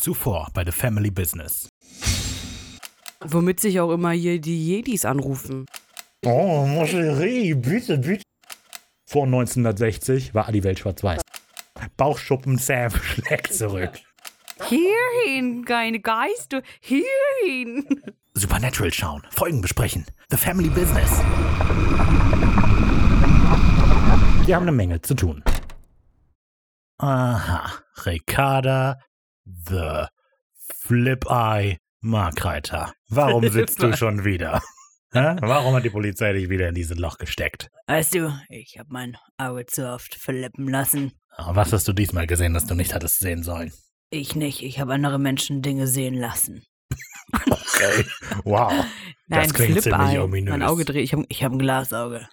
Zuvor bei The Family Business. Womit sich auch immer hier die Jedis anrufen. Oh, mon chéri, bitte, bitte. Vor 1960 war die Welt schwarz-weiß. Bauchschuppen Sam schlägt zurück. Hierhin, keine Geister, hierhin. Supernatural schauen, Folgen besprechen. The Family Business. Wir haben eine Menge zu tun. Aha, Ricarda, The Flip Eye Markreiter. Warum sitzt du schon wieder? Warum hat die Polizei dich wieder in dieses Loch gesteckt? Weißt du, ich habe mein Auge zu oft verlippen lassen. Ah, Was hast du diesmal gesehen, das du nicht hattest sehen sollen? Ich nicht, ich habe andere Menschen Dinge sehen lassen. Okay, wow. Das klingt ziemlich ominös. Mein Auge dreht, ich habe hab ein Glasauge.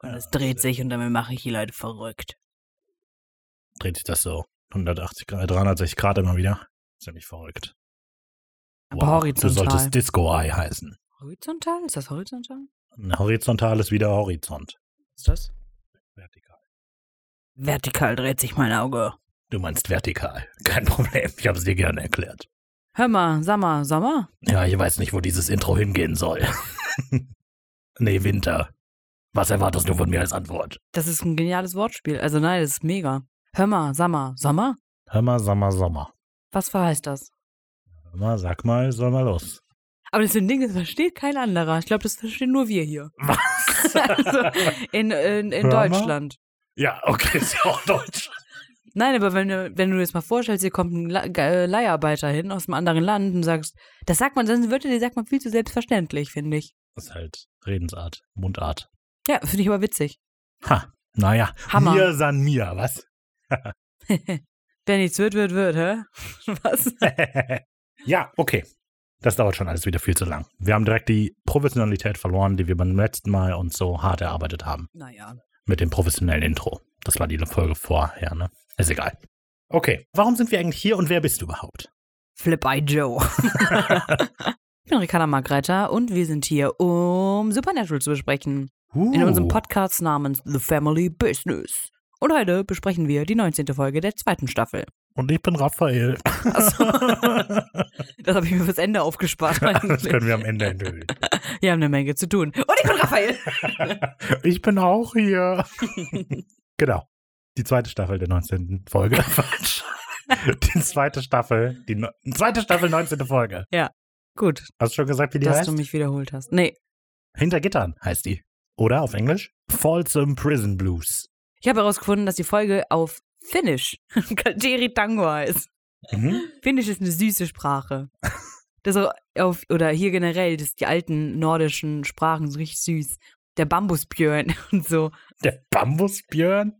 Und es dreht sich und damit mache ich die Leute verrückt. Dreht sich das so 180 Grad, 360 Grad immer wieder? Ziemlich verrückt. Aber Du horizontal. solltest Disco Eye heißen. Horizontal? Ist das horizontal? Ein Horizontal ist wieder Horizont. ist das? Vertikal. Vertikal dreht sich mein Auge. Du meinst vertikal. Kein Problem. Ich habe es dir gerne erklärt. Hör mal, Sommer, Sommer? Ja, ich weiß nicht, wo dieses Intro hingehen soll. nee, Winter. Was erwartest du von mir als Antwort? Das ist ein geniales Wortspiel. Also nein, das ist mega. Hör mal, Sommer, Sommer? Hör mal, Sommer, Sommer. Was verheißt das? Hör mal, sag mal, soll mal los. Aber das ist ein Ding, das versteht kein anderer. Ich glaube, das verstehen nur wir hier. Was? also in, in, in. Deutschland. ja, okay, ist ja auch Deutsch. Nein, aber wenn, du- wenn du dir jetzt mal vorstellst, hier kommt ein äh, Leiharbeiter hin aus einem anderen Land und sagst, das sagt man, sonst Wörter, die sagt man viel zu selbstverständlich, finde ich. Das ist halt Redensart, Mundart. Ja, finde ich aber witzig. Ha, naja. Hammer. Mir san mir, was? Wer nichts wird, wird, wird, hä? Was? ja, okay. Das dauert schon alles wieder viel zu lang. Wir haben direkt die Professionalität verloren, die wir beim letzten Mal uns so hart erarbeitet haben. Naja. Mit dem professionellen Intro. Das war die Folge vorher, ne? Ist egal. Okay. Warum sind wir eigentlich hier und wer bist du überhaupt? Flip Eye Joe. ich bin Ricarda Margreiter und wir sind hier, um Supernatural zu besprechen. In Uh. unserem Podcast namens The Family Business. Und heute besprechen wir die 19. Folge der zweiten Staffel. Und ich bin Raphael. Achso. das habe ich mir fürs Ende aufgespart. das eigentlich. können wir am Ende enthüllen. Wir haben eine Menge zu tun. Und ich bin Raphael. ich bin auch hier. genau. Die zweite Staffel der 19. Folge. Falsch. Die zweite Staffel, die ne zweite Staffel, 19. Folge. Gut, Hast du schon gesagt, wie die dass heißt? du mich wiederholt hast. Nee, Hinter Gittern heißt die. Oder auf Englisch? Folsom Prison Blues. Ich habe herausgefunden, dass die Folge auf Finnish Kalteri Tango heißt. Mhm. Finnisch ist eine süße Sprache. Das auf, oder hier generell, das die alten nordischen Sprachen sind richtig süß. Der Bambusbjörn und so. Der Bambusbjörn?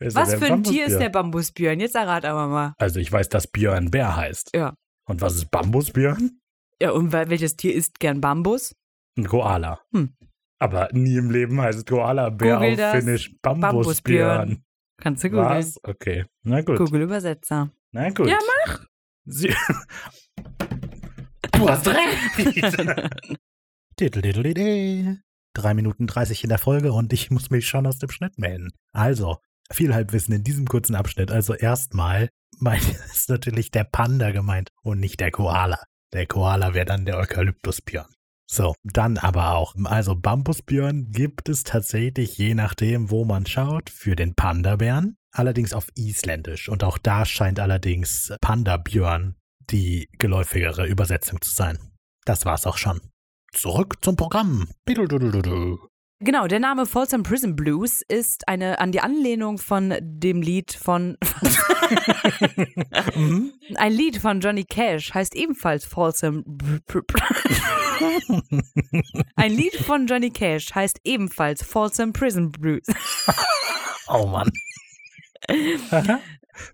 Was für ein Tier ist der Bambusbjörn? Jetzt errat aber mal. Also ich weiß, dass Björn Bär heißt. Ja. Und was ist Bambusbjörn? Ja, und wel- welches Tier isst gern Bambus? Ein Koala. Hm. Aber nie im Leben heißt es Koala-Bär auf. Finnisch Bambusbjörn. Kannst du googeln. Was? Okay. Na gut. Google-Übersetzer. Na gut. Ja, mach. Sie du hast recht. Drei Minuten 30 in der Folge und ich muss mich schon aus dem Schnitt melden. Also, viel Halbwissen in diesem kurzen Abschnitt. Also erstmal ist natürlich der Panda gemeint und nicht der Koala. Der Koala wäre dann der Eukalyptusbjörn. So, dann aber auch. Also Bambusbjörn gibt es tatsächlich, je nachdem, wo man schaut, für den Panda-Bären. Allerdings auf Isländisch. Und auch da scheint allerdings Panda-Björn die geläufigere Übersetzung zu sein. Das war's auch schon. Zurück zum Programm. Genau, der Name Folsom Prison Blues ist eine an die Anlehnung von dem Lied von Mhm. ein Lied von Johnny Cash heißt ebenfalls Folsom Ein Lied von Johnny Cash heißt ebenfalls Folsom Prison Blues. Oh Mann.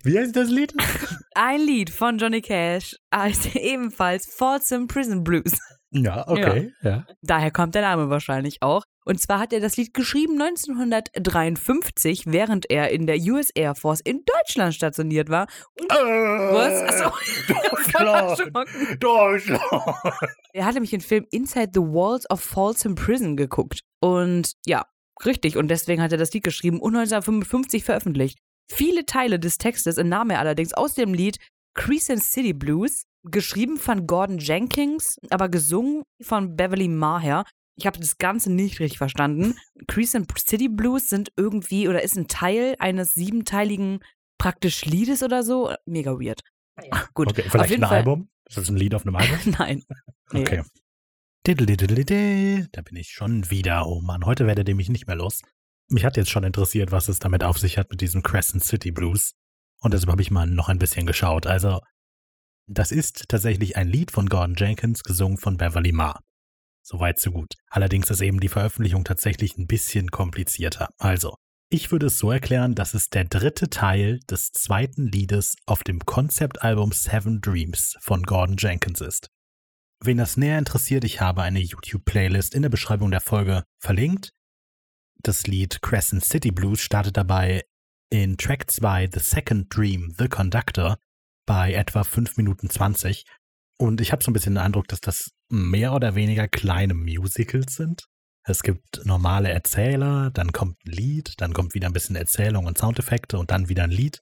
Wie heißt das Lied? Ein Lied von Johnny Cash heißt ebenfalls Folsom Prison Blues. Ja, okay. Ja. Daher kommt der Name wahrscheinlich auch. Und zwar hat er das Lied geschrieben 1953, während er in der US Air Force in Deutschland stationiert war. Und was? Achso. Deutschland. Deutschland. Er hat nämlich den Film Inside the Walls of Folsom Prison geguckt. Und ja, richtig. Und deswegen hat er das Lied geschrieben und 1955 veröffentlicht. Viele Teile des Textes entnahm er allerdings aus dem Lied Crescent City Blues, geschrieben von Gordon Jenkins, aber gesungen von Beverly Maher. Ich habe das Ganze nicht richtig verstanden. Crescent City Blues sind irgendwie oder ist ein Teil eines siebenteiligen praktisch Liedes oder so. Mega weird. Ja, gut. Okay, vielleicht ein Fall. Album? Ist das ein Lied auf einem Album? Nein. Nee. Okay. Da bin ich schon wieder. Oh Mann, heute werdet ihr mich nicht mehr los. Mich hat jetzt schon interessiert, was es damit auf sich hat mit diesem Crescent City Blues. Und deshalb habe ich mal noch ein bisschen geschaut. Also, das ist tatsächlich ein Lied von Gordon Jenkins, gesungen von Beverly Marr. Soweit so gut. Allerdings ist eben die Veröffentlichung tatsächlich ein bisschen komplizierter. Also, ich würde es so erklären, dass es der dritte Teil des zweiten Liedes auf dem Konzeptalbum Seven Dreams von Gordon Jenkins ist. Wen das näher interessiert, ich habe eine YouTube-Playlist in der Beschreibung der Folge verlinkt. Das Lied Crescent City Blues startet dabei in Track 2 The Second Dream, The Conductor bei etwa 5 Minuten 20. Und ich habe so ein bisschen den Eindruck, dass das mehr oder weniger kleine Musicals sind. Es gibt normale Erzähler, dann kommt ein Lied, dann kommt wieder ein bisschen Erzählung und Soundeffekte und dann wieder ein Lied.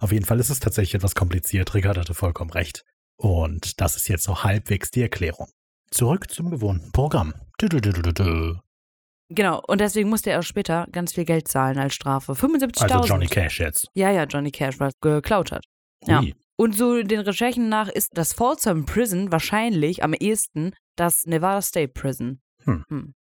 Auf jeden Fall ist es tatsächlich etwas kompliziert. Rickard hatte vollkommen recht. Und das ist jetzt so halbwegs die Erklärung. Zurück zum gewohnten Programm. Genau, und deswegen musste er auch später ganz viel Geld zahlen als Strafe. 75.000. Also Johnny Cash jetzt. Ja, ja, Johnny Cash, er geklaut hat. Ja. Und so den Recherchen nach ist das Folsom Prison wahrscheinlich am ehesten das Nevada State Prison. Hm. hm.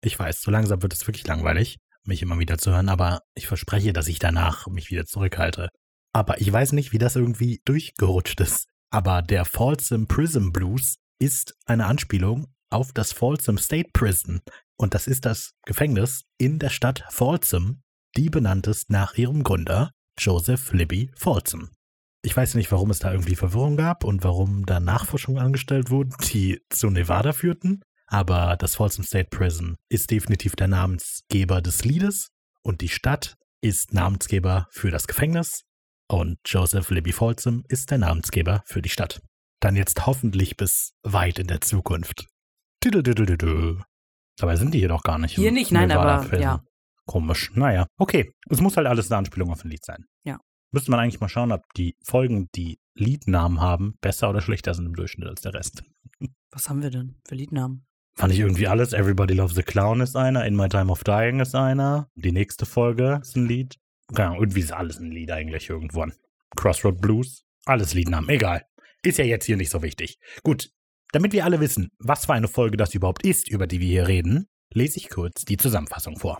Ich weiß, so langsam wird es wirklich langweilig, mich immer wieder zu hören, aber ich verspreche, dass ich danach mich wieder zurückhalte. Aber ich weiß nicht, wie das irgendwie durchgerutscht ist. Aber der Folsom Prison Blues ist eine Anspielung auf das Folsom State Prison. Und das ist das Gefängnis in der Stadt Folsom, die benannt ist nach ihrem Gründer, Joseph Libby Folsom. Ich weiß nicht, warum es da irgendwie Verwirrung gab und warum da Nachforschungen angestellt wurden, die zu Nevada führten. Aber das Folsom State Prison ist definitiv der Namensgeber des Liedes und die Stadt ist Namensgeber für das Gefängnis und Joseph Libby Folsom ist der Namensgeber für die Stadt. Dann jetzt hoffentlich bis weit in der Zukunft. Dabei sind die hier doch gar nicht. Hier nicht, nein, aber ja. Komisch. Naja, okay. Es muss halt alles eine Anspielung auf ein Lied sein. Ja. Müsste man eigentlich mal schauen, ob die Folgen, die Liednamen haben, besser oder schlechter sind im Durchschnitt als der Rest. Was haben wir denn für Liednamen? Fand ich irgendwie alles. Everybody Loves the Clown ist einer. In My Time of Dying ist einer. Die nächste Folge ist ein Lied. Keine Ahnung, irgendwie ist alles ein Lied eigentlich irgendwann. Crossroad Blues. Alles Liednamen. Egal. Ist ja jetzt hier nicht so wichtig. Gut. Damit wir alle wissen, was für eine Folge das überhaupt ist, über die wir hier reden, lese ich kurz die Zusammenfassung vor.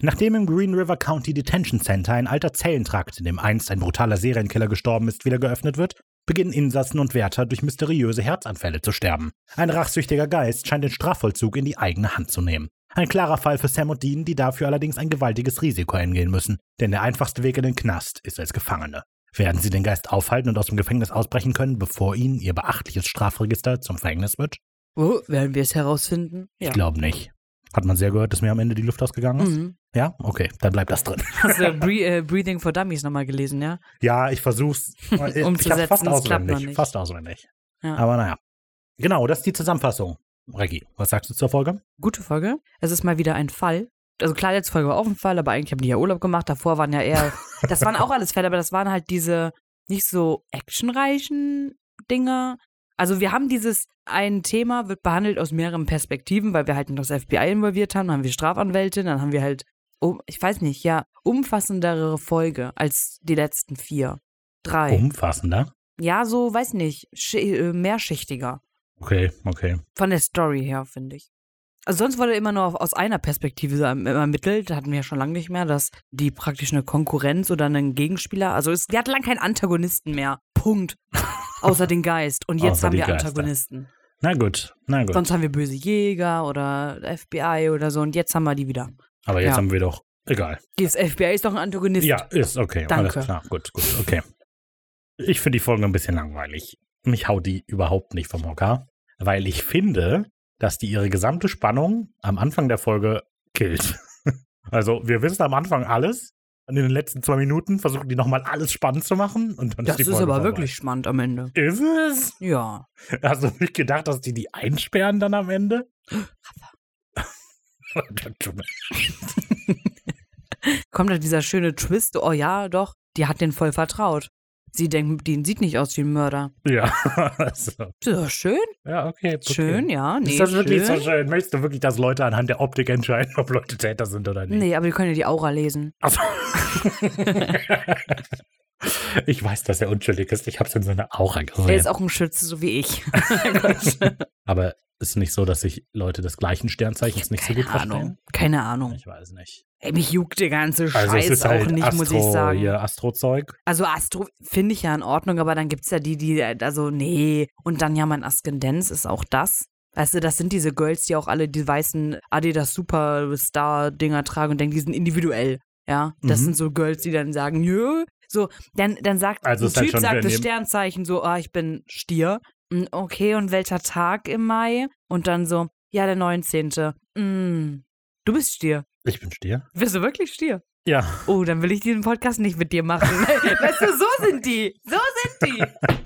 Nachdem im Green River County Detention Center ein alter Zellentrakt, in dem einst ein brutaler Serienkiller gestorben ist, wieder geöffnet wird, beginnen Insassen und Wärter durch mysteriöse Herzanfälle zu sterben. Ein rachsüchtiger Geist scheint den Strafvollzug in die eigene Hand zu nehmen. Ein klarer Fall für Sam und Dean, die dafür allerdings ein gewaltiges Risiko eingehen müssen, denn der einfachste Weg in den Knast ist als Gefangene. Werden sie den Geist aufhalten und aus dem Gefängnis ausbrechen können, bevor ihnen ihr beachtliches Strafregister zum Verhängnis wird? Oh, werden wir es herausfinden? Ja. Ich glaube nicht. Hat man sehr gehört, dass mir am Ende die Luft ausgegangen ist? Mhm. Ja, okay, dann bleibt das drin. Hast du Bre äh, Breathing for Dummies nochmal gelesen, ja? Ja, ich versuch's. Umzusetzen, ich fast auswendig. Fast auswendig. Ja. Aber naja. Genau, das ist die Zusammenfassung. Reggie, was sagst du zur Folge? Gute Folge. Es ist mal wieder ein Fall. Also klar, letzte Folge war auch ein Fall, aber eigentlich haben die ja Urlaub gemacht. Davor waren ja eher, das waren auch alles Fälle, aber das waren halt diese nicht so actionreichen Dinge. Also wir haben dieses, ein Thema wird behandelt aus mehreren Perspektiven, weil wir halt noch das FBI involviert haben, dann haben wir Strafanwältin, dann haben wir halt, oh, ich weiß nicht, ja, umfassendere Folge als die letzten vier. Drei. Umfassender? Ja, so, weiß nicht, äh, mehrschichtiger. Okay, okay. Von der Story her, finde ich. Also sonst wurde immer nur aus einer Perspektive ermittelt, hatten wir ja schon lange nicht mehr, dass die praktisch eine Konkurrenz oder einen Gegenspieler, also es, wir hatten lange keinen Antagonisten mehr. Punkt. Außer den Geist. Und jetzt haben wir Geister. Antagonisten. Na gut, na gut. Sonst haben wir böse Jäger oder FBI oder so und jetzt haben wir die wieder. Aber jetzt ja. haben wir doch, egal. Das FBI ist doch ein Antagonist. Ja, ist okay. Danke. Alles klar, gut, gut, okay. Ich finde die Folge ein bisschen langweilig. Mich haut die überhaupt nicht vom Hocker, weil ich finde, dass die ihre gesamte Spannung am Anfang der Folge killt. Also, wir wissen am Anfang alles in den letzten zwei Minuten versuchen die nochmal alles spannend zu machen. Und dann das ist, ist aber vorbei. wirklich spannend am Ende. Ist es? Ja. Hast du nicht gedacht, dass die die einsperren dann am Ende? Kommt da dieser schöne Twist, oh ja, doch, die hat den voll vertraut. Sie denkt, die sieht nicht aus wie ein Mörder. Ja. so. Ist doch schön. Ja, okay. okay. Schön, ja. Nee, ist das wirklich schön. so schön? Möchtest du wirklich, dass Leute anhand der Optik entscheiden, ob Leute Täter sind oder nicht? Nee, aber wir können ja die Aura lesen. Also. ich weiß, dass er unschuldig ist. Ich habe es in seiner Aura gesehen. Er ist auch ein Schütze, so wie ich. Aber ist nicht so, dass sich Leute des gleichen Sternzeichens nicht so Keine gut verstehen? Ahnung. Keine Ahnung. Ich weiß nicht. Ey, mich juckt der ganze Also Scheiß es ist auch halt nicht, Astro, muss ich sagen. Hier Astro-Zeug. Also Astro finde ich ja in Ordnung, aber dann gibt es ja die, die, also nee. Und dann ja mein Ascendenz ist auch das. Weißt du, das sind diese Girls, die auch alle die weißen Adidas Superstar-Dinger tragen und denken, die sind individuell. Ja, das Mhm. sind so Girls, die dann sagen, nö. So, dann, dann sagt Also ein halt Typ sagt das Sternzeichen so, ah, ich bin Stier. Mm, Okay, und welcher Tag im Mai? Und dann so, ja, der 19. Mm, du bist Stier. Ich bin Stier. Bist du wirklich Stier? Ja. Oh, dann will ich diesen Podcast nicht mit dir machen. weißt du, so sind die. So sind die.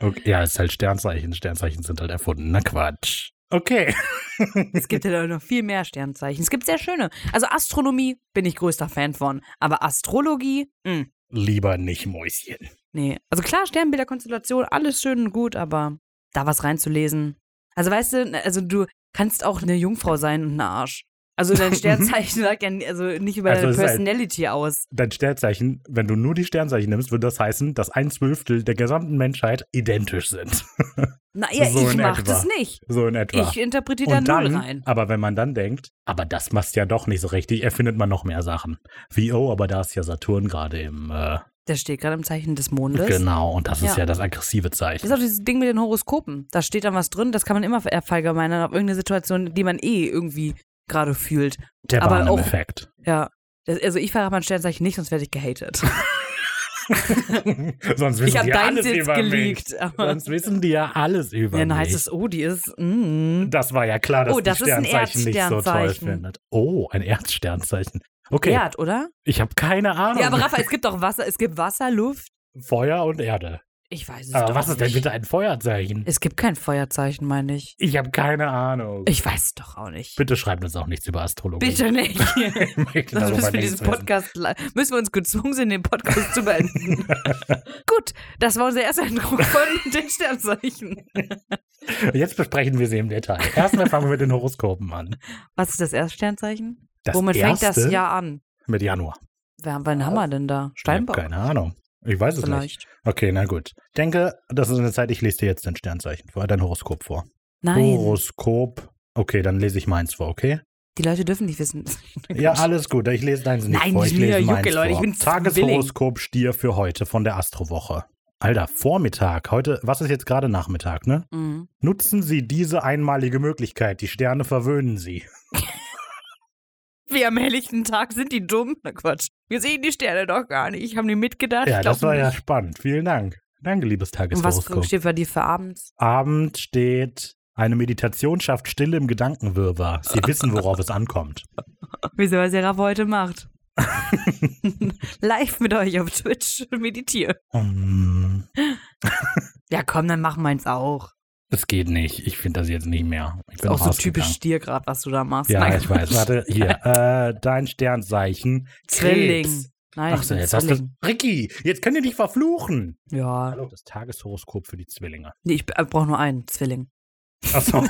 Okay. Ja, es ist halt Sternzeichen. Sternzeichen sind halt erfunden. Na Quatsch. Okay. Es gibt ja da noch viel mehr Sternzeichen. Es gibt sehr schöne. Also Astronomie bin ich größter Fan von. Aber Astrologie, mh, Lieber nicht Mäuschen. nee. Also klar, Sternbilderkonstellation, alles schön und gut, aber da was reinzulesen. Also weißt du, also du kannst auch eine Jungfrau sein und ein Arsch. Also dein Sternzeichen sagt ja also nicht über Also deine halt- Personality aus. Dein Sternzeichen, wenn du nur die Sternzeichen nimmst, würde das heißen, dass ein Zwölftel der gesamten Menschheit identisch sind. Naja, So ich mach etwa. das nicht. So in etwa. Ich interpretiere da Und null dann, rein. aber wenn man dann denkt, aber das machst ja doch nicht so richtig, erfindet man noch mehr Sachen. Wie, oh, aber da ist ja Saturn gerade im, äh, Der steht gerade im Zeichen des Mondes. genau, und das ist Ja. ja das aggressive Das Zeichen. ist auch dieses Ding mit den Horoskopen. Da steht dann was drin, das kann man immer verallgemeinern auf irgendeine Situation, die man eh irgendwie gerade fühlt. Der aber auch- Barnum-Effekt. Ja. Das, also ich verrate mein Sternzeichen nicht, sonst werde ich gehatet. Sonst wissen Ich habe die alles über geleakt. mich. Sonst wissen die ja alles über ja, dann mich. heißt es, oh, die ist. Mm. das war ja klar, dass Oh, die das ist ein Sternzeichen nicht so toll Erdsternzeichen. findet. Oh, ein Erzsternzeichen. Okay, Erd, oder? ich habe keine Ahnung. Ja, aber Rafa, es gibt doch Wasser, es gibt Wasser, Luft. Feuer und Erde. Ich weiß es Aber was ist denn nicht. bitte ein Feuerzeichen? Es gibt kein Feuerzeichen, meine ich. Ich habe keine Ahnung. Ich weiß es doch auch nicht. Bitte schreibt uns auch nichts über Astrologie. Bitte nicht. Sonst müssen wir diesen. Podcast, müssen wir uns gezwungen sehen, den Podcast zu beenden. Gut, das war unser erster Eindruck von den Sternzeichen. Jetzt besprechen wir sie im Detail. Erstmal fangen wir mit den Horoskopen an. Was ist das erste Sternzeichen? Das Womit fängt das erste Jahr an? Mit Januar. Wer, wann haben wir denn da? Steinbock? keine Ahnung. Ich weiß es nicht. Vielleicht. Okay, na gut. Denke, das ist eine Zeit, ich lese dir jetzt dein Sternzeichen vor, dein Horoskop vor. Nein, Horoskop. Okay, dann lese ich meins vor, okay? die Leute dürfen nicht wissen. Ja, alles gut. Ich lese deins nicht Nein, vor. ich Ich lese meins Jucke, Leute. Ich bin Tageshoroskop Stier für heute von der Astrowoche. Alter, Vormittag. Heute, was ist jetzt gerade Nachmittag, ne? Mhm. Nutzen Sie diese einmalige Möglichkeit. Die Sterne verwöhnen Sie. Wie am helllichten Tag sind die dumm? Na Quatsch. Wir sehen die Sterne doch gar nicht. Haben die mitgedacht? Ja, Ich das war ja nicht. spannend. Vielen Dank. Danke, liebes Und was Tageshoroskop. steht bei dir für abends? Abend steht, eine Meditation schafft Stille im Gedankenwirrwarr. Sie wissen, worauf es ankommt. Wieso, was ihr Rafa heute macht? Live mit euch auf Twitch meditieren. Ja, komm, dann mach meins auch. Das geht nicht. Ich finde das jetzt nicht mehr. Ich Ist bin auch so typisch Stier gerade, was du da machst. Ja, Nein. ich weiß. Warte, hier. Äh, dein Sternzeichen. Zwilling. Nein, Ach so, jetzt hast du. Zwilling. Ricky, jetzt könnt ihr dich verfluchen. Ja. Hallo, das Tageshoroskop für die Zwillinge. Nee, ich brauche nur einen Zwilling. Achso.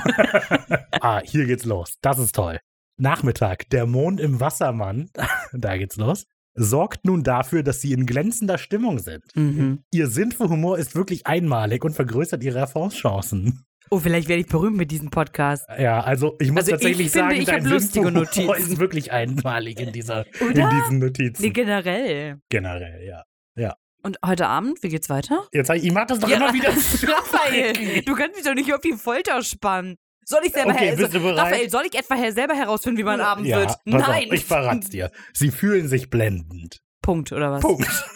ah, hier geht's los. Das ist toll. Nachmittag, der Mond im Wassermann, da geht's los, sorgt nun dafür, dass sie in glänzender Stimmung sind. Mhm. Ihr Sinn für Humor ist wirklich einmalig und vergrößert ihre Erfolgschancen. Oh, vielleicht werde ich berühmt mit diesem Podcast. Ja, also ich muss Also ich tatsächlich finde, sagen, ich dein lustige Notizen. ist wirklich einmalig in, dieser, in Oder? diesen Notizen. Nee, generell. Generell, ja. Und heute Abend, wie geht's weiter? Jetzt ich, ich mach das doch immer wieder. Raphael, du kannst mich doch nicht auf die Folter spannen. Soll ich selber Okay, her- bist du bereit? Raphael, soll ich etwa her selber herausfinden, wie mein Abend ja, wird? Nein. Auf, ich verrat's dir. Sie fühlen sich blendend. Punkt, oder was? Punkt.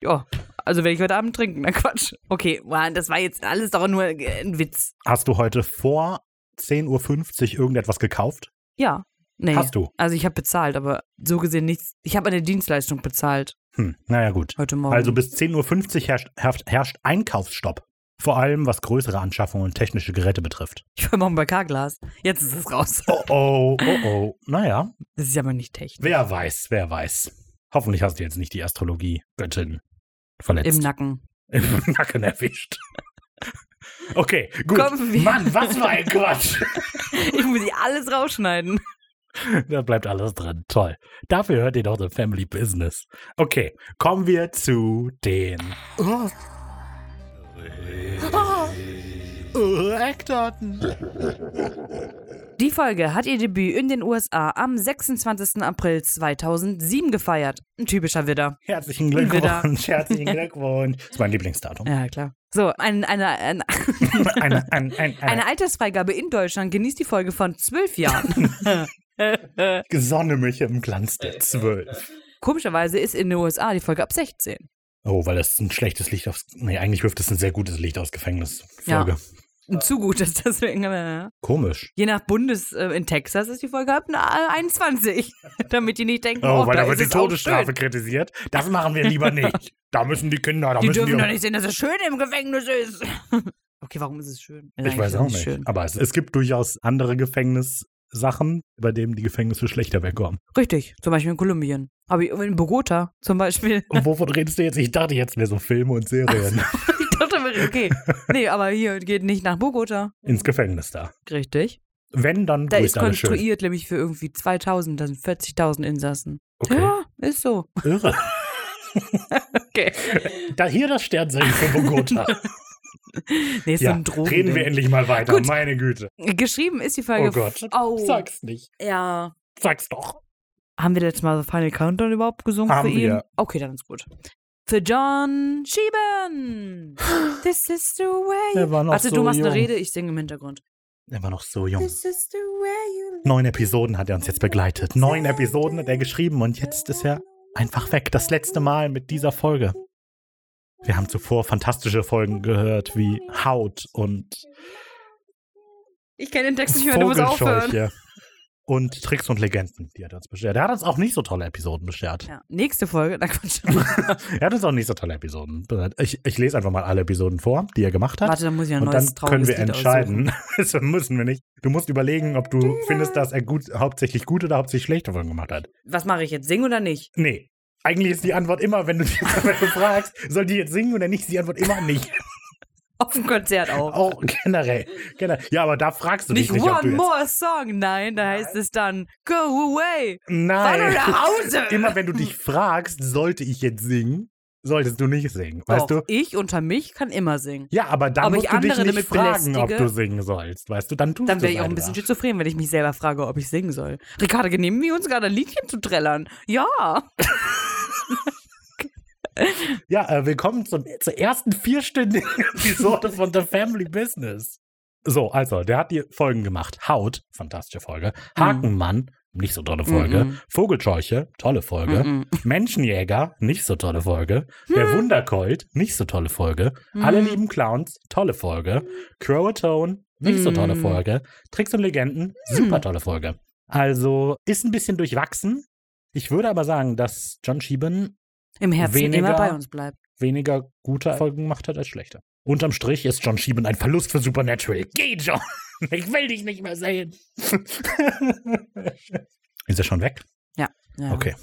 Ja, also werde ich heute Abend trinken. Na Quatsch. Okay, das war jetzt alles doch nur äh, ein Witz. Hast du heute vor 10.50 Uhr irgendetwas gekauft? Ja. Nee. Hast du? Also ich habe bezahlt, aber so gesehen nichts. Ich habe eine Dienstleistung bezahlt Hm, naja, gut. heute Morgen. Also bis 10.50 Uhr herrscht, herrscht, herrscht Einkaufsstopp. Vor allem, was größere Anschaffungen und technische Geräte betrifft. ich war morgen bei K-Glas. Jetzt ist es raus. Oh oh, oh oh. Naja, Das ist ja aber nicht technisch. wer weiß, wer weiß. Hoffentlich hast du jetzt nicht die Astrologie-Göttin verletzt. Im Nacken. Im Nacken erwischt. Okay, gut. Kommen wir- Mann, was für ein Quatsch. Ich muss hier alles rausschneiden. Da bleibt alles drin. Toll. Dafür hört ihr doch The Family Business. Okay, kommen wir zu den oh. Oh, Eckdaten. Die Folge hat ihr Debüt in den USA am 26. April 2007 gefeiert. Ein typischer Widder. Herzlichen. Glückwunsch. Herzlichen Glückwunsch. Das ist mein Lieblingsdatum. Ja, klar. So, ein, eine, ein, Eine, ein, ein, eine, eine Altersfreigabe in Deutschland genießt die Folge von zwölf Jahren. Sonne mich im Glanz der Zwölf. Komischerweise ist in den USA die Folge ab 16. Oh, weil das ein schlechtes Licht aufs. Nee, eigentlich wirft es ein sehr gutes Licht aus Gefängnisfolge. Und Zu gut ist deswegen. Äh, Komisch. je nach Bundes, äh, in Texas ist die Folge ab äh, 21. Damit die nicht denken, Oh, oh, weil da wird die Todesstrafe kritisiert. Das machen wir lieber nicht. Da müssen die Kinder, da Die müssen dürfen die. doch nicht sehen, dass es schön im Gefängnis ist. okay, warum ist es schön? ich Eigentlich weiß auch nicht. Schön. Aber es, es gibt durchaus andere Gefängnissachen, bei denen die Gefängnisse schlechter wegkommen. Richtig, zum Beispiel in Kolumbien. Aber in Bogota zum Beispiel. Und wovon redest du jetzt? Ich dachte jetzt mehr so Filme und Serien. ich dachte, okay. Nee, aber hier geht nicht nach Bogota. Ins Gefängnis da. Richtig. Wenn, dann Da ist alles schön. konstruiert nämlich für irgendwie 2000, da sind 40.000 Insassen. Okay. Ja, ist so. Irre. Okay. Da hier das Sternzeichen für Bogota. Nee, ist ja, so ein Drogen. reden wir endlich mal weiter. Gut. Meine Güte. Geschrieben ist die Folge. Oh Gott. Oh. Sag's nicht. Ja. Sag's doch. Haben wir letztes Mal The Final Countdown überhaupt gesungen Haben für ihn? wir. Okay, dann ist gut. Für John Schieben. This is the way. Er war noch Warte, so du machst jung. eine Rede, ich singe im Hintergrund. Er war noch so jung. Neun Episoden hat er uns jetzt begleitet. Neun Episoden hat er geschrieben und jetzt ist er einfach weg. Das letzte Mal mit dieser Folge. Wir haben zuvor fantastische Folgen gehört wie Haut und Ich kenne den Text nicht mehr, du musst aufhören. Und Tricks und Legenden, die hat er uns beschert. Er hat uns auch nicht so tolle Episoden beschert. Ja, nächste Folge. Na, Quatsch. Er hat uns auch nicht so tolle Episoden beschert. Ich, ich lese einfach mal alle Episoden vor, die er gemacht hat. Warte, dann muss ich ein und neues dann können wir Lied entscheiden. das müssen wir nicht. Du musst überlegen, ob du findest, dass er gut, hauptsächlich gute oder hauptsächlich schlechte Folgen gemacht hat. Was mache ich jetzt? Singen oder nicht? Nee. Eigentlich ist die Antwort immer, wenn du, wenn du fragst, soll die jetzt singen oder nicht, ist die Antwort immer nicht. Auf dem Konzert auch. Auch generell. generell. Ja, aber da fragst du nicht dich nicht, ob du one more song. Nein, da heißt es dann Go away. Fahr Nein. doch nach Hause. Immer wenn du dich fragst, sollte ich jetzt singen, solltest du nicht singen. Weißt Doch, du? ich unter mich kann immer singen. Ja, aber dann Ob musst ich du dich nicht fragen, ob belästige? du singen sollst. Weißt du, dann tust Dann du wäre ich auch ein bisschen schizophren, wenn ich mich selber frage, ob ich singen soll. Ricardo, genehmigen wir uns gerade ein Liedchen zu trällern? Ja. Ja, äh, willkommen zum, zur ersten vierstündigen Episode von The Family Business. So, also, der hat die Folgen gemacht. Haut, fantastische Folge. Hakenmann, nicht so tolle Folge. Mhm. Vogelscheuche, tolle Folge. Mhm. Menschenjäger, nicht so tolle Folge. Der Wundercolt, nicht so tolle Folge. Mhm. Alle lieben Clowns, tolle Folge. Croatone, nicht so tolle Mhm. Folge. Tricks und Legenden, super tolle Folge. Also, ist ein bisschen durchwachsen. Ich würde aber sagen, dass John Sheehan Im Herzen Weniger- immer bei uns bleibt. weniger gute Folgen gemacht hat als schlechte. Unterm Strich ist John Sheehan ein Verlust für Supernatural. Geh, John! Ich will dich nicht mehr sehen. ist er schon weg? Ja. Okay.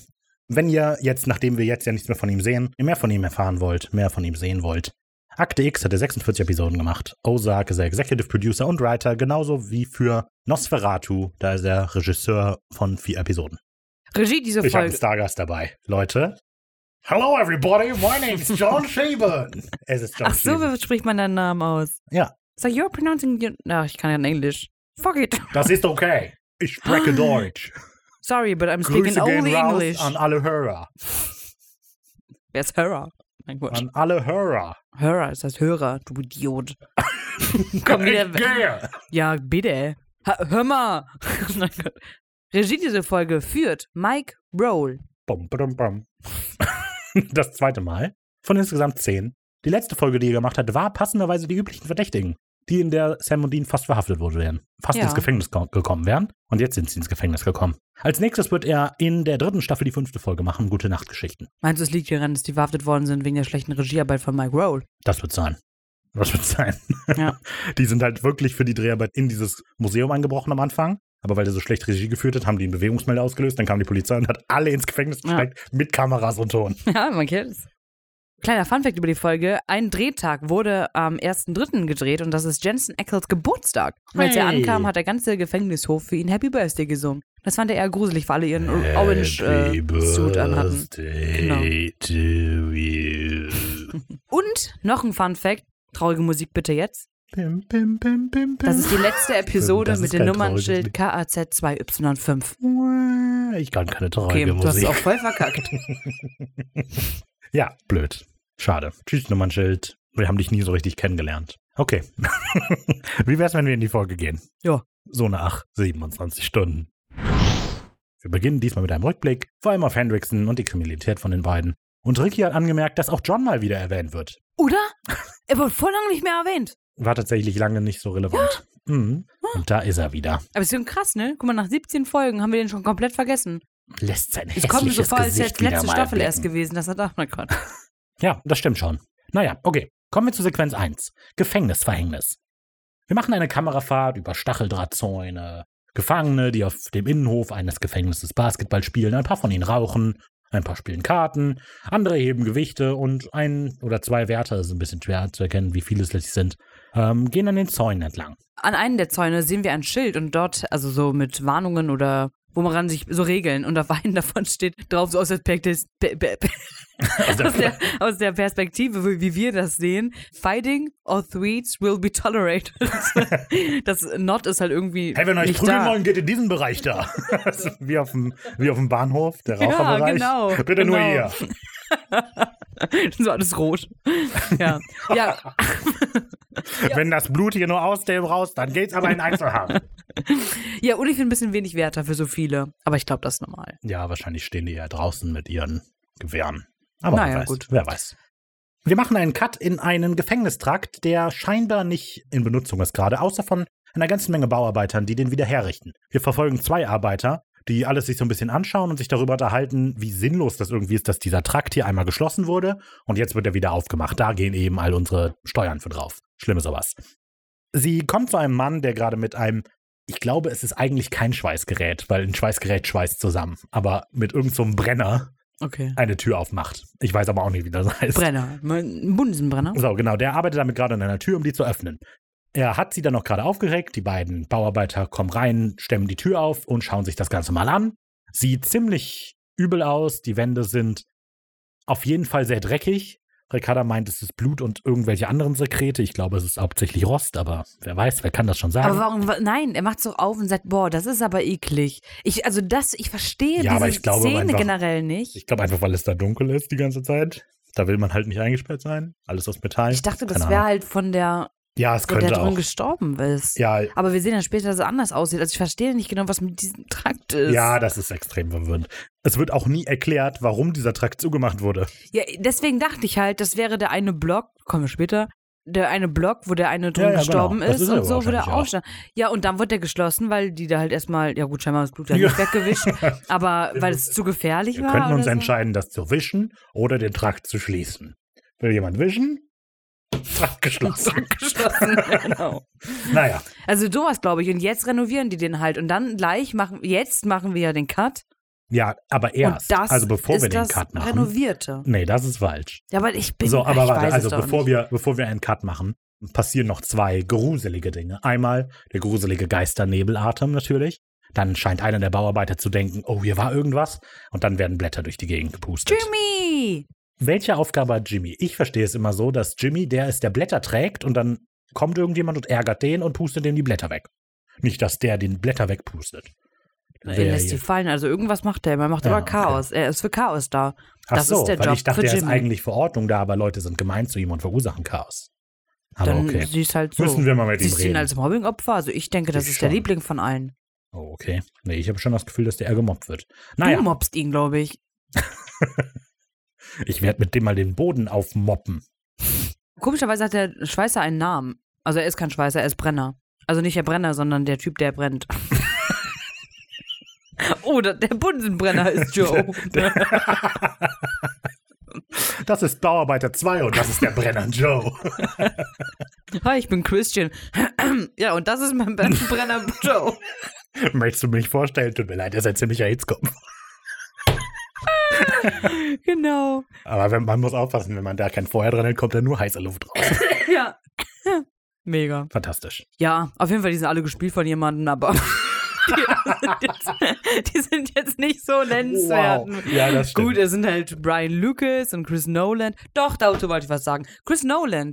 Wenn ihr jetzt, nachdem wir jetzt ja nichts mehr von ihm sehen, mehr von ihm erfahren wollt, mehr von ihm sehen wollt, Akte X hat er 46 Episoden gemacht. Ozark ist er Executive Producer und Writer, genauso wie für Nosferatu, da ist er Regisseur von vier Episoden. Regie dieser Ich habe einen Folge. Stargast dabei. Leute. Hello everybody, my name's John Sheehan. Es ist John Ach so, wie spricht man deinen Namen aus? Ja, So, you're pronouncing your... Ach, ich kann ja in Englisch. Fuck it. das ist okay. Ich spreche Deutsch. Sorry, but I'm speaking Grüße only raus English. an alle Hörer. Wer ist Hörer? Mein Gott. An alle Hörer. Hörer das Hörer, du Idiot. Komm wieder weg. Ja, bitte. Ha, hör mal. Regie dieser Folge führt Mike Roll. Bum, badum, bum. Das zweite Mal von insgesamt zehn. Die letzte Folge, die er gemacht hat, war passenderweise die üblichen Verdächtigen, die in der Sam und Dean fast verhaftet worden wären, fast Ja. ins Gefängnis ko- gekommen wären. Und jetzt sind sie ins Gefängnis gekommen. Als nächstes wird er in der dritten Staffel die fünfte Folge machen, Gute Nachtgeschichten. Meinst du, es liegt daran, dass die verhaftet worden sind wegen der schlechten Regiearbeit von Mike Roll? Das wird sein. Das wird sein. Ja. Die sind halt wirklich für die Dreharbeit in dieses Museum eingebrochen am Anfang. Aber weil der so schlecht Regie geführt hat, haben die einen Bewegungsmelder ausgelöst. Dann kam die Polizei und hat alle ins Gefängnis Ja. gesteckt mit Kameras und Ton. ja, man kennt es. Kleiner Funfact über die Folge. Ein Drehtag wurde am 1.3. gedreht und das ist Jensen Ackles Geburtstag. Und als er Hey. ankam, hat der ganze Gefängnishof für ihn Happy Birthday gesungen. Das fand er eher gruselig, weil alle ihren Orange äh, Suit anhatten. Genau. Birthday to you. Und noch ein Funfact. Traurige Musik bitte jetzt. Pim, pim, pim, pim, pim. Das ist die letzte Episode mit dem Nummernschild trauriges KAZ2Y5. Ich kann keine Okay, traurige du hast es auch voll verkackt. Ja, blöd. Schade. Tschüss, Nummernschild. Wir haben dich nie so richtig kennengelernt. Okay. Wie wär's, wenn wir in die Folge gehen? Ja. So nach 27 Stunden. Wir beginnen diesmal mit einem Rückblick, vor allem auf Hendrickson und die Kriminalität von den beiden. Und Ricky hat angemerkt, dass auch John mal wieder erwähnt wird. Oder? Er wurde voll lange nicht mehr erwähnt. War tatsächlich lange nicht so relevant. Mhm. Und da ist er wieder. Aber ist schon krass, ne? Guck mal, nach 17 Folgen haben wir den schon komplett vergessen. Lässt sein Es kommt so hässliches vor, als wäre es letzte Staffel blicken. erst gewesen. Das hat auch mal Gott. Ja, das stimmt schon. Naja, okay. Kommen wir zu Sequenz 1. Gefängnisverhängnis. Wir machen eine Kamerafahrt über Stacheldrahtzäune, Gefangene, die auf dem Innenhof eines Gefängnisses Basketball spielen. Ein paar von ihnen rauchen, ein paar spielen Karten, andere heben Gewichte und ein oder zwei Wärter, das ist ein bisschen schwer zu erkennen, wie viele es letztlich sind, ähm, gehen an den Zäunen entlang. An einem der Zäune sehen wir ein Schild und dort, also so mit Warnungen oder wo man sich so Regeln und auf einem davon steht drauf, so aus der, Perspektive, pe- pe- pe- aus der, aus der Perspektive, wie wir das sehen, fighting or threats will be tolerated. das Not ist halt irgendwie Hey, wenn ihr euch prügeln da. wollen, geht in diesen Bereich da. Ist wie, auf dem, wie auf dem Bahnhof, der Ja, Raucherbereich. genau, Bitte nur genau. hier. So alles rot. Ja. ja, Wenn das Blut hier nur aus dem raus, dann geht's aber in Einzelhaft. ja, und ich finde ein bisschen wenig Wärter für so viele. Aber ich glaube, das ist normal. Ja, wahrscheinlich stehen die ja draußen mit ihren Gewehren. Aber Naja, wer weiß, gut. wer weiß. Wir machen einen Cut in einen Gefängnistrakt, der scheinbar nicht in Benutzung ist gerade, außer von einer ganzen Menge Bauarbeitern, die den wieder herrichten. Wir verfolgen zwei Arbeiter, die alles sich so ein bisschen anschauen und sich darüber unterhalten, wie sinnlos das irgendwie ist, dass dieser Trakt hier einmal geschlossen wurde und jetzt wird er wieder aufgemacht. Da gehen eben all unsere Steuern für drauf. Schlimme sowas. Sie kommt zu einem Mann, der gerade mit einem, ich glaube, es ist eigentlich kein Schweißgerät, weil ein Schweißgerät schweißt zusammen, aber mit irgendeinem so einem Brenner Okay. eine Tür aufmacht. Ich weiß aber auch nicht, wie das heißt. Brenner. Ein Bunsenbrenner. So, genau, der arbeitet damit gerade an einer Tür, um die zu öffnen. Er hat sie dann noch gerade aufgeregt. Die beiden Bauarbeiter kommen rein, stemmen die Tür auf und schauen sich das Ganze mal an. Sieht ziemlich übel aus. Die Wände sind auf jeden Fall sehr dreckig. Ricarda meint, es ist Blut und irgendwelche anderen Sekrete. Ich glaube, es ist hauptsächlich Rost, aber wer weiß, wer kann das schon sagen? Aber warum? wa- Nein, er macht es doch auf und sagt, boah, das ist aber eklig. Ich, also das, ich verstehe Ja, diese aber ich glaube Szene einfach- generell nicht. ich glaube einfach, weil es da dunkel ist die ganze Zeit. Da will man halt nicht eingesperrt sein. Alles aus Metall. Ich dachte, das wäre halt von der, Ja, es könnte drin auch. gestorben ist. Ja, Aber wir sehen dann später, dass er anders aussieht. Also ich verstehe nicht genau, was mit diesem Trakt ist. Ja, das ist extrem verwirrend. Es wird auch nie erklärt, warum dieser Trakt zugemacht wurde. Ja, deswegen dachte ich halt, das wäre der eine Block, kommen wir später, der eine Block, wo der eine drin Ja, ja, gestorben genau. Ist ist und so, wo der auch. Ja, und dann wurde der geschlossen, weil die da halt erstmal, ja gut, scheinbar das Blut ja nicht weggewischt, aber weil es zu gefährlich Wir war. könnten uns so. entscheiden, das zu wischen oder den Trakt zu schließen. Will jemand wischen? Trakt geschlossen. Trakt geschlossen, genau. naja, Also sowas, glaube ich. Und jetzt renovieren die den halt. Und dann gleich machen, jetzt machen wir ja den Cut. ja, aber erst. also bevor wir den das Cut machen. Renovierte. Nee, das ist falsch. Ja, aber ich bin So, aber warte, also bevor nicht. wir, bevor wir einen Cut machen, passieren noch zwei gruselige Dinge. Einmal der gruselige Geisternebelatem natürlich. Dann scheint einer der Bauarbeiter zu denken, oh, hier war irgendwas. Und dann werden Blätter durch die Gegend gepustet. Jimmy! Welche Aufgabe hat Jimmy? Ich verstehe es immer so, dass Jimmy der ist, der Blätter trägt und dann kommt irgendjemand und ärgert den und pustet dem die Blätter weg. Nicht, dass der den Blätter wegpustet. Er lässt hier- fallen. Also irgendwas macht er. Er macht Ja, aber okay. Chaos. Er ist für Chaos da. Ach das so, ist der weil Job ich dachte, er ist eigentlich für Ordnung da, aber Leute sind gemein zu ihm und verursachen Chaos. Aber Dann okay. siehst halt so. Müssen wir mal mit ihm Siehst ihn reden. als Mobbing-Opfer? Also ich denke, das Ich ist der schon. Liebling von allen. Oh, okay. Nee, ich habe schon das Gefühl, dass der eher gemobbt wird. Naja, Du mobbst ihn, glaube ich. ich werde mit dem mal den Boden aufmoppen. Komischerweise hat der Schweißer einen Namen. Also er ist kein Schweißer, er ist Brenner. Also nicht der Brenner, sondern der Typ, der brennt. oh, der, Bunsenbrenner ist Joe. Das ist Bauarbeiter 2 und das ist der Brenner Joe. Hi, ich bin Christian. ja, und das ist mein Brenner Joe. Möchtest du mich vorstellen? Tut mir leid, ihr seid ziemlicher Hitzkopf. genau. Aber wenn, man muss aufpassen, wenn man da kein Feuer dran hält, kommt da nur heiße Luft raus. Ja. Mega. Fantastisch. Ja, auf jeden Fall, die sind alle gespielt von jemandem, aber die, sind jetzt, die sind jetzt nicht so nennenswert. Ja, das stimmt. Gut, es sind halt Brian Lucas und Chris Nolan. Doch, dazu wollte ich was sagen. Chris Nolan.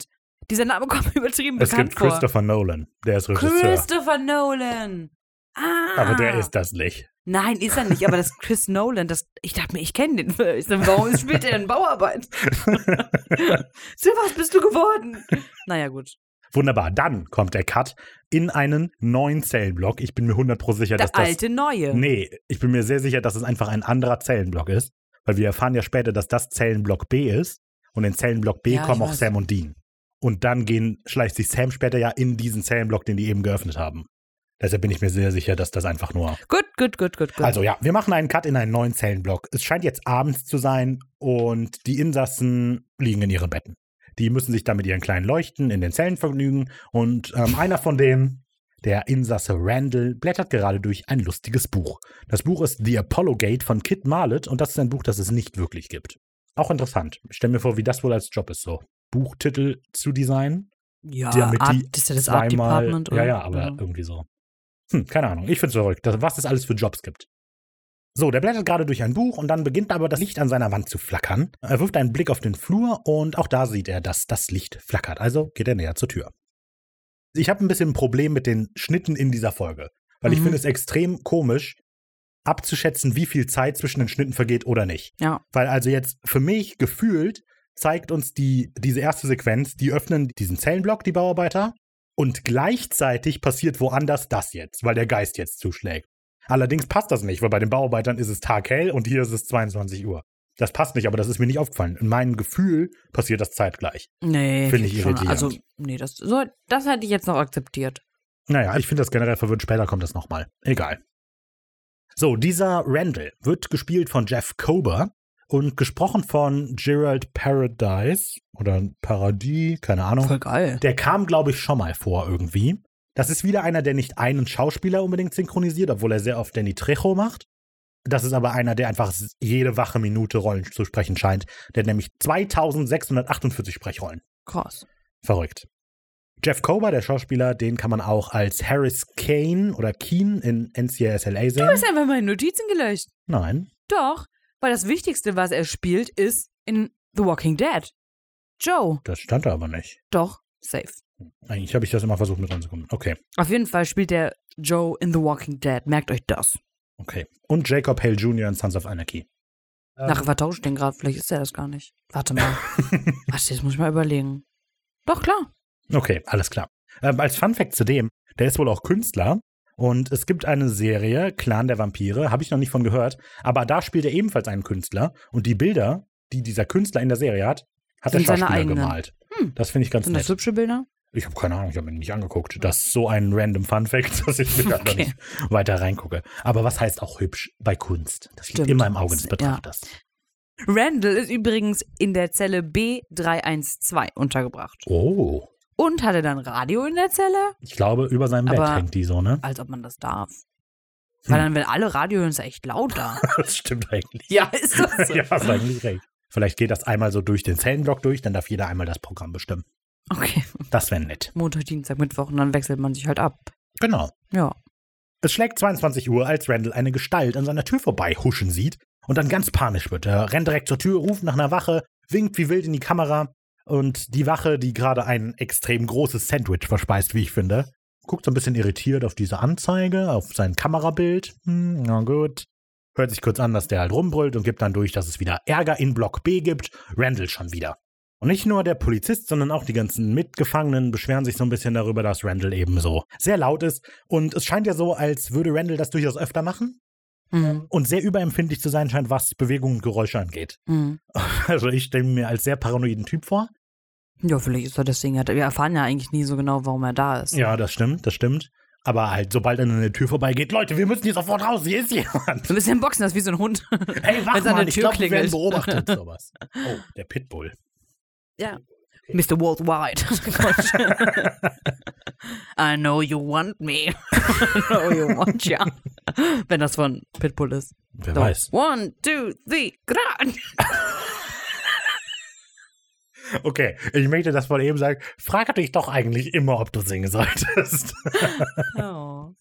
Dieser Name kommt übertrieben es bekannt gibt vor. Christopher Nolan, der ist Regisseur. Christopher Nolan. Ah. Aber der ist das nicht. Nein, ist er nicht, aber das Chris Nolan, das, ich dachte mir, ich kenne den. Ich sag, warum spielt er in Bauarbeit? so was bist du geworden? Naja, gut. Wunderbar. Dann kommt der Cut in einen neuen Zellenblock. Ich bin mir 100% sicher, Der dass das. alte Neue. Nee, ich bin mir sehr sicher, dass es einfach ein anderer Zellenblock ist. Weil wir erfahren ja später, dass das Zellenblock B ist. Und in Zellenblock B Ja, kommen auch weiß. Sam und Dean. Und dann gehen, schleicht sich Sam später ja in diesen Zellenblock, den die eben geöffnet haben. Deshalb bin ich mir sehr sicher, dass das einfach nur. Gut, gut, gut, gut, gut. Also ja, wir machen einen Cut in einen neuen Zellenblock. Es scheint jetzt abends zu sein und die Insassen liegen in ihren Betten. Die müssen sich dann mit ihren kleinen Leuchten in den Zellen vergnügen und ähm, einer von denen, der Insasse Randall, blättert gerade durch ein lustiges Buch. Das Buch ist The Apollo Gate von Kit Marlett und das ist ein Buch, das es nicht wirklich gibt. Auch interessant. Ich stell mir vor, wie das wohl als Job ist, so Buchtitel zu designen. ja, damit Art, die das ist ja das Art Department. Ja, oder? ja, aber irgendwie so. Hm, keine Ahnung. Ich find's verrückt, dass- was es alles für Jobs gibt. So, der blättert gerade durch ein Buch und dann beginnt aber das Licht an seiner Wand zu flackern. Er wirft einen Blick auf den Flur und auch da sieht er, dass das Licht flackert. Also geht er näher zur Tür. Ich habe ein bisschen ein Problem mit den Schnitten in dieser Folge, weil ich Mhm. finde es extrem komisch, abzuschätzen, wie viel Zeit zwischen den Schnitten vergeht oder nicht. Ja. Weil also jetzt für mich gefühlt zeigt uns die, diese erste Sequenz, die öffnen diesen Zellenblock, die Bauarbeiter, und gleichzeitig passiert woanders das jetzt, weil der Geist jetzt zuschlägt. Allerdings passt das nicht, weil bei den Bauarbeitern ist es taghell und hier ist es 22 Uhr. Das passt nicht, aber das ist mir nicht aufgefallen. In meinem Gefühl passiert das zeitgleich. Nee, Finde ich schon. irritierend. Also, nee, das, so, das hätte ich jetzt noch akzeptiert. Naja, ich finde das generell verwirrt. Später kommt das nochmal. Egal. So, dieser Randall wird gespielt von Jeff Kober und gesprochen von Gerald Paradise oder Paradis, keine Ahnung. Voll geil. Der kam, glaube ich, schon mal vor irgendwie. Das ist wieder einer, der nicht einen Schauspieler unbedingt synchronisiert, obwohl er sehr oft Danny Trejo macht. Das ist aber einer, der einfach jede wache Minute Rollen zu sprechen scheint. Der hat nämlich 2648 Sprechrollen. Krass. Verrückt. Jeff Kober, der Schauspieler, den kann man auch als Harris Kane oder Keen in NCISLA Du sehen. hast einfach meine Notizen gelöscht. Nein. Doch, weil das Wichtigste, was er spielt, ist in The Walking Dead. Joe. Das stand da aber nicht. Doch, safe. Eigentlich habe ich das immer versucht mit ranzukommen. Okay, Auf jeden Fall spielt der Joe in The Walking Dead. Merkt euch das. okay. Und Jacob Hale Jr. in Sons of Anarchy. Nachher vertauscht den gerade. Vielleicht ist er das gar nicht. Warte mal. Warte, jetzt muss ich mal überlegen. Doch, klar. Okay, alles klar. Ähm, als Funfact zu dem, der ist wohl auch Künstler und es gibt eine Serie, Clan der Vampire, habe ich noch nicht von gehört, aber da spielt er ebenfalls einen Künstler und die Bilder, die dieser Künstler in der Serie hat, hat der Sind seine Schauspieler gemalt. Hm. Das finde ich ganz Sind das nett. hübsche Bilder? Ich habe keine Ahnung, ich habe ihn nicht angeguckt. Das ist so ein random Funfact, dass ich mir Okay. nicht weiter reingucke. Aber was heißt auch hübsch bei Kunst? Das liegt Stimmt. immer im Auge des Ja. Betrachters. Randall ist übrigens in der Zelle B312 untergebracht. Oh. Und hatte dann Radio in der Zelle? Ich glaube, über seinem Bett Aber- hängt die so, ne? Als ob man das darf. Hm. Weil dann, wenn alle Radio hören, ist ja echt laut da. Das stimmt eigentlich. ja, ist das so? ja, hast eigentlich recht. Vielleicht geht das einmal so durch den Zellenblock durch, dann darf jeder einmal das Programm bestimmen. Okay. Das wäre nett. Montag, Dienstag, Mittwoch und dann wechselt man sich halt ab. Genau. Ja. Es schlägt 22 Uhr, als Randall eine Gestalt an seiner Tür vorbei huschen sieht und dann ganz panisch wird. Er rennt direkt zur Tür, ruft nach einer Wache, winkt wie wild in die Kamera und die Wache, die gerade ein extrem großes Sandwich verspeist, wie ich finde, guckt so ein bisschen irritiert auf diese Anzeige, auf sein Kamerabild. Hm, na gut. Hört sich kurz an, dass der halt rumbrüllt und gibt dann durch, dass es wieder Ärger in Block B gibt. Randall schon wieder. Und nicht nur der Polizist, sondern auch die ganzen Mitgefangenen beschweren sich so ein bisschen darüber, dass Randall eben so sehr laut ist. Und es scheint ja so, als würde Randall das durchaus öfter machen Mhm. und sehr überempfindlich zu sein scheint, was Bewegung und Geräusche angeht. Mhm. Also ich stelle mir als sehr paranoiden Typ vor. Ja, vielleicht ist er deswegen. Wir erfahren ja eigentlich nie so genau, warum er da ist. Ja, das stimmt, das stimmt. Aber halt, sobald er an der Tür vorbeigeht, Leute, wir müssen hier sofort raus, hier ist jemand. So ein bisschen boxen, das ist wie so ein Hund. Hey, wach mal, der ich Tür glaube, wir werden beobachtet, sowas. Oh, der Pitbull. Ja. Mr. Worldwide. I know you want me. I know you want ya. Wenn das von Pitbull ist. Wer So, weiß. One, two, three, grad. Okay, ich möchte das von eben sagen. Frag dich doch eigentlich immer, ob du singen solltest. Oh.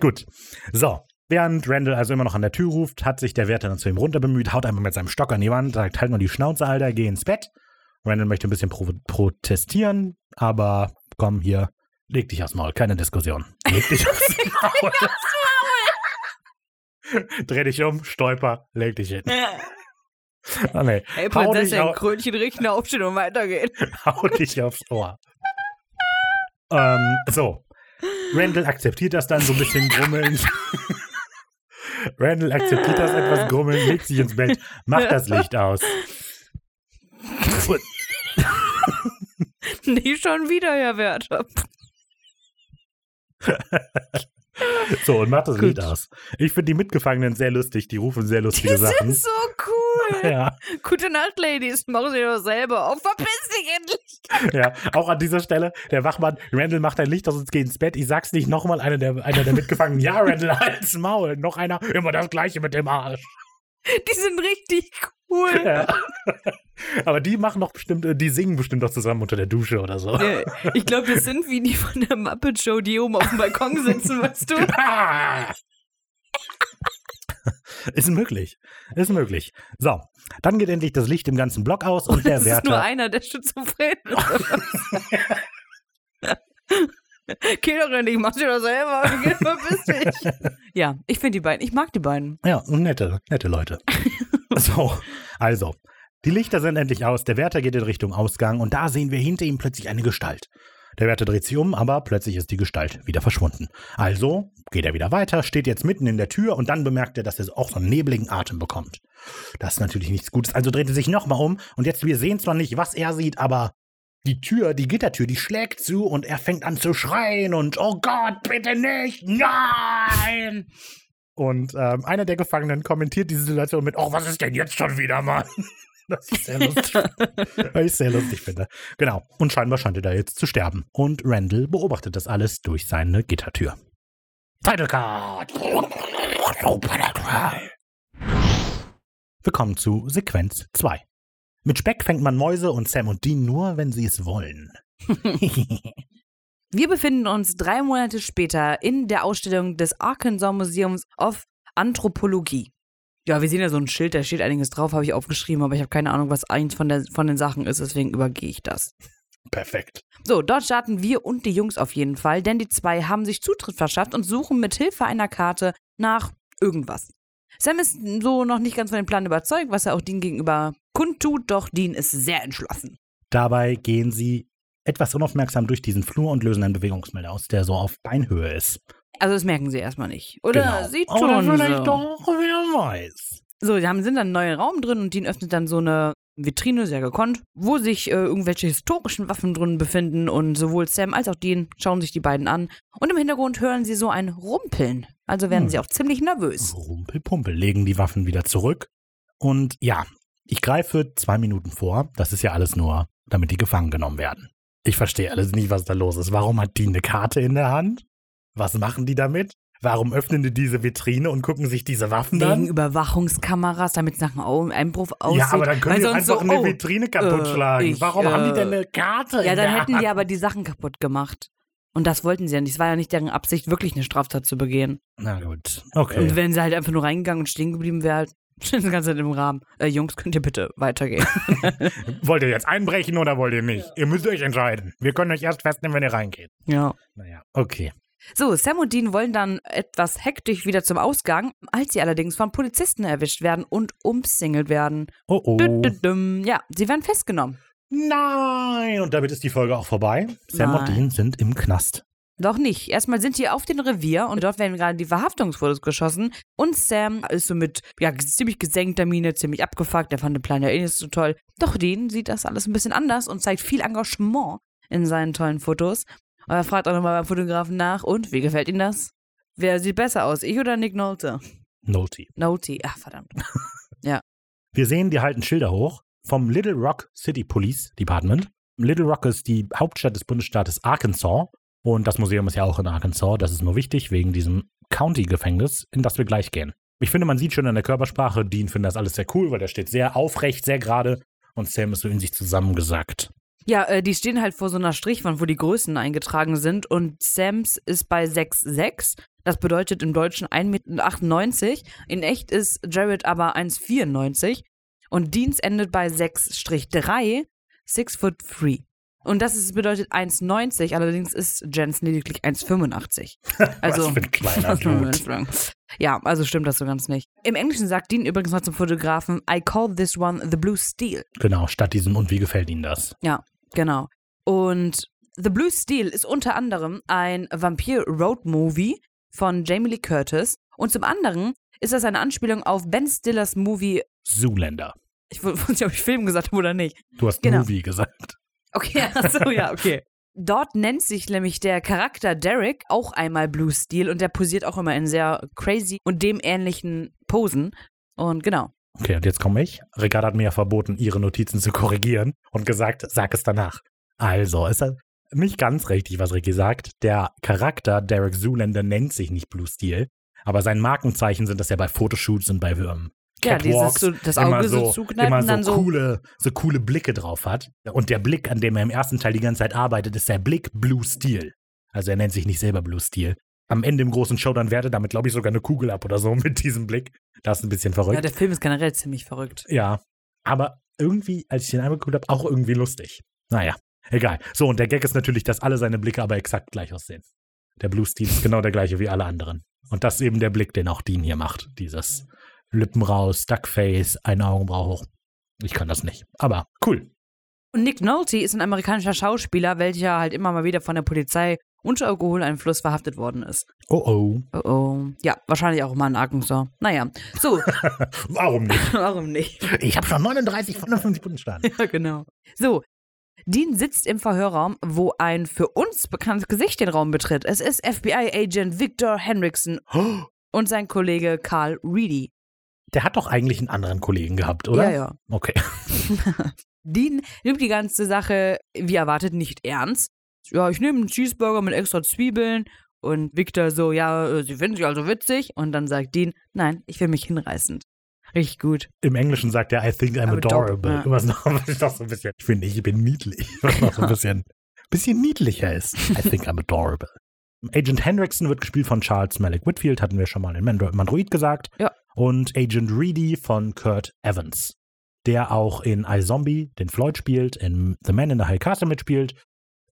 Gut. So. Während Randall also immer noch an der Tür ruft, hat sich der Wärter dann zu ihm runter bemüht, haut einmal mit seinem Stock an die Wand, sagt, halt mal die Schnauze, Alter, geh ins Bett. Randall möchte ein bisschen pro protestieren, aber komm hier, leg dich aufs Maul, keine Diskussion. Leg dich aufs Maul. Dreh dich um, stolper, leg dich hin. Ah, nee. Hey, Hau dich, Prinzessin, au Krönchen richten, aufstehen und weitergehen. hau dich aufs Ohr. Ähm, so. Randall akzeptiert das dann so ein bisschen grummelnd. Randall akzeptiert das etwas grummelnd, legt sich ins Bett, macht das Licht aus. Nicht schon wieder, Herr Wärter. so, und macht das Gut. Licht aus. Ich finde die Mitgefangenen sehr lustig, die rufen sehr lustige Die Sachen. sind so cool. Ja, Gute Nacht, Ladies. Machen Sie doch selber auf. Verpiss dich endlich. ja, auch an dieser Stelle, der Wachmann, Randall macht ein Licht aus und geht ins Bett. Ich sag's nicht nochmal, einer der, einer der Mitgefangenen, ja, Randall, halt's Maul. Noch einer, immer das Gleiche mit dem Arsch. Die sind richtig cool. Ja. Aber die machen doch bestimmt, äh, die singen bestimmt doch zusammen unter der Dusche oder so. Ja, Ich glaube, das sind wie die von der Muppet Show, die oben auf dem Balkon sitzen, weißt du? Ist möglich. Ist möglich. So, dann geht endlich das Licht im ganzen Block aus und der Das ist nur Wärter. einer, der schizophren ist. Geh doch endlich, mach dir doch selber. Geh, verpiss dich. Ja, ich finde die beiden, ich mag die beiden. Ja, und nette, nette Leute. so, also. Die Lichter sind endlich aus, der Wärter geht in Richtung Ausgang und da sehen wir hinter ihm plötzlich eine Gestalt. Der Wärter dreht sich um, aber plötzlich ist die Gestalt wieder verschwunden. Also geht er wieder weiter, steht jetzt mitten in der Tür und dann bemerkt er, dass er auch so einen nebligen Atem bekommt. Das ist natürlich nichts Gutes. Also dreht er sich nochmal um und jetzt, wir sehen zwar nicht, was er sieht, aber die Tür, die Gittertür, die schlägt zu und er fängt an zu schreien und oh Gott, bitte nicht, nein! Und ähm, einer der Gefangenen kommentiert diese Situation mit, oh, was ist denn jetzt schon wieder, Mann? Das ist sehr lustig. Weil ich sehr lustig finde. Genau. Und scheinbar scheint er da jetzt zu sterben. Und Randall beobachtet das alles durch seine Gittertür. Title Card. Wir kommen zu Sequenz 2. Mit Speck fängt man Mäuse und Sam und Dean nur, wenn sie es wollen. Wir befinden uns drei Monate später in der Ausstellung des Arkansas Museums of Anthropologie. Ja, wir sehen ja so ein Schild, da steht einiges drauf, habe ich aufgeschrieben, aber ich habe keine Ahnung, was eins von, der, von den Sachen ist, deswegen übergehe ich das. Perfekt. So, dort starten wir und die Jungs auf jeden Fall, denn die zwei haben sich Zutritt verschafft und suchen mit Hilfe einer Karte nach irgendwas. Sam ist so noch nicht ganz von dem Plan überzeugt, was er auch Dean gegenüber kundtut, doch Dean ist sehr entschlossen. Dabei gehen sie etwas unaufmerksam durch diesen Flur und lösen einen Bewegungsmelder aus, der so auf Beinhöhe ist. Also das merken sie erstmal nicht. Oder Genau. sieht Oder schon vielleicht so. doch, wer weiß. So, die haben, sind dann einen neuen Raum drin und Dean öffnet dann so eine Vitrine, sehr gekonnt, wo sich äh, irgendwelche historischen Waffen drin befinden und sowohl Sam als auch Dean schauen sich die beiden an und im Hintergrund hören sie so ein Rumpeln. Also werden Hm. sie auch ziemlich nervös. Rumpelpumpel, legen die Waffen wieder zurück. Und ja, ich greife zwei Minuten vor. Das ist ja alles nur, damit die gefangen genommen werden. Ich verstehe alles nicht, was da los ist. Warum hat die eine Karte in der Hand? Was machen die damit? Warum öffnen die diese Vitrine und gucken sich diese Waffen Wegen an? Überwachungskameras, damit es nach einem Einbruch aussieht. Ja, aber dann können die einfach so, eine oh, Vitrine kaputt äh, schlagen. ich, Warum haben die äh, denn eine Karte Ja, dann hätten Hand? die aber die Sachen kaputt gemacht. Und das wollten sie ja nicht. Es war ja nicht deren Absicht, wirklich eine Straftat zu begehen. Na gut, okay. Und wenn sie halt einfach nur reingegangen und stehen geblieben wäre, halt das ganze Zeit im Rahmen. Äh, Jungs, könnt ihr bitte weitergehen? wollt ihr jetzt einbrechen oder wollt ihr nicht? Ihr müsst euch entscheiden. Wir können euch erst festnehmen, wenn ihr reingeht. ja. Naja, okay. So, Sam und Dean wollen dann etwas hektisch wieder zum Ausgang, als sie allerdings von Polizisten erwischt werden und umsingelt werden. Oh oh. Dü -dü -düm. Ja, sie werden festgenommen. Nein! Und damit ist die Folge auch vorbei. Sam und Nein. Dean sind im Knast. Doch nicht. Erstmal sind die auf dem Revier und dort werden gerade die Verhaftungsfotos geschossen. Und Sam ist so mit ja, ziemlich gesenkter Miene, ziemlich abgefuckt. Der fand den Plan ja eh nicht so toll. Doch Dean sieht das alles ein bisschen anders und zeigt viel Engagement in seinen tollen Fotos. Und er fragt auch nochmal beim Fotografen nach. Und, wie gefällt Ihnen das? Wer sieht besser aus, ich oder Nick Nolte? Noty. Nolte. Ach, verdammt. Wir sehen, die halten Schilder hoch vom Little Rock City Police Department. Little Rock ist die Hauptstadt des Bundesstaates Arkansas. Und das Museum ist ja auch in Arkansas. Das ist nur wichtig wegen diesem County-Gefängnis, in das wir gleich gehen. Ich finde, man sieht schon an der Körpersprache, Dean findet das alles sehr cool, weil der steht sehr aufrecht, sehr gerade und Sam ist so in sich zusammengesackt. Ja, äh, die stehen halt vor so einer Strichwand, wo die Größen eingetragen sind und Sams ist bei 6,6. Das bedeutet im Deutschen 1,98 Meter. In echt ist Jared aber 1,94 und Deans endet bei 6-3, 6 foot 3. Und das ist, bedeutet 1,90, allerdings ist Jens lediglich 1,85. Also, Was für ein kleiner Dude. ja, also stimmt das so ganz nicht. Im Englischen sagt Dean übrigens mal zum Fotografen, I call this one the blue steel. Genau, statt diesem und wie gefällt Ihnen das? Ja, genau. Und The Blue Steel ist unter anderem ein Vampir-Road-Movie von Jamie Lee Curtis. Und zum anderen ist das eine Anspielung auf Ben Stillers Movie. Zoolander. Ich wusste nicht, ob ich Film gesagt habe oder nicht. Du hast Genau. Movie gesagt. Okay, achso, ja, okay. Dort nennt sich nämlich der Charakter Derek auch einmal Blue Steel und der posiert auch immer in sehr crazy und dem ähnlichen Posen. Und genau. Okay, und jetzt komme ich. Ricardo hat mir ja verboten, ihre Notizen zu korrigieren und gesagt, sag es danach. Also, ist das nicht ganz richtig, was Ricky sagt. Der Charakter Derek Zoolander nennt sich nicht Blue Steel, aber sein Markenzeichen sind das ja bei Fotoshoots und bei ähm, Ja, dieses so, das Auge so, so, zukneifen immer und dann so so. coole, so coole Blicke drauf hat. Und der Blick, an dem er im ersten Teil die ganze Zeit arbeitet, ist der Blick Blue Steel. Also er nennt sich nicht selber Blue Steel. Am Ende im großen Showdown werte damit, glaube ich, sogar eine Kugel ab oder so mit diesem Blick. Das ist ein bisschen verrückt. Ja, der Film ist generell ziemlich verrückt. Ja, aber irgendwie, als ich den einmal geguckt habe, auch irgendwie lustig. Naja, egal. So, und der Gag ist natürlich, dass alle seine Blicke aber exakt gleich aussehen. Der Blue Steel ist genau der gleiche wie alle anderen. Und das ist eben der Blick, den auch Dean hier macht. Dieses Lippen raus, Duckface, eine Augenbraue hoch. Ich kann das nicht. Aber cool. Und Nick Nolte ist ein amerikanischer Schauspieler, welcher halt immer mal wieder von der Polizei unter Alkoholeinfluss verhaftet worden ist. Oh oh. Oh oh. Ja, wahrscheinlich auch mal in Arkansas. Naja, so, Warum nicht? warum nicht? Ich habe schon 39 von 50 Punkten stand. Ja, genau. So, Dean sitzt im Verhörraum, wo ein für uns bekanntes Gesicht den Raum betritt. Es ist FBI-Agent Victor Henriksen und sein Kollege Carl Reedy. Der hat doch eigentlich einen anderen Kollegen gehabt, oder? Ja, ja. Okay. Dean nimmt die ganze Sache, wie erwartet, nicht ernst. Ja, ich nehme einen Cheeseburger mit extra Zwiebeln. Und Victor so, ja, äh, Sie finden sich also witzig. Und dann sagt Dean, nein, ich will mich hinreißend. Richtig gut. Im Englischen sagt er, I think I'm I'm adorable. adorable. Was noch, was noch so ein bisschen, ich finde, ich bin niedlich. Was noch so ein bisschen, bisschen niedlicher ist. I think I'm adorable. Agent Hendrickson wird gespielt von Charles Malik Whitfield, hatten wir schon mal in Mandro Mandroid gesagt. Ja. Und Agent Reedy von Kurt Evans, der auch in iZombie den Floyd spielt, in The Man in the High Castle mitspielt,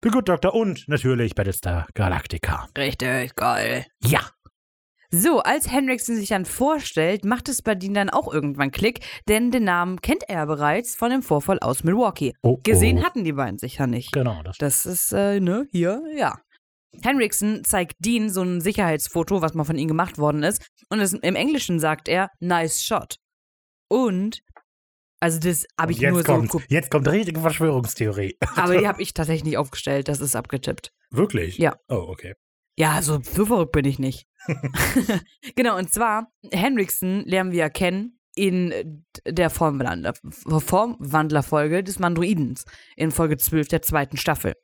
The Good Doctor und natürlich Battlestar Galactica. Richtig geil. Ja. So, als Henriksen sich dann vorstellt, macht es bei Dean dann auch irgendwann Klick, denn den Namen kennt er bereits von dem Vorfall aus Milwaukee. Oh, Gesehen oh. hatten die beiden sich ja nicht. Genau, das Das ist, äh, ne, hier, ja. Henriksen zeigt Dean so ein Sicherheitsfoto, was mal von ihm gemacht worden ist. Und es, im Englischen sagt er, nice shot. Und, also das habe ich jetzt nur so, kommt, gu- Jetzt kommt richtige Verschwörungstheorie. aber die habe ich tatsächlich nicht aufgestellt, das ist abgetippt. Wirklich? Ja. Oh, okay. Ja, so, so verrückt bin ich nicht. genau, und zwar, Henriksen lernen wir ja kennen in der Formwandler, Formwandlerfolge des Mandroidens in Folge 12 der zweiten Staffel.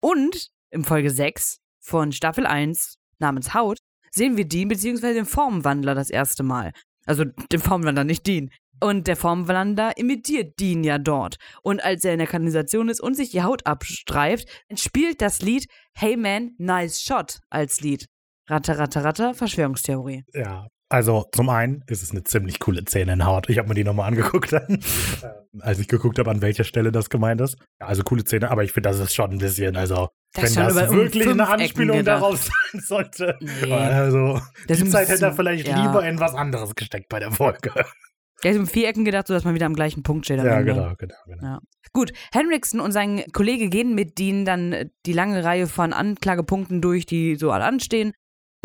Und in Folge 6 von Staffel 1 namens Haut sehen wir Dean bzw. den Formwandler das erste Mal. Also den Formwandler, nicht Dean. Und der Formwandler imitiert Dean ja dort. Und als er in der Kanalisation ist und sich die Haut abstreift, spielt das Lied Hey Man, Nice Shot als Lied. Ratter, ratter, ratter, Verschwörungstheorie. Ja. Also zum einen ist es eine ziemlich coole Szene in Haut. Ich habe mir die nochmal angeguckt, dann, als ich geguckt habe, an welcher Stelle das gemeint ist. Ja, also coole Szene, aber ich finde, das ist schon ein bisschen, also Das wenn das wirklich eine Anspielung darauf sein sollte. Nee. Also Das die Zeit hätte er vielleicht ja. lieber in was anderes gesteckt bei der Folge. Der ist um vier Ecken gedacht, sodass man wieder am gleichen Punkt steht. Ja, genau, genau, genau. Ja. Gut, Henriksen und sein Kollege gehen mit Dean dann äh, die lange Reihe von Anklagepunkten durch, die so alle anstehen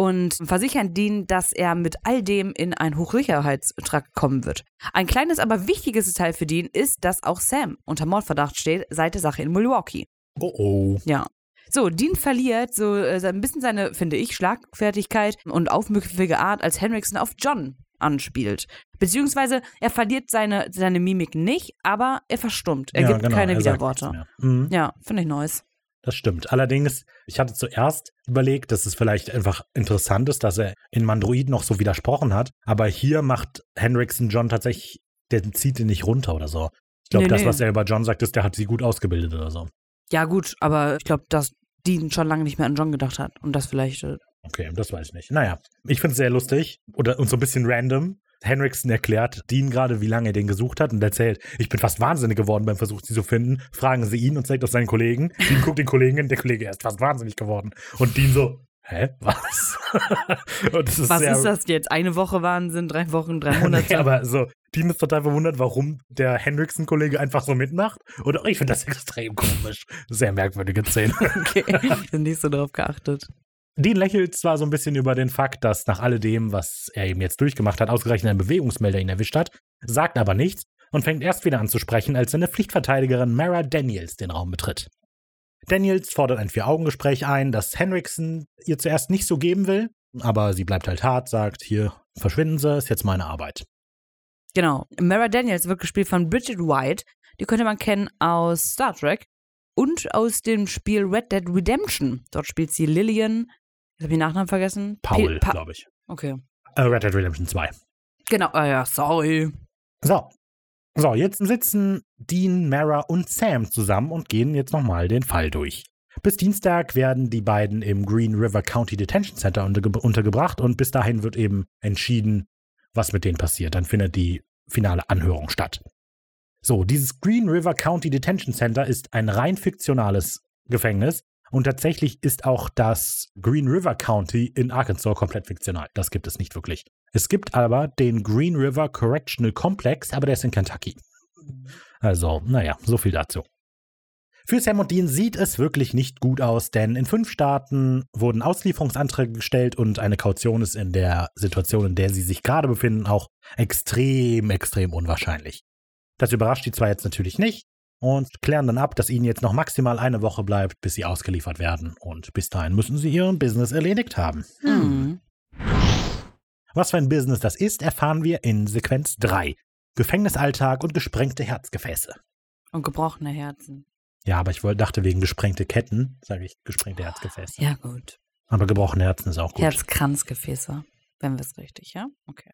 und versichern Dean, dass er mit all dem in einen Hochsicherheitstrakt kommen wird. Ein kleines, aber wichtiges Detail für Dean ist, dass auch Sam unter Mordverdacht steht seit der Sache in Milwaukee. Oh oh. Ja. So, Dean verliert so äh, ein bisschen seine, finde ich, Schlagfertigkeit und aufmüpfige Art, als Henriksen auf John anspielt. Beziehungsweise er verliert seine, seine Mimik nicht, aber er verstummt. Er ja, gibt genau, keine er Widerworte. Mhm. Ja, finde ich nice. Das stimmt. Allerdings, ich hatte zuerst überlegt, dass es vielleicht einfach interessant ist, dass er in Mandroid noch so widersprochen hat. Aber hier macht Hendrickson John tatsächlich, der zieht ihn nicht runter oder so. Ich glaube, Nee, das, nee. was er über John sagt, ist, der hat sie gut ausgebildet oder so. Ja, gut, aber ich glaube, dass Dean schon lange nicht mehr an John gedacht hat. Und das vielleicht. äh, Okay, das weiß ich nicht. Naja, ich finde es sehr lustig oder und so ein bisschen random. Henriksen erklärt Dean gerade, wie lange er den gesucht hat und erzählt, ich bin fast wahnsinnig geworden beim Versuch, sie zu finden. Fragen sie ihn und zeigt auf seinen Kollegen. Dean guckt den Kollegen an, der Kollege ist fast wahnsinnig geworden. Und Dean so, hä, was? und ist Was ist das jetzt? Eine Woche Wahnsinn, drei Wochen, drei Monate? Nee, aber so, Dean ist total verwundert, warum der Henriksen-Kollege einfach so mitmacht. Und ich finde das extrem komisch. Sehr merkwürdige Szene. okay, nicht so drauf geachtet. Dean lächelt zwar so ein bisschen über den Fakt, dass nach alledem, was er eben jetzt durchgemacht hat, ausgerechnet ein Bewegungsmelder ihn erwischt hat, sagt aber nichts und fängt erst wieder an zu sprechen, als seine Pflichtverteidigerin Mara Daniels den Raum betritt. Daniels fordert ein Vier-Augen-Gespräch ein, das Henriksen ihr zuerst nicht so geben will, aber sie bleibt halt hart, sagt, hier, verschwinden Sie, ist jetzt meine Arbeit. Genau. Mara Daniels wird gespielt von Bridget White. Die könnte man kennen aus Star Trek und aus dem Spiel Red Dead Redemption. Dort spielt sie Lillian. Jetzt habe ich den Nachnamen vergessen. Paul, Pa glaube ich. okay. Äh, Red Dead Redemption 2. Genau, ah ja, sorry. So. So, jetzt sitzen Dean, Mara und Sam zusammen und gehen jetzt nochmal den Fall durch. Bis Dienstag werden die beiden im Green River County Detention Center unterge untergebracht und bis dahin wird eben entschieden, was mit denen passiert. Dann findet die finale Anhörung statt. So, dieses Green River County Detention Center ist ein rein fiktionales Gefängnis und tatsächlich ist auch das Green River County in Arkansas komplett fiktional. Das gibt es nicht wirklich. Es gibt aber den Green River Correctional Complex, aber der ist in Kentucky. Also, naja, so viel dazu. Für Sam und Dean sieht es wirklich nicht gut aus, denn in fünf Staaten wurden Auslieferungsanträge gestellt und eine Kaution ist in der Situation, in der sie sich gerade befinden, auch extrem, extrem unwahrscheinlich. Das überrascht die zwei jetzt natürlich nicht und klären dann ab, dass ihnen jetzt noch maximal eine Woche bleibt, bis sie ausgeliefert werden. Und bis dahin müssen sie ihren Business erledigt haben. Hm. Was für ein Business das ist, erfahren wir in Sequenz 3. Gefängnisalltag und gesprengte Herzgefäße. Und gebrochene Herzen. Ja, aber ich dachte wegen gesprengte Ketten, sage ich gesprengte Herzgefäße. Ja, gut. Aber gebrochene Herzen ist auch gut. Herzkranzgefäße. Wenn wir es richtig, ja? Okay.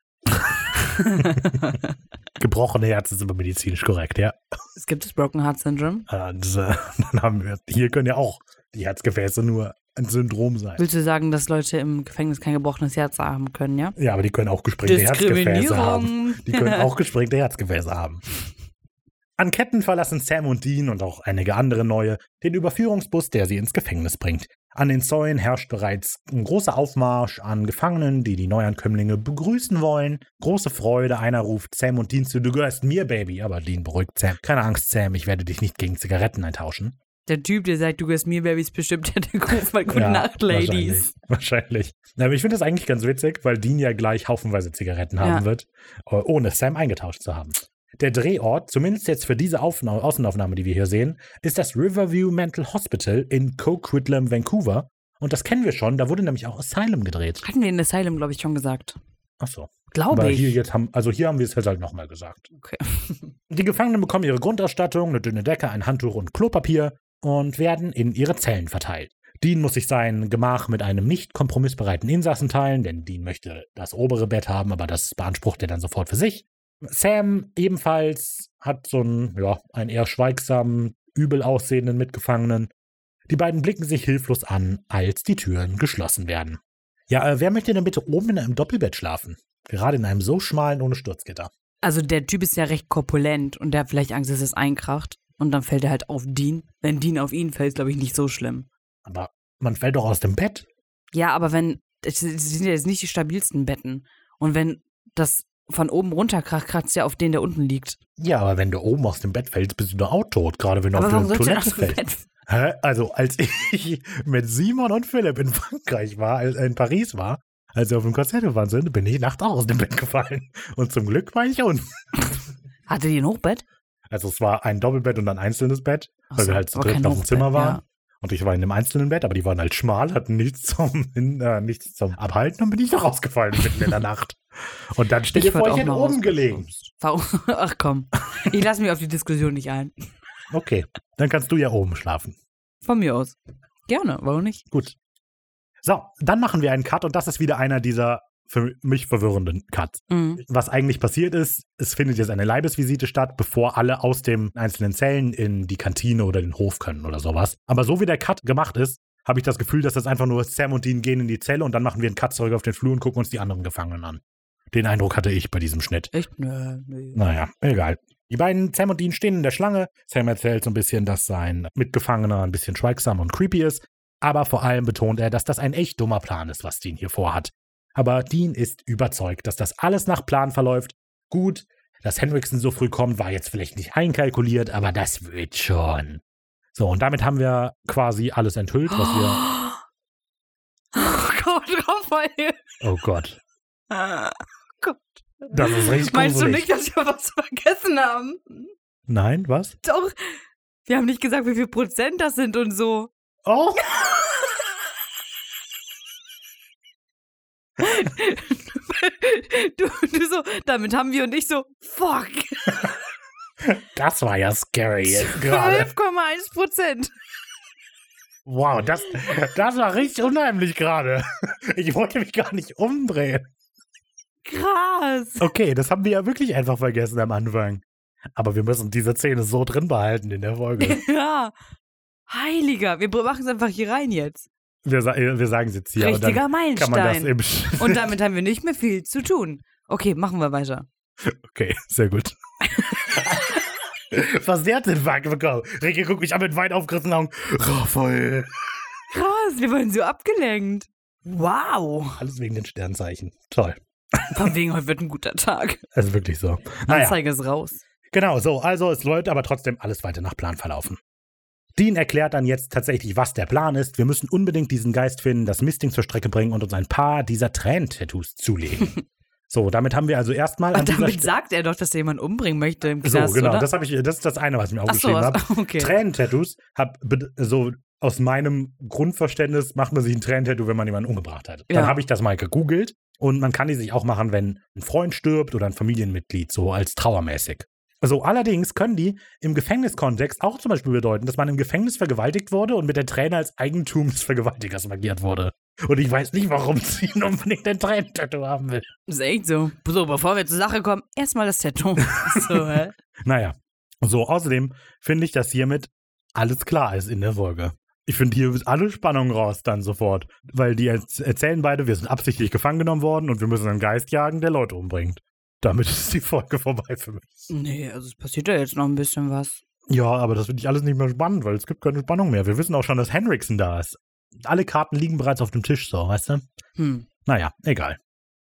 Gebrochene Herzen sind aber medizinisch korrekt, ja. es gibt das Broken Heart Syndrome. Äh, Das, äh, dann haben wir, hier können ja auch die Herzgefäße nur ein Syndrom sein. Willst du sagen, dass Leute im Gefängnis kein gebrochenes Herz haben können, ja? Ja, aber die können auch gesprengte Herzgefäße haben. Die können auch gesprengte Herzgefäße haben. An Ketten verlassen Sam und Dean und auch einige andere neue den Überführungsbus, der sie ins Gefängnis bringt. An den Zäunen herrscht bereits ein großer Aufmarsch an Gefangenen, die die Neuankömmlinge begrüßen wollen. Große Freude, einer ruft Sam und Dean zu, du gehörst mir, Baby. Aber Dean beruhigt Sam. Keine Angst, Sam, ich werde dich nicht gegen Zigaretten eintauschen. Der Typ, der sagt, du gehst mir, Babys, bestimmt der der gerufen hat, gute Ja, Nacht, Ladies. Wahrscheinlich. wahrscheinlich. Aber ich finde das eigentlich ganz witzig, weil Dean ja gleich haufenweise Zigaretten haben Ja. wird, äh, ohne Sam eingetauscht zu haben. Der Drehort, zumindest jetzt für diese Aufna Außenaufnahme, die wir hier sehen, ist das Riverview Mental Hospital in Coquitlam, Vancouver. Und das kennen wir schon, da wurde nämlich auch Asylum gedreht. Hatten wir in Asylum, glaube ich, schon gesagt. Ach so. Glaube ich. hier jetzt haben, also hier haben wir es jetzt halt nochmal gesagt. Okay. Die Gefangenen bekommen ihre Grundausstattung, eine dünne Decke, ein Handtuch und Klopapier und werden in ihre Zellen verteilt. Dean muss sich sein Gemach mit einem nicht kompromissbereiten Insassen teilen, denn Dean möchte das obere Bett haben, aber das beansprucht er dann sofort für sich. Sam ebenfalls hat so einen, ja, einen eher schweigsamen, übel aussehenden Mitgefangenen. Die beiden blicken sich hilflos an, als die Türen geschlossen werden. Ja, äh, wer möchte denn bitte oben in einem Doppelbett schlafen? Gerade in einem so schmalen ohne Sturzgitter. Also der Typ ist ja recht korpulent und der hat vielleicht Angst, dass es einkracht. Und dann fällt er halt auf Dean. Wenn Dean auf ihn fällt, ist, glaube ich, nicht so schlimm. Aber man fällt doch aus dem Bett. Ja, aber wenn, es sind ja jetzt nicht die stabilsten Betten. Und wenn das von oben runterkracht, kratzt ja auf den, der unten liegt. Ja, aber wenn du oben aus dem Bett fällst, bist du doch auch tot, gerade wenn du aber auf die denn Toilette dem fällst. Hä? Also, als ich mit Simon und Philipp in Frankreich war, als- in Paris war, als wir auf dem Konzert gefahren sind, bin ich nachts auch aus dem Bett gefallen. Und zum Glück war ich unten. Hatte die ein Hochbett? Also, es war ein Doppelbett und ein einzelnes Bett, weil so, wir halt zu dritt auf dem Zimmer waren. ja. Und ich war in einem einzelnen Bett, aber die waren halt schmal, hatten nichts zum, äh, nichts zum Abhalten und bin ich doch rausgefallen mitten in der Nacht. Und dann steht ihr vor, wollte ich hätte oben gelegen. Ach komm. Ich lasse mich auf die Diskussion nicht ein. Okay, dann kannst du ja oben schlafen. Von mir aus. Gerne, warum nicht? Gut. So, dann machen wir einen Cut und das ist wieder einer dieser für mich verwirrenden Cuts. Mhm. Was eigentlich passiert ist, es findet jetzt eine Leibesvisite statt, bevor alle aus den einzelnen Zellen in die Kantine oder den Hof können oder sowas. Aber so wie der Cut gemacht ist, habe ich das Gefühl, dass das einfach nur Sam und Dean gehen in die Zelle und dann machen wir einen Cut zurück auf den Flur und gucken uns die anderen Gefangenen an. Den Eindruck hatte ich bei diesem Schnitt. Echt? Nö, nö. Naja, egal. Die beiden Sam und Dean stehen in der Schlange. Sam erzählt so ein bisschen, dass sein Mitgefangener ein bisschen schweigsam und creepy ist. Aber vor allem betont er, dass das ein echt dummer Plan ist, was Dean hier vorhat. Aber Dean ist überzeugt, dass das alles nach Plan verläuft. Gut, dass Henriksen so früh kommt, war jetzt vielleicht nicht einkalkuliert, aber das wird schon. So, und damit haben wir quasi alles enthüllt, was wir. Oh Gott, Raphael. Oh Gott. Ah, Gott. Das ist richtig Meinst du gruselig. nicht, dass wir was vergessen haben? Nein, was? Doch. Wir haben nicht gesagt, wie viel Prozent das sind und so. Oh! Du, du so, damit haben wir und ich so, fuck. Das war ja scary jetzt gerade. 12,1 Prozent. Wow, das, das war richtig unheimlich gerade. Ich wollte mich gar nicht umdrehen. Krass. Okay, das haben wir ja wirklich einfach vergessen am Anfang. Aber wir müssen diese Szene so drin behalten in der Folge. Ja. Heiliger. Wir machen es einfach hier rein jetzt. Wir, sa wir sagen es jetzt hier, aber Richtiger dann kann man das Meilenstein. Und damit haben wir nicht mehr viel zu tun. Okay, machen wir weiter. Okay, sehr gut. Was der hat den Fuck bekommen? Ricky guckt mich an mit weit aufgerissenen Augen. Raphael. Krass, wir wurden so abgelenkt. Wow. Alles wegen den Sternzeichen. Toll. Von wegen, heute wird ein guter Tag. Also wirklich so. Naja, Anzeige ist raus. genau so. Also es läuft aber trotzdem alles weiter nach Plan verlaufen. Dean erklärt dann jetzt tatsächlich, was der Plan ist. Wir müssen unbedingt diesen Geist finden, das Misting zur Strecke bringen und uns ein paar dieser Tränentattoos zulegen. so, damit haben wir also erstmal Und damit sagt er doch, dass er jemanden umbringen möchte im So, Knast, genau, oder? das habe ich, das ist das eine, was ich mir so, aufgeschrieben habe. okay. Tränentattoos, hab so aus meinem Grundverständnis macht man sich ein Tränentattoo, wenn man jemanden umgebracht hat. Dann Ja. habe ich das mal gegoogelt und man kann die sich auch machen, wenn ein Freund stirbt oder ein Familienmitglied, so als trauermäßig. So, allerdings können die im Gefängniskontext auch zum Beispiel bedeuten, dass man im Gefängnis vergewaltigt wurde und mit der Träne als Eigentum des Vergewaltigers markiert wurde. Und ich weiß nicht, warum sie unbedingt ein Tränentattoo haben will. Das ist echt so. So, bevor wir zur Sache kommen, erstmal das Tattoo. so, hä? Naja, so, außerdem finde ich, dass hiermit alles klar ist in der Folge. Ich finde, hier ist alle Spannung raus dann sofort. Weil die erz- erzählen beide, wir sind absichtlich gefangen genommen worden und wir müssen einen Geist jagen, der Leute umbringt. Damit ist die Folge vorbei für mich. Nee, also es passiert ja jetzt noch ein bisschen was. Ja, aber das finde ich alles nicht mehr spannend, weil es gibt keine Spannung mehr. Wir wissen auch schon, dass Henriksen da ist. Alle Karten liegen bereits auf dem Tisch, so, weißt du? Hm. Naja, egal.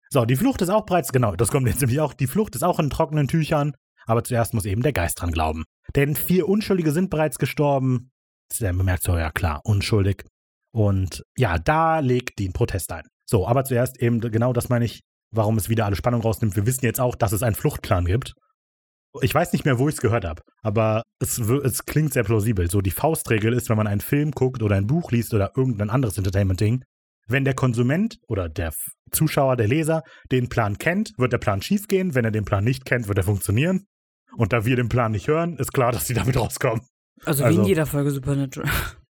So, die Flucht ist auch bereits, genau, das kommt jetzt nämlich auch. Die Flucht ist auch in trockenen Tüchern, aber zuerst muss eben der Geist dran glauben. Denn vier Unschuldige sind bereits gestorben. Sam bemerkt so, ja klar, unschuldig. Und ja, da legt Dean Protest ein. So, aber zuerst eben, genau das meine ich, warum es wieder alle Spannung rausnimmt. Wir wissen jetzt auch, dass es einen Fluchtplan gibt. Ich weiß nicht mehr, wo ich es gehört habe, aber es, es klingt sehr plausibel. So, die Faustregel ist, wenn man einen Film guckt oder ein Buch liest oder irgendein anderes Entertainment-Ding, wenn der Konsument oder der Zuschauer, der Leser den Plan kennt, wird der Plan schiefgehen. Wenn er den Plan nicht kennt, wird er funktionieren. Und da wir den Plan nicht hören, ist klar, dass die damit rauskommen. Also, wie Also- in jeder Folge Supernatural.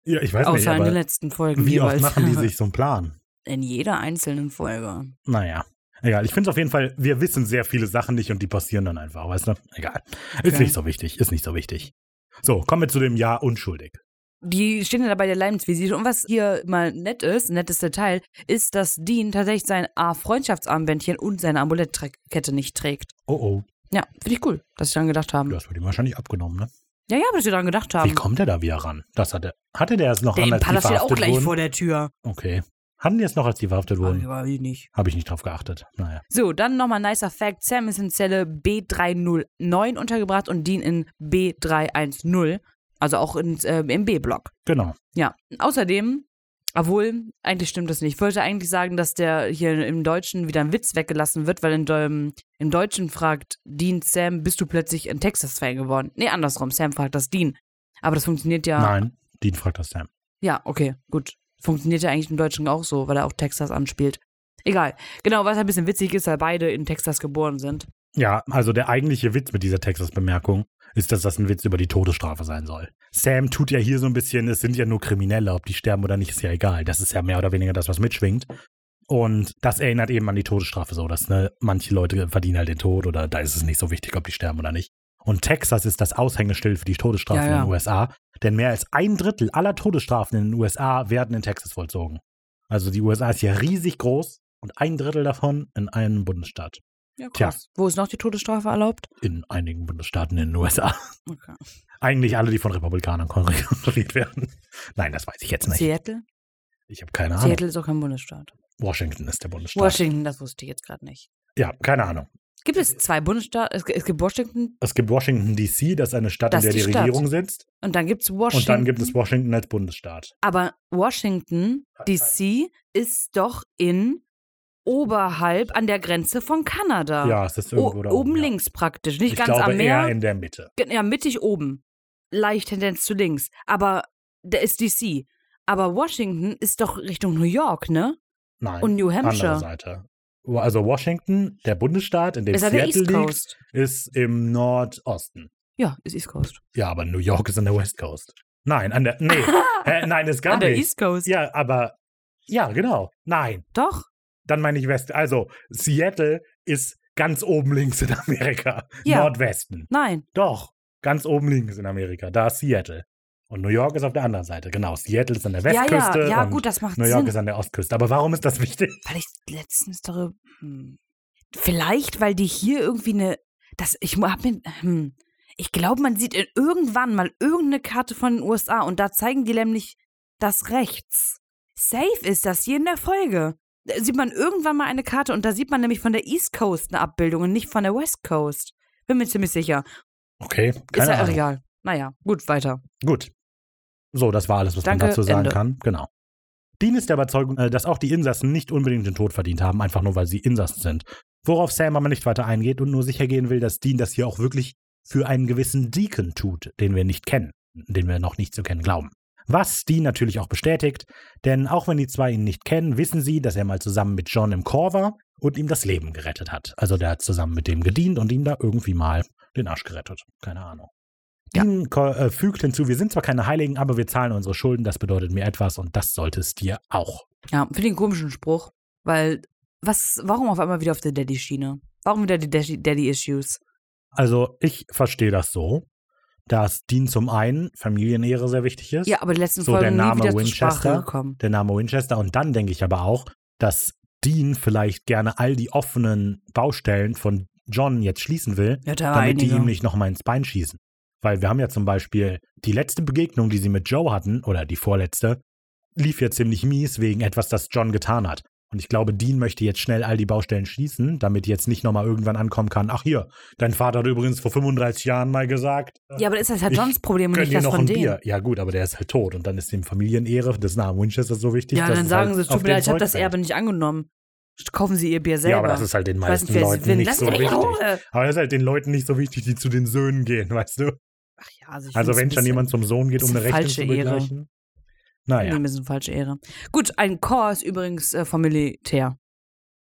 Ja, ich weiß nicht, Außer in den letzten Folgen. wie oft jeweils. machen die sich so einen Plan? In jeder einzelnen Folge. Naja, egal. Ich finde es auf jeden Fall, wir wissen sehr viele Sachen nicht und die passieren dann einfach, weißt du? Egal. Ist Okay. nicht so wichtig, ist nicht so wichtig. So, kommen wir zu dem Ja unschuldig. Die stehen ja da bei der Leibniz-Visite. Und was hier mal nett ist, nettes Detail, ist, dass Dean tatsächlich sein A-Freundschaftsarmbändchen und seine Amulettkette nicht trägt. Oh oh, Ja, finde ich cool, dass sie daran gedacht haben. das wird ihm wahrscheinlich abgenommen, ne? Ja, ja, dass sie daran gedacht haben. Wie kommt er da wieder ran? Das hatte, hatte der es noch der an, als die Impala steht auch gleich wurden? vor der Tür. Okay. Hatten die es noch, als die verhaftet wurden? Aber ich nicht. Habe ich nicht drauf geachtet. Naja. So, dann nochmal nicer Fact. Sam ist in Zelle B309 untergebracht und Dean in B310. Also auch in, äh, im B-Block. Genau. Ja. Außerdem, obwohl, eigentlich stimmt das nicht. Ich wollte eigentlich sagen, dass der hier im Deutschen wieder ein Witz weggelassen wird, weil in, Deu- im Deutschen fragt Dean Sam, bist du plötzlich ein Texas-Fan geworden? Nee, andersrum. Sam fragt das Dean. Aber das funktioniert ja. Nein, Dean fragt das Sam. Ja, okay, gut. Funktioniert ja eigentlich im Deutschen auch so, weil er auch Texas anspielt. Egal. Genau, was ein bisschen witzig ist, weil beide in Texas geboren sind. Ja, also der eigentliche Witz mit dieser Texas-Bemerkung ist, dass das ein Witz über die Todesstrafe sein soll. Sam tut ja hier so ein bisschen, es sind ja nur Kriminelle, ob die sterben oder nicht, ist ja egal. Das ist ja mehr oder weniger das, was mitschwingt. Und das erinnert eben an die Todesstrafe so, dass ne, manche Leute verdienen halt den Tod oder da ist es nicht so wichtig, ob die sterben oder nicht. Und Texas ist das Aushängeschild für die Todesstrafen Ja, ja. in den USA, denn mehr als ein Drittel aller Todesstrafen in den USA werden in Texas vollzogen. Also die USA ist ja riesig groß und ein Drittel davon in einem Bundesstaat. Ja, Tja. Wo ist noch die Todesstrafe erlaubt? In einigen Bundesstaaten in den USA. Okay. Eigentlich alle, die von Republikanern kontrolliert werden. Nein, das weiß ich jetzt nicht. Seattle? Ich habe keine Ahnung. Seattle ist auch kein Bundesstaat. Washington ist der Bundesstaat. Washington, das wusste ich jetzt gerade nicht. Ja, keine Ahnung. Gibt es zwei Bundesstaaten? Es, es gibt Washington Es gibt Washington DC, das ist eine Stadt, Das in der die, die. Regierung sitzt. und dann gibt es Washington. Und dann gibt es Washington als Bundesstaat. Aber Washington, D.C. ist doch in oberhalb an der Grenze von Kanada. Ja, es ist O irgendwo da oben ja. links praktisch. Nicht Ich ganz glaube am Meer. eher in der Mitte. Ja, mittig oben. Leicht Tendenz zu links. Aber der ist DC. Aber Washington ist doch Richtung New York, ne? Nein, Und New andere Hampshire. Seite. Also Washington, der Bundesstaat, in dem Ist an der Seattle liegt, ist im Nordosten. Ja, ist East Coast. Ja, aber New York ist an der West Coast. Nein, an der. Nee. Hä, nein, ist gar An der nicht. East Coast. Ja, aber. Ja, genau. Nein. Doch. Dann meine ich West. Also, Seattle ist ganz oben links in Amerika. Ja. Nordwesten. Nein. Doch. Ganz oben links in Amerika. Da ist Seattle. Und New York ist auf der anderen Seite. Genau. Seattle ist an der Ja, Westküste. ja, ja, und gut, das macht New York Sinn. ist an der Ostküste. Aber warum ist das wichtig? Weil ich letztens darüber. Hm. Vielleicht, weil die hier irgendwie eine. Das, ich hab mir. Hm. Ich glaube, man sieht irgendwann mal irgendeine Karte von den USA und da zeigen die nämlich das rechts. Safe ist das hier in der Folge. Da sieht man irgendwann mal eine Karte und da sieht man nämlich von der East Coast eine Abbildung und nicht von der West Coast. Bin mir ziemlich sicher. Okay. Ist Keine ja Ahnung. egal. Naja, gut, weiter. Gut. So, das war alles, was Danke, man dazu sagen Ende. kann. Genau. Dean ist der Überzeugung, äh, dass auch die Insassen nicht unbedingt den Tod verdient haben, einfach nur weil sie Insassen sind. Worauf Sam aber nicht weiter eingeht und nur sicher gehen will, dass Dean das hier auch wirklich für einen gewissen Deacon tut, den wir nicht kennen, den wir noch nicht zu kennen glauben. Was Dean natürlich auch bestätigt, denn auch wenn die zwei ihn nicht kennen, wissen sie, dass er mal zusammen mit John im Chor war und ihm das Leben gerettet hat. Also der hat zusammen mit dem gedient und ihm da irgendwie mal den Arsch gerettet. Keine Ahnung. Ja. Äh, fügt hinzu, wir sind zwar keine Heiligen, aber wir zahlen unsere Schulden, das bedeutet mir etwas und das sollte es dir auch. Ja, finde ich einen komischen Spruch, weil was, warum auf einmal wieder auf der Daddy-Schiene? Warum wieder die Daddy- Daddy-Issues? Also ich verstehe das so, dass Dean zum einen Familienehre sehr wichtig ist, Ja, aber die letzten So, der Folgen nie Name wieder Sprache Winchester. gekommen. der Name Winchester und dann denke ich aber auch, dass Dean vielleicht gerne all die offenen Baustellen von John jetzt schließen will, Ja, da damit die einige. ihm nicht nochmal ins Bein schießen. Weil wir haben ja zum Beispiel die letzte Begegnung, die sie mit Joe hatten, oder die vorletzte, lief ja ziemlich mies wegen etwas, das John getan hat. Und ich glaube, Dean möchte jetzt schnell all die Baustellen schließen, damit jetzt nicht nochmal irgendwann ankommen kann, ach hier, dein Vater hat übrigens vor 35 Jahren mal gesagt, Ja, aber das ist halt Ich Johns Problem und nicht dir das noch von ein denen. Bier. Ja gut, aber der ist halt tot und dann ist dem Familienehre des Namen Winchester so wichtig. Ja, dann sagen halt sie, es tut mir leid, ich habe das. Erbe nicht angenommen. Kaufen Sie Ihr Bier selber. Ja, aber das ist halt den meisten nicht, Leuten nicht so wichtig. Aber das ist halt den Leuten nicht so wichtig, die zu den Söhnen gehen, weißt du? Ach ja, also, Also wenn schon jemand zum Sohn geht, um eine Rechnung zu falsche Ehre. begleichen. Naja, Ein bisschen falsche Ehre. Gut, ein Chor ist übrigens äh, vom Militär.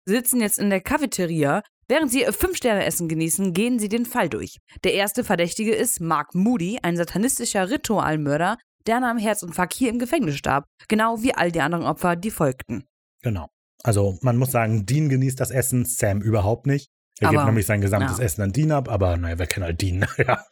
Sie sitzen jetzt in der Cafeteria. Während sie Fünf-Sterne-Essen genießen, gehen sie den Fall durch. Der erste Verdächtige ist Mark Moody, ein satanistischer Ritualmörder, der an einem Herzinfarkt hier im Gefängnis starb. Genau wie all die anderen Opfer, die folgten. genau. Also man muss sagen, Dean genießt das Essen, Sam überhaupt nicht. Er gibt Aber- nämlich sein gesamtes ja. Essen an Dean ab, aber naja, wer kennt halt Dean? ja.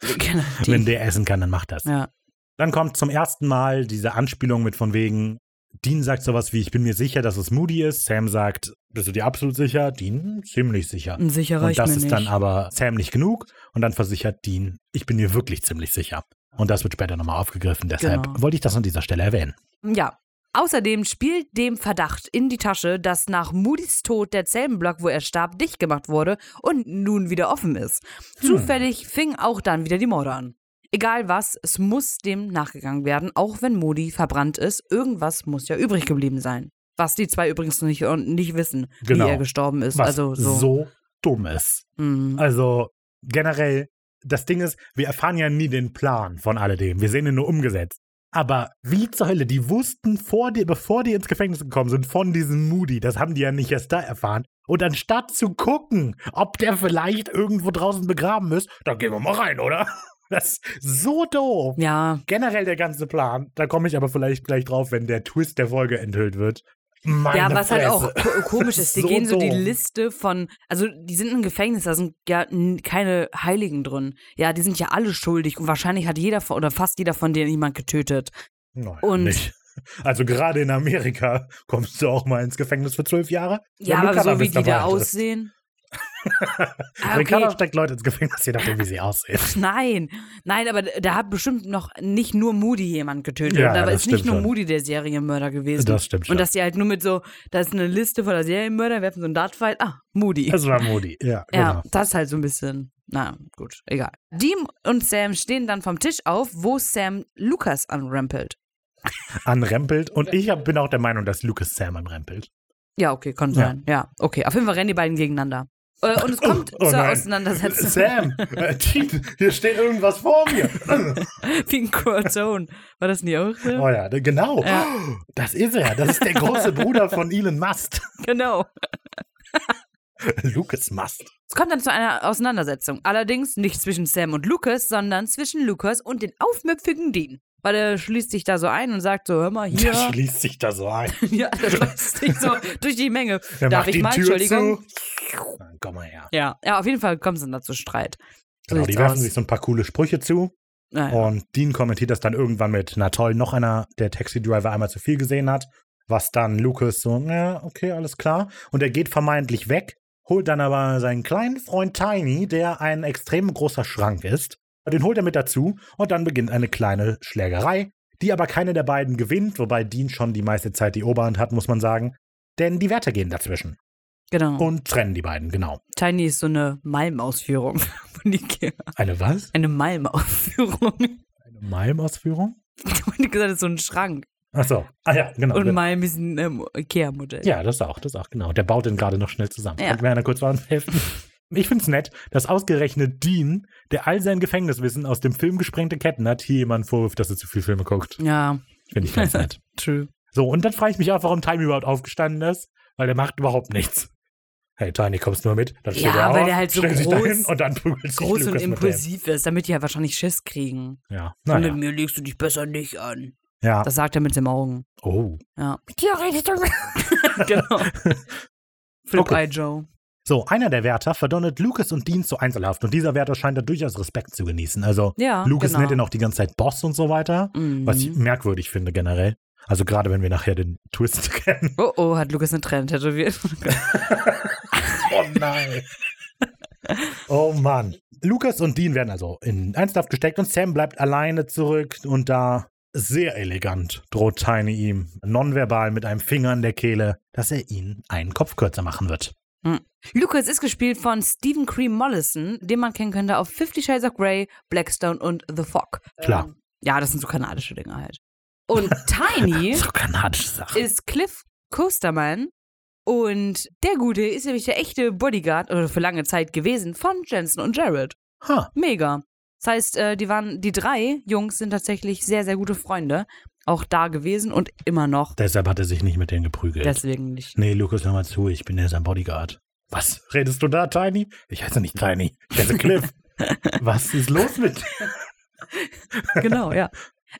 Die- Wenn der essen kann, dann macht das. ja. Dann kommt zum ersten Mal diese Anspielung mit von wegen, Dean sagt sowas wie, ich bin mir sicher, dass es Moody ist. Sam sagt, bist du dir absolut sicher? Dean, ziemlich sicher. Ein sicher Und das ist nicht. dann aber Sam nicht genug. Und dann versichert Dean, ich bin mir wirklich ziemlich sicher. Und das wird später nochmal aufgegriffen. Deshalb Genau. wollte ich das an dieser Stelle erwähnen. Ja. Außerdem spielt dem Verdacht in die Tasche, dass nach Moody's Tod der Zellenblock, wo er starb, dicht gemacht wurde und nun wieder offen ist. Hm. Zufällig fingen auch dann wieder die Morde an. Egal was, es muss dem nachgegangen werden, auch wenn Moody verbrannt ist. Irgendwas muss ja übrig geblieben sein. Was die zwei übrigens noch nicht, nicht wissen, Genau. wie er gestorben ist. Was also so. so dumm ist. Mhm. Also generell, das Ding ist, wir erfahren ja nie den Plan von alledem. Wir sehen ihn nur umgesetzt. Aber wie zur Hölle, die wussten vor dir, bevor die ins Gefängnis gekommen sind, von diesem Moody, das haben die ja nicht erst da erfahren. Und anstatt zu gucken, ob der vielleicht irgendwo draußen begraben ist, dann gehen wir mal rein, oder? Das ist so doof. Ja, Generell der ganze Plan. Da komme ich aber vielleicht gleich drauf, wenn der Twist der Folge enthüllt wird. Meine ja, was halt auch komisch ist, die So gehen so die doof. Liste von, also die sind im Gefängnis, da sind ja keine Heiligen drin. Ja, die sind ja alle schuldig und wahrscheinlich hat jeder von, oder fast jeder von denen jemand getötet. Nein, und- nicht. Also gerade in Amerika kommst du auch mal ins Gefängnis für zwölf Jahre. Ja, aber so wie die da aussehen. Ah, okay. steckt Leute ins Gefängnis, je nachdem, wie sie aussehen. Nein, nein, aber da hat bestimmt noch nicht nur Moody jemand getötet. Ja, da ist nicht nur schon. Moody der Serienmörder gewesen. Das stimmt schon. Und dass die halt nur mit so, da ist eine Liste voller Serienmörder, werfen so einen Dartfight, ah, Moody. Das war Moody. Ja, ja, genau. das ist halt so ein bisschen, na gut, egal. Dean und Sam stehen dann vom Tisch auf, wo Sam Lukas anrempelt. Anrempelt. Und ich hab, bin auch der Meinung, dass Lucas Sam anrempelt. Ja, okay, kann Ja. sein. Ja, okay. Auf jeden Fall rennen die beiden gegeneinander. Äh, Und es kommt Oh, oh zur nein. Auseinandersetzung. Sam, äh, Dean, hier steht irgendwas vor mir. Wie ein Corazon. War das nie auch so? Oh ja, genau. Ja. Das ist er. Das ist der große Bruder von Elon Musk. Genau. Lucas Musk. Es kommt dann zu einer Auseinandersetzung. Allerdings nicht zwischen Sam und Lucas, sondern zwischen Lucas und den aufmüpfigen Dean. Weil er schließt sich da so ein und sagt so, hör mal Der hier. schließt sich da so ein. ja, der schließt sich so durch die Menge. Der Darf ich mal? Tür Entschuldigung. zu. Dann komm mal her. Ja. ja, auf jeden Fall kommt es dann dazu Streit. So Genau, die werfen aus. sich so ein paar coole Sprüche zu. Naja. Und Dean kommentiert das dann irgendwann mit, na toll, noch einer, der Taxi-Driver einmal zu viel gesehen hat. Was dann Lucas so, ja, okay, alles klar. Und er geht vermeintlich weg, holt dann aber seinen kleinen Freund Tiny, der ein extrem großer Schrank ist. Den holt er mit dazu und dann beginnt eine kleine Schlägerei, die aber keine der beiden gewinnt, wobei Dean schon die meiste Zeit die Oberhand hat, muss man sagen. Denn die Werte gehen dazwischen Genau. und trennen die beiden, genau. Tiny ist so eine Malmausführung von Ikea. Eine was? Eine Malmausführung. Eine Malm-Ausführung? Und die gesagt, das ist so ein Schrank. Achso, ah ja, genau. Und Malm ist ein ähm, Ikea-Modell. Ja, das auch, das auch, genau. Der baut den gerade noch schnell zusammen. Ja. Könnte mir einer kurz mal helfen? Ich find's nett, dass ausgerechnet Dean, der all sein Gefängniswissen aus dem Film Gesprengte Ketten hat, hier jemand vorwirft, dass er zu viel Filme guckt. Ja, Finde ich ganz nett. true. So, und dann frage ich mich auch, warum Time überhaupt aufgestanden ist, weil der macht überhaupt nichts. Hey, Tiny, kommst du mal mit? Dann steht Ja, er weil auf, der halt so groß- dahin und dann Groß und impulsiv ist, damit die ja wahrscheinlich Schiss kriegen. Ja, Und mit naja. mir legst du dich besser nicht an. Ja. Das sagt er mit den Augen. Oh. Ja. Mit dir redest du. genau. Flip Okay. Eye Joe. So, einer der Wärter verdonnert Lucas und Dean zu Einzelhaft und dieser Wärter scheint da durchaus Respekt zu genießen. Also, Ja, Lucas genau. nennt ihn auch die ganze Zeit Boss und so weiter. Mhm. Was ich merkwürdig finde generell. Also gerade wenn wir nachher den Twist kennen. Oh oh, hat Lukas eine Träne tätowiert. Oh nein. oh Mann. Lukas und Dean werden also in Einzelhaft gesteckt und Sam bleibt alleine zurück und da sehr elegant droht Tiny ihm nonverbal mit einem Finger in der Kehle, dass er ihn einen Kopf kürzer machen wird. Lucas ist gespielt von Stephen Cream Mollison, den man kennen könnte auf Fifty Shades of Grey, Blackstone und The Fog. Klar. Ähm, ja, das sind so kanadische Dinge halt. Und Tiny So kanadische Sache. ist Cliff Coasterman. Und der Gute ist nämlich der echte Bodyguard, oder für lange Zeit gewesen, von Jensen und Jared. Ha, Mega. Das heißt, äh, die waren, die drei Jungs sind tatsächlich sehr, sehr gute Freunde. Auch da gewesen und immer noch. deshalb hat er sich nicht mit denen geprügelt. Deswegen nicht. nee, Lukas, hör mal zu, ich bin ja sein Bodyguard. Was? Redest du da, Tiny? Ich heiße nicht Tiny. Ich heiße Cliff. Was ist los mit genau, ja.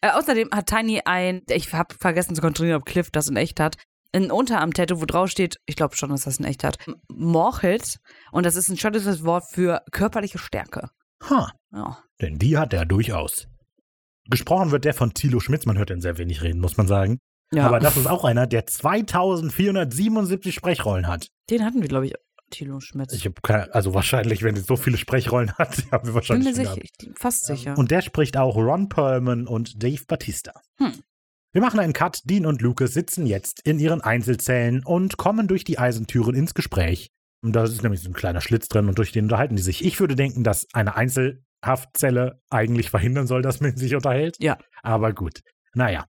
Äh, außerdem hat Tiny ein, ich habe vergessen zu kontrollieren, ob Cliff das in echt hat, ein Unterarm-Tattoo, wo drauf steht, ich glaube schon, dass das in echt hat, Morchit. Und das ist ein schottisches Wort für körperliche Stärke. Ha, Ja. denn die hat er durchaus. Gesprochen wird der von Thilo Schmitz, man hört ihn sehr wenig reden, muss man sagen. ja. Aber das ist auch einer, der 2477 Sprechrollen hat. Den hatten wir, glaube ich, Thilo Schmitz. Ich keine, also wahrscheinlich, wenn er so viele Sprechrollen hat, haben wir bin wahrscheinlich mir schon sicher, fast sicher. Und der spricht auch Ron Perlman und Dave Batista. Hm. Wir machen einen Cut. Dean und Lucas sitzen jetzt in ihren Einzelzellen und kommen durch die Eisentüren ins Gespräch. Und da ist nämlich so ein kleiner Schlitz drin und durch den unterhalten die sich. Ich würde denken, dass eine Einzelhaftzelle eigentlich verhindern soll, dass man sich unterhält. Ja. Aber gut. Naja.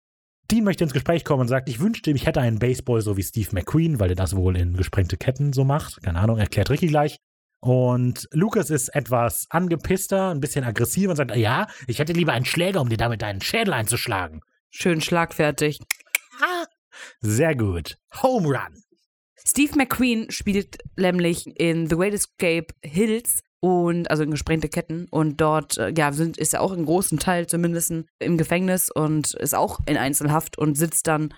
Dean möchte ins Gespräch kommen und sagt, ich wünschte, ich hätte einen Baseball so wie Steve McQueen, weil er das wohl in gesprengte Ketten so macht. Keine Ahnung, erklärt Ricky gleich. Und Lucas ist etwas angepisster, ein bisschen aggressiver und sagt, ja, ich hätte lieber einen Schläger, um dir damit deinen Schädel einzuschlagen. Schön schlagfertig. Sehr gut. Home Run. Steve McQueen spielt nämlich in The Great Escape Hills und also in gesprengte Ketten und dort äh, ja sind, ist er auch im großen Teil zumindest im Gefängnis und ist auch in Einzelhaft und sitzt dann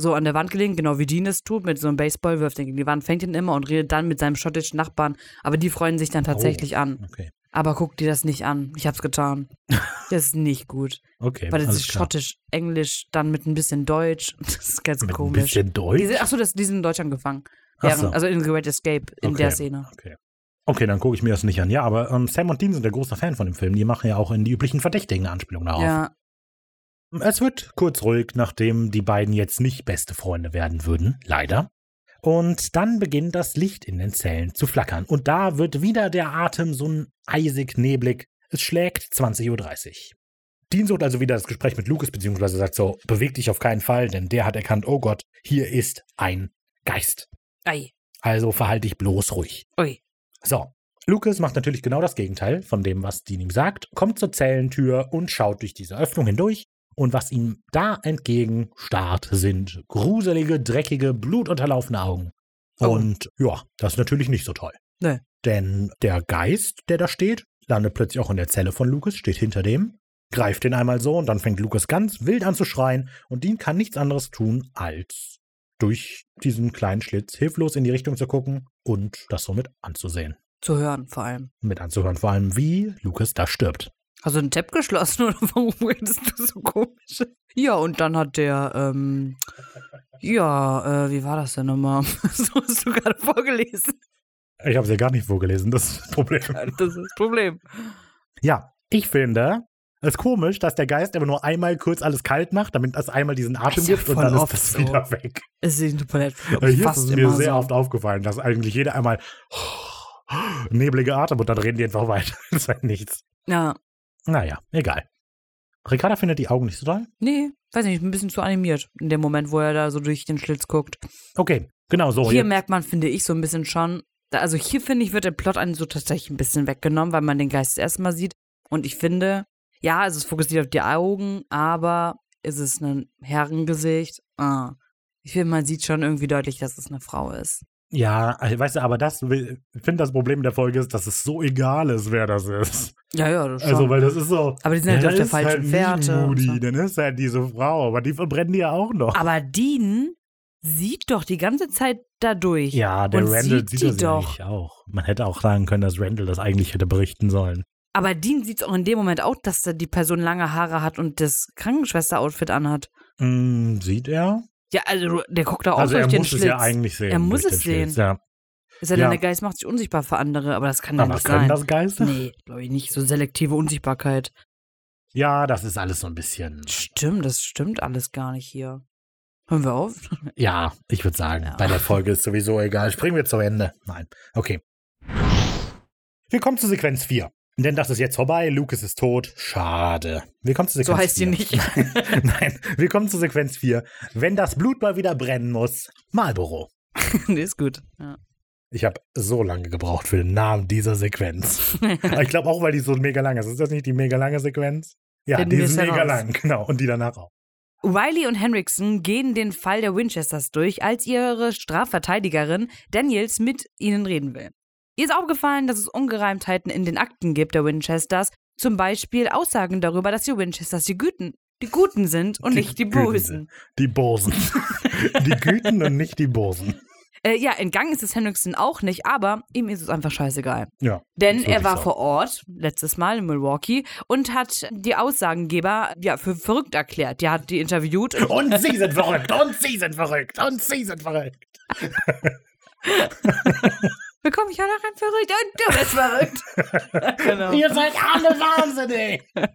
so an der Wand gelegen, genau wie Dean es tut, mit so einem Baseball, wirft ihn gegen die Wand, fängt ihn immer und redet dann mit seinem schottischen Nachbarn. Aber die freuen sich dann tatsächlich oh, an. Okay. Aber guck dir das nicht an. Ich hab's getan. Das ist nicht gut. Okay. Weil das ist klar. schottisch, Englisch, dann mit ein bisschen Deutsch. Das ist ganz Mit ein komisch. bisschen Deutsch. Achso, das, die sind in Deutschland gefangen. Ach so. Also in The Great Escape, in Okay. der Szene. Okay. Okay, dann gucke ich mir das nicht an. Ja, aber ähm, Sam und Dean sind der große Fan von dem Film. Die machen ja auch in die üblichen Verdächtigen Anspielungen darauf. Ja, Es wird kurz ruhig, nachdem die beiden jetzt nicht beste Freunde werden würden, leider. Und dann beginnt das Licht in den Zellen zu flackern. Und da wird wieder der Atem so ein eisig neblig. Es schlägt 20.30 Uhr. Dean sucht also wieder das Gespräch mit Lucas, beziehungsweise sagt so, beweg dich auf keinen Fall, denn der hat erkannt, oh Gott, hier ist ein Geist. ei, Also verhalte dich bloß ruhig. ui. So, Lucas macht natürlich genau das Gegenteil von dem, was Dean ihm sagt, kommt zur Zellentür und schaut durch diese Öffnung hindurch. Und was ihm da entgegenstarrt, sind gruselige, dreckige, blutunterlaufene Augen. Oh. Und ja, das ist natürlich nicht so toll. Nee. Denn der Geist, der da steht, landet plötzlich auch in der Zelle von Lucas, steht hinter dem, greift den einmal so und dann fängt Lucas ganz wild an zu schreien und Dean kann nichts anderes tun, als durch diesen kleinen Schlitz hilflos in die Richtung zu gucken und das somit anzusehen. Zu hören vor allem. Mit anzuhören, vor allem wie Lucas da stirbt. Hast du einen Tab geschlossen oder warum redest du so komisch? Ja, und dann hat der, ähm, ja, äh, wie war das denn nochmal? so hast du gerade vorgelesen. Ich habe es ja gar nicht vorgelesen, das ist das Problem. Das ist das Problem. Ja, ich finde es komisch, dass der Geist aber nur einmal kurz alles kalt macht, damit es einmal diesen Atem Ist ja gibt und dann ist das so. wieder weg. Es ist komplett hier ist fast es mir sehr so. oft aufgefallen, dass eigentlich jeder einmal neblige Atem und dann reden die einfach weiter. Das ist halt nichts. Ja, Naja, egal. Ricarda findet die Augen nicht so toll. nee, weiß nicht, ein bisschen zu animiert in dem Moment, wo er da so durch den Schlitz guckt. Okay, genau so. hier jetzt- merkt man, finde ich, so ein bisschen schon, also hier finde ich, wird der Plot einem so tatsächlich ein bisschen weggenommen, weil man den Geist das erste Mal sieht. Und ich finde, ja, also es fokussiert auf die Augen, aber ist es ein Herrengesicht? Ah. Ich finde, man sieht schon irgendwie deutlich, dass es eine Frau ist. Ja, also, weißt du, aber das, ich finde, das Problem der Folge ist, dass es so egal ist, wer das ist. Ja, ja, das schon. Also, weil das ist so. aber die sind halt ja, auf der ist falschen halt Fährte. Moody, so. dann ist halt diese Frau, aber die verbrennen die ja auch noch. Aber Dean sieht doch die ganze Zeit dadurch. ja, der Randall sieht sieht die das doch. auch. Man hätte auch sagen können, dass Randall das eigentlich hätte berichten sollen. Aber Dean sieht auch in dem Moment auch, dass da die Person lange Haare hat und das Krankenschwester-Outfit anhat. Hm, sieht er? Ja, also der guckt da auch also durch er den muss Schlitz. es ja eigentlich sehen. Er muss es Schlitz, sehen. Ja. Ist ja denn, Ja. der Geist macht sich unsichtbar für andere, aber das kann ja nicht sein. das Geister? Nee, glaube ich nicht. So selektive Unsichtbarkeit. Ja, das ist alles so ein bisschen. Stimmt, das stimmt alles gar nicht hier. Hören wir auf? Ja, ich würde sagen, Ja. bei der Folge ist sowieso egal. Springen wir zu Ende. Nein. Okay. Wir kommen zu Sequenz 4. Denn das ist jetzt vorbei. Lucas ist tot. Schade. Wir kommen zu Sequenz So heißt sie 4. nicht. Nein, wir kommen zu Sequenz 4. Wenn das Blut mal wieder brennen muss, Marlboro. nee, ist gut. Ja. Ich habe so lange gebraucht für den Namen dieser Sequenz. Aber ich glaube auch, weil die so mega lang ist. Ist das nicht die mega lange Sequenz? Ja, Finden die ist mega heraus. lang, genau. Und die danach auch. Riley und Henriksen gehen den Fall der Winchesters durch, als ihre Strafverteidigerin Daniels mit ihnen reden will. Ihr ist aufgefallen, dass es Ungereimtheiten in den Akten gibt der Winchesters, zum Beispiel Aussagen darüber, dass die Winchesters die Guten, die Guten sind und Die nicht die sind. Die Bosen. die Güten und nicht die Bosen. Äh, ja, entgangen ist es Henriksen auch nicht, aber ihm ist es einfach scheißegal. Ja. Denn er war so. vor Ort, letztes Mal in Milwaukee, und hat die Aussagengeber ja, für verrückt erklärt. Der hat die interviewt und Und sie sind verrückt. Und sie sind verrückt. Und sie sind verrückt. bekomme ich auch noch ein verrückt und du bist verrückt. genau. Ihr seid alle wahnsinnig.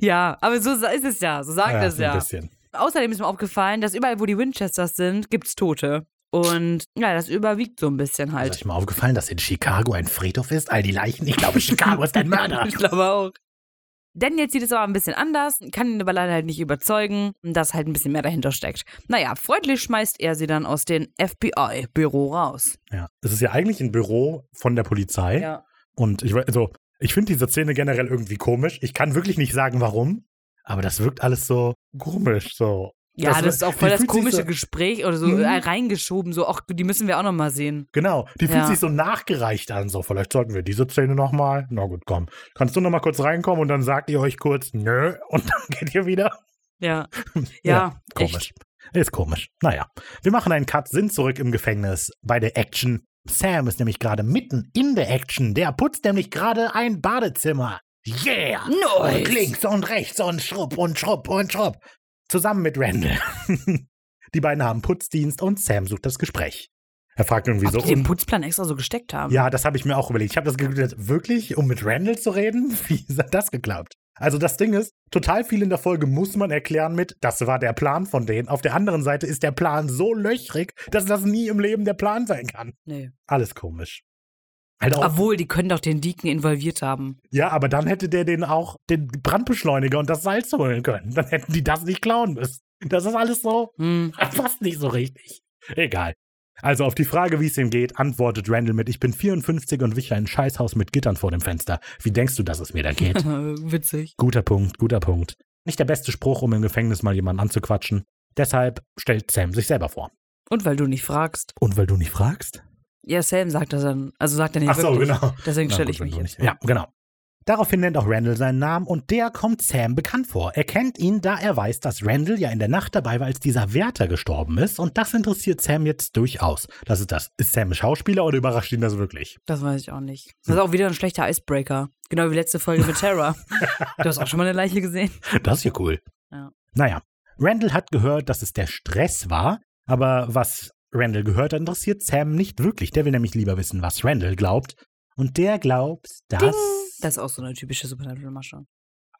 Ja, aber so ist es ja, so sagt Ja, es ein ja. bisschen. Außerdem ist mir aufgefallen, dass überall, wo die Winchesters sind, gibt's Tote. Und ja, das überwiegt so ein bisschen Ist halt. euch mal aufgefallen, dass in Chicago ein Friedhof ist? All die Leichen? Ich glaube, Chicago ist ein Mörder. Ich glaube auch. Daniel sieht es aber ein bisschen anders, kann ihn aber leider halt nicht überzeugen, dass halt ein bisschen mehr dahinter steckt. Naja, freundlich schmeißt er sie dann aus dem FBI-Büro raus. Ja. Es ist ja eigentlich ein Büro von der Polizei. Ja. Und ich, also, ich finde diese Szene generell irgendwie komisch. Ich kann wirklich nicht sagen, warum. Aber das wirkt alles so komisch. So. Ja, das, Das- ist auch voll das komische so- Gespräch oder so Mhm. äh, reingeschoben. So, ach, die müssen wir auch noch mal sehen. Genau, die fühlt Ja. sich so nachgereicht an. So, vielleicht sollten wir diese Szene nochmal. Na gut, komm. Kannst du nochmal kurz reinkommen und dann sagt ihr euch kurz, nö, und dann geht ihr wieder. Ja. Ja, komisch. echt. Ist komisch. Naja, wir machen einen Cut, sind zurück im Gefängnis bei der Action. Sam ist nämlich gerade mitten in der Action. Der putzt nämlich gerade ein Badezimmer. Yeah! Nice. Und links und rechts und schrupp und schrupp und schrupp. Zusammen mit Randall. Die beiden haben Putzdienst und Sam sucht das Gespräch. Er fragt irgendwie Ob so. die den Putzplan extra so gesteckt haben. ja, das habe ich mir auch überlegt. Ich habe das gedacht, wirklich, um mit Randall zu reden? Wie hat das geklappt? Also das Ding ist, total viel in der Folge muss man erklären mit, das war der Plan von denen. Auf der anderen Seite ist der Plan so löchrig, dass das nie im Leben der Plan sein kann. Nee. Alles komisch. Halt auch, Obwohl, die können doch den Deacon involviert haben. ja, aber dann hätte der den auch den Brandbeschleuniger und das Salz holen können. Dann hätten die das nicht klauen müssen. Das ist alles so, Hm. passt nicht so richtig. Egal. Also auf die Frage, wie es ihm geht, antwortet Randall mit, ich bin 54 und wiche ein Scheißhaus mit Gittern vor dem Fenster. Wie denkst du, dass es mir da geht? Witzig. guter Punkt, guter Punkt. Nicht der beste Spruch, um im Gefängnis mal jemanden anzuquatschen. Deshalb stellt Sam sich selber vor. Und weil du nicht fragst. Und weil du nicht fragst? Ja, Sam sagt das dann. Also sagt er nicht Ach so, wirklich. genau. Deswegen stelle ich mich jetzt. nicht- Ja, genau. Daraufhin nennt auch Randall seinen Namen und der kommt Sam bekannt vor. Er kennt ihn, da er weiß, dass Randall ja in der Nacht dabei war, als dieser Wärter gestorben ist und das interessiert Sam jetzt durchaus. Das ist das. Ist Sam ein Schauspieler oder überrascht ihn das wirklich? Das weiß ich auch nicht. Das ist auch wieder ein schlechter Icebreaker. Genau wie letzte Folge mit Terra. du hast auch schon mal eine Leiche gesehen. Das ist ja cool. Ja. Naja, Randall hat gehört, dass es der Stress war, aber was Randall gehört hat, interessiert Sam nicht wirklich. Der will nämlich lieber wissen, was Randall glaubt. Und der glaubt, dass. Ding. Das ist auch so eine typische Supernatural-Masche.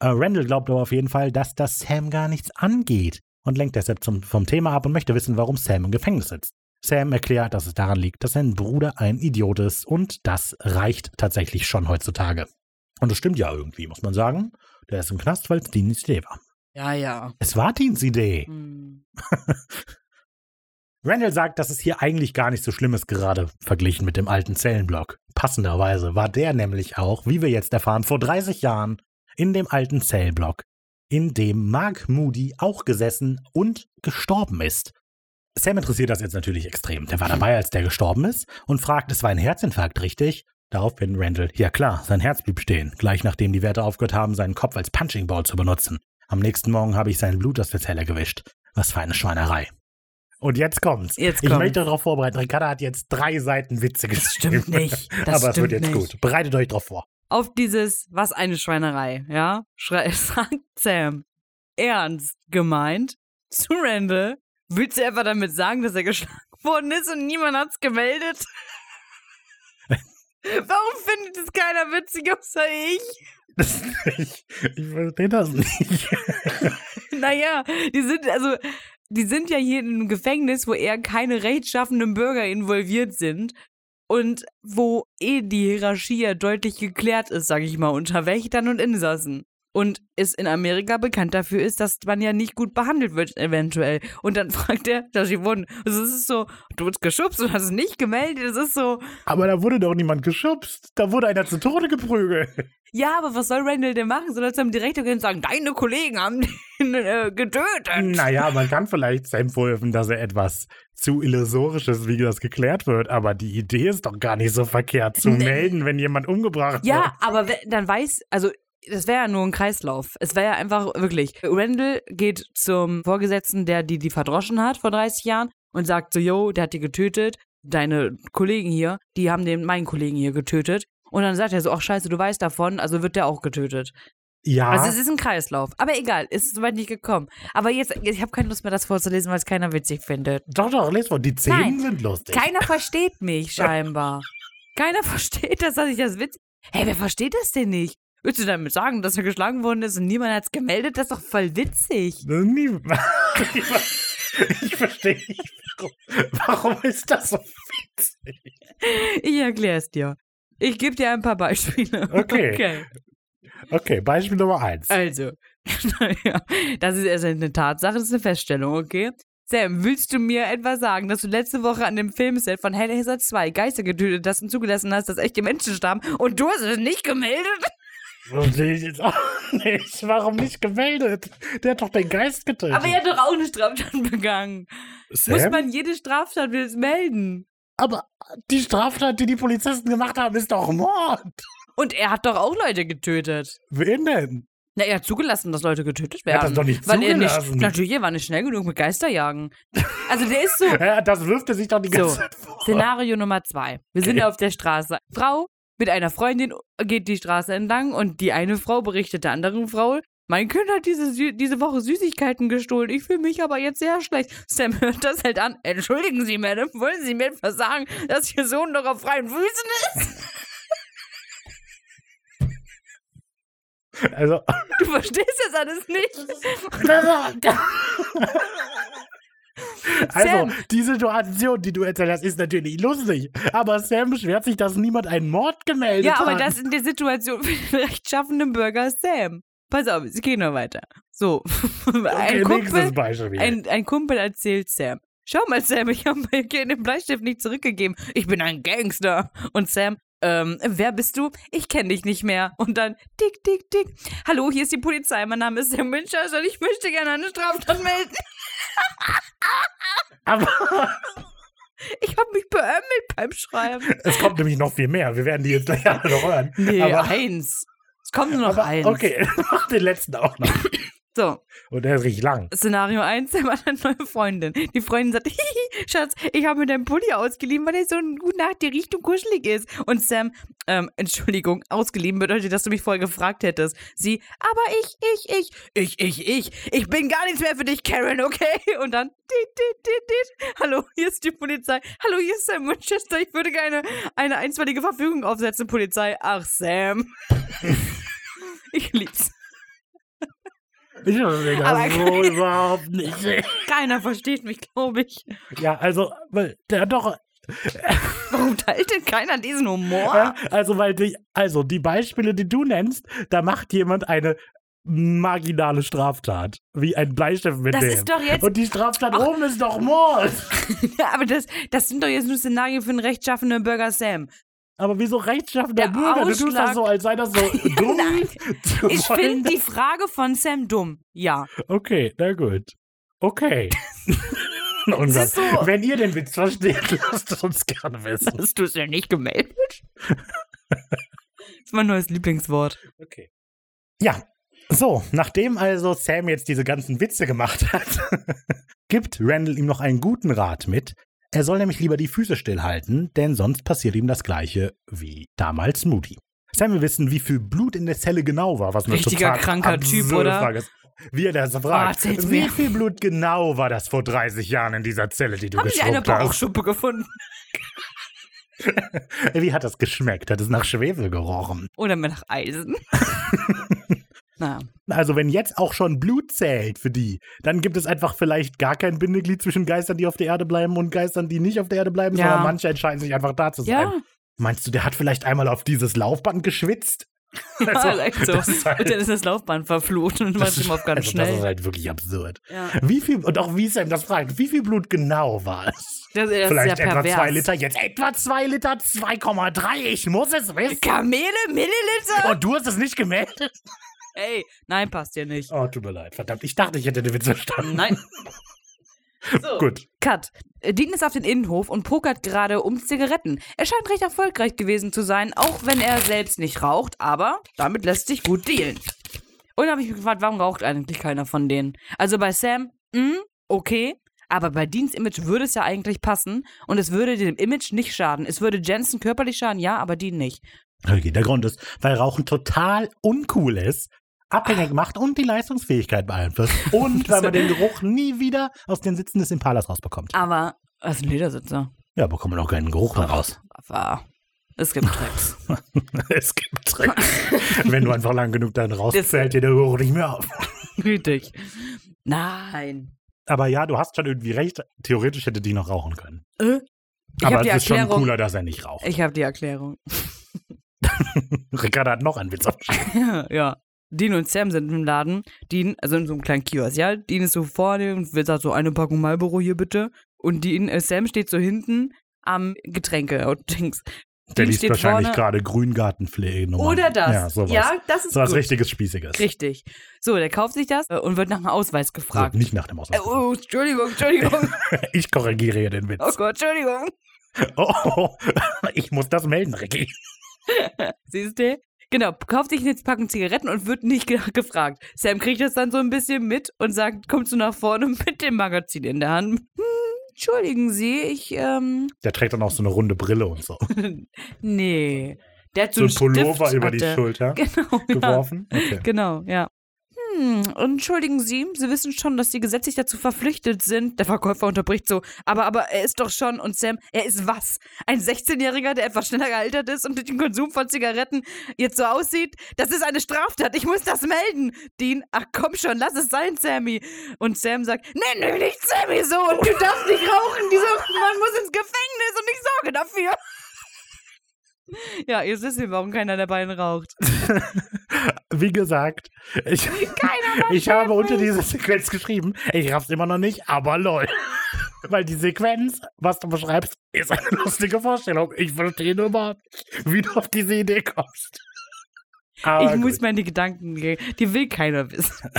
Äh, Randall glaubt aber auf jeden Fall, dass das Sam gar nichts angeht und lenkt deshalb zum, vom Thema ab und möchte wissen, warum Sam im Gefängnis sitzt. Sam erklärt, dass es daran liegt, dass sein Bruder ein Idiot ist und das reicht tatsächlich schon heutzutage. Und das stimmt ja irgendwie, muss man sagen. Der ist im Knast, weil es Deans Idee war. Ja, ja. Es war Deans Idee. Hm. Randall sagt, dass es hier eigentlich gar nicht so schlimm ist, gerade verglichen mit dem alten Zellenblock. Passenderweise war der nämlich auch, wie wir jetzt erfahren, vor 30 Jahren in dem alten Zellblock, in dem Mark Moody auch gesessen und gestorben ist. Sam interessiert das jetzt natürlich extrem. Der war dabei, als der gestorben ist und fragt, es war ein Herzinfarkt, richtig? Daraufhin Randall, ja klar, sein Herz blieb stehen, gleich nachdem die Wärter aufgehört haben, seinen Kopf als Punching Ball zu benutzen. Am nächsten Morgen habe ich sein Blut aus der Zelle gewischt. Was für eine Schweinerei. Und jetzt kommt's. Jetzt ich kommt's. möchte darauf vorbereiten. Ricarda hat jetzt drei Seiten Witze geschrieben. Stimmt nicht. Das Aber es wird stimmt jetzt nicht. gut. Bereitet euch drauf vor. Auf dieses, was eine Schweinerei, ja, schrei- sagt Sam ernst gemeint zu Randall. Willst du etwa damit sagen, dass er geschlagen worden ist und niemand hat's gemeldet? Warum findet es keiner witzig außer ich? Das, ich ich verstehe das nicht. Naja, die sind, also, die sind ja hier in einem Gefängnis, wo eher keine rechtschaffenden Bürger involviert sind und wo eh die Hierarchie ja deutlich geklärt ist, sag ich mal, unter Wächtern und Insassen. Und es in Amerika bekannt dafür ist, dass man ja nicht gut behandelt wird, eventuell. Und dann fragt er, dass sie wurden. Also es ist so, du wurdest geschubst und hast es nicht gemeldet. Es ist so, Aber da wurde doch niemand geschubst. Da wurde einer zu Tode geprügelt. ja, aber was soll Randall denn machen? Soll er zum Direktor gehen und sagen, deine Kollegen haben den äh, getötet? Naja, man kann vielleicht Sam vorwerfen, dass er etwas zu illusorisch ist, wie das geklärt wird. Aber die Idee ist doch gar nicht so verkehrt, zu melden, wenn jemand umgebracht wird. Ja, aber dann weiß, also das wäre ja nur ein Kreislauf. Es wäre ja einfach wirklich, Randall geht zum Vorgesetzten, der die, die verdroschen hat vor 30 Jahren und sagt so, yo, der hat die getötet. Deine Kollegen hier, die haben den, meinen Kollegen hier getötet. Und dann sagt er so, ach scheiße, du weißt davon, also wird der auch getötet. Ja. Also es ist ein Kreislauf. Aber egal, ist soweit nicht gekommen. Aber jetzt, ich habe keine Lust mehr, das vorzulesen, weil es keiner witzig findet. doch, doch, les vor. Die Nein. sind lustig. Keiner versteht mich scheinbar. Keiner versteht das, dass ich das witzig. Hey, wer versteht das denn nicht? Willst du damit sagen, dass er geschlagen worden ist und niemand hat's gemeldet? Das ist doch voll witzig. Nie- ich ver- ich verstehe nicht, warum, warum ist das so witzig? Ich erklär's dir. Ich gebe dir ein paar Beispiele. Okay. okay. Okay, Beispiel Nummer eins. Also, ja, das ist erst eine Tatsache, das ist eine Feststellung, okay? Sam, willst du mir etwa sagen, dass du letzte Woche an dem Filmset von Hellraiser 2 Geister getötet hast und zugelassen hast, dass echte Menschen starben und du hast es nicht gemeldet? Verstehe ich jetzt auch nicht. Warum nicht gemeldet? Der hat doch den Geist getötet. Aber er hat doch auch eine Straftat begangen. Sam? Muss man jede Straftat jetzt melden? Aber die Straftat, die die Polizisten gemacht haben, ist doch Mord. Und er hat doch auch Leute getötet. Wen denn? Na, er hat zugelassen, dass Leute getötet Er hat werden. das doch nicht weil er nicht, zugelassen. natürlich, er war nicht schnell genug mit Geisterjagen. Also der ist so, Ja, das wirft er sich doch die So, ganze Zeit vor. Szenario Nummer zwei. Wir sind Okay. auf der Straße. Frau mit einer Freundin geht die Straße entlang und die eine Frau berichtet der anderen Frau, mein Kind hat diese, Sü- diese Woche Süßigkeiten gestohlen. Ich fühle mich aber jetzt sehr schlecht. Sam hört das halt an. Entschuldigen Sie, Madame, wollen Sie mir etwas sagen, dass Ihr Sohn noch auf freien Füßen ist? Also, Du verstehst das alles nicht. also Sam. die Situation, die du erzählt hast, ist natürlich lustig. Aber Sam beschwert sich, dass niemand einen Mord gemeldet Ja, hat. aber das in der Situation für den rechtschaffenden Bürger Sam. Pass auf, es geht noch weiter. So, Okay, ein nächstes Kumpel. Ein, ein Kumpel erzählt Sam. Schau mal, Sam, ich habe mir den Bleistift nicht zurückgegeben. Ich bin ein Gangster. Und Sam, ähm, wer bist du? Ich kenne dich nicht mehr. Und dann, tick, tick, tick. Hallo, hier ist die Polizei. Mein Name ist Sam Winchester und ich möchte gerne eine Straftat melden. Aber Ich habe mich beömmelt beim Schreiben. es kommt nämlich noch viel mehr. Wir werden die jetzt gleich alle noch hören. Nee, aber, eins. Es kommt nur noch aber eins. okay, mach den letzten auch noch. So, Und der ist richtig lang. Szenario 1, Sam hat eine neue Freundin. Die Freundin sagt, Hihi, Schatz, ich habe mir deinen Pulli ausgeliehen, weil der so eine gute Nacht die Richtung kuschelig ist. Und Sam, ähm, Entschuldigung, ausgeliehen bedeutet, dass du mich vorher gefragt hättest. Sie, aber ich, ich, ich, ich, ich, ich, ich bin gar nichts mehr für dich, Karen, okay? Und dann, dit, dit, dit, dit. Hallo, hier ist die Polizei. Hallo, hier ist Sam Winchester. Ich würde gerne eine einstweilige Verfügung aufsetzen, Polizei. Ach, Sam. ich lieb's. Ich verstehe das Aber- so überhaupt nicht. Keiner versteht mich, glaube ich. Ja, also, weil der hat doch. Warum teilt denn keiner diesen Humor? Ja, also, weil die, also die Beispiele, die du nennst, da macht jemand eine marginale Straftat. Wie ein Bleistift mit Das dem. ist doch jetzt- Und die Straftat oben ist doch Mord. Ja, aber das, das sind doch jetzt nur Szenarien für einen rechtschaffenen Bürger Sam. Aber wieso rechtschaffender Der Bürger? Du tust Ausschlag- das so, als sei das so dumm. Ich finde die Frage von Sam dumm. Ja. Okay, na gut. Okay. Ist so- Wenn ihr den Witz versteht, lasst es uns gerne wissen. Hast du es ja nicht gemeldet? das ist mein neues Lieblingswort. Okay. Ja, so, nachdem also Sam jetzt diese ganzen Witze gemacht hat, gibt Randall ihm noch einen guten Rat mit. Er soll nämlich lieber die Füße stillhalten, denn sonst passiert ihm das gleiche wie damals Moody. Sam will wissen, wie viel Blut in der Zelle genau war, was eine Richtiger total kranker Typ, oder? Frage ist. Wie er das fragt. erzähl's wie viel Blut genau war das vor 30 Jahren in dieser Zelle, die du Haben sie eine geschrubbt hast? Bauchschuppe gefunden? Wie hat das geschmeckt? Hat es nach Schwefel gerochen? Oder mehr nach Eisen? Na, Also wenn jetzt auch schon Blut zählt für die, dann gibt es einfach vielleicht gar kein Bindeglied zwischen Geistern, die auf der Erde bleiben und Geistern, die nicht auf der Erde bleiben, Ja. sondern manche entscheiden sich einfach da zu sein. ja. Meinst du, der hat vielleicht einmal auf dieses Laufband geschwitzt? Ja, vielleicht so. das ist halt, Und dann ist das Laufband verflucht und man ist auf ganz also das ist schnell. halt wirklich absurd. Ja. Wie viel, und auch wie Sam das fragt, wie viel Blut genau war es? Das, das vielleicht ist ja etwa pervers. zwei Liter, jetzt etwa zwei Liter, 2,3, ich muss es wissen. Kamele, Milliliter? Und du hast es nicht gemeldet? Ey, nein, passt dir nicht. Oh, tut mir leid, verdammt, ich dachte, ich hätte den Witz verstanden. Nein. So. Gut. Cut. Dean ist auf den Innenhof und pokert gerade um Zigaretten. Er scheint recht erfolgreich gewesen zu sein, auch wenn er selbst nicht raucht, aber damit lässt sich gut dealen. Und habe ich mich gefragt, warum raucht eigentlich keiner von denen? Also bei Sam, mh, okay, aber bei Deans Image würde es ja eigentlich passen und es würde dem Image nicht schaden. Es würde Jensen körperlich schaden, ja, aber Dean nicht. Okay, der Grund ist, weil Rauchen total uncool ist, abhängig macht und die Leistungsfähigkeit beeinflusst. Und weil man den Geruch nie wieder aus den Sitzen des Impalas rausbekommt. Aber, das ist ein Ledersitzer. Ja, bekommt man auch keinen Geruch mehr raus. Aber es gibt Tricks. es gibt Tricks. Wenn du einfach lang genug dann raus, fällt dir der Geruch nicht mehr auf. Richtig. Nein. Aber ja, du hast schon irgendwie recht. Theoretisch hätte die noch rauchen können. Äh? Aber es ist schon cooler, dass er nicht raucht. Ich habe die Erklärung. Ricardo hat noch einen Witz aufgeschrieben. ja. Dean und Sam sind im Laden. Dean, also in so einem kleinen Kiosk, ja. Dean ist so vorne und will sagt so eine Packung Marlboro hier bitte. Und Dean, äh, Sam steht so hinten am Getränke und Dings. Der liest wahrscheinlich gerade Grüngartenpflege. Oder das. Ja, sowas. Ja, das ist so was richtiges Spießiges. Richtig. So, der kauft sich das äh, und wird nach einem Ausweis gefragt. So, nicht nach dem Äh, Ausweis. oh, Entschuldigung, Entschuldigung. Ich korrigiere hier den Witz. Oh Gott, Entschuldigung. Oh, oh, ich muss das melden, Ricky. Siehst du? Genau, kauft sich eine Packung Zigaretten und wird nicht ge gefragt. Sam kriegt das dann so ein bisschen mit und sagt, kommst du nach vorne mit dem Magazin in der Hand? Hm, entschuldigen Sie, ich, ähm, Der trägt dann auch so eine runde Brille und so. nee. Der hat So so, ein einen Pullover Stift, über hat die. Schulter Genau, ja. geworfen. Okay. Genau, ja. Hm, entschuldigen Sie, Sie wissen schon, dass Sie gesetzlich dazu verpflichtet sind. Der Verkäufer unterbricht so, aber, aber er ist doch schon, und Sam, er ist was? Ein 16-Jähriger, der etwas schneller gealtert ist und durch den Konsum von Zigaretten jetzt so aussieht? Das ist eine Straftat, ich muss das melden. Dean, ach komm schon, lass es sein, Sammy. Und Sam sagt, nenn mich nicht Sammy so und du darfst nicht rauchen. Dieser Mann muss ins Gefängnis und ich sorge dafür. Ja, jetzt wissen wir, warum keiner der beiden raucht. Wie gesagt, ich, ich habe unter diese Sequenz geschrieben. Ich raff's immer noch nicht, aber lol. Weil die Sequenz, was du beschreibst, ist eine lustige Vorstellung. Ich verstehe nur überhaupt wie du auf diese Idee kommst. Aber ich muss gut. meine Gedanken, gehen. die will keiner wissen.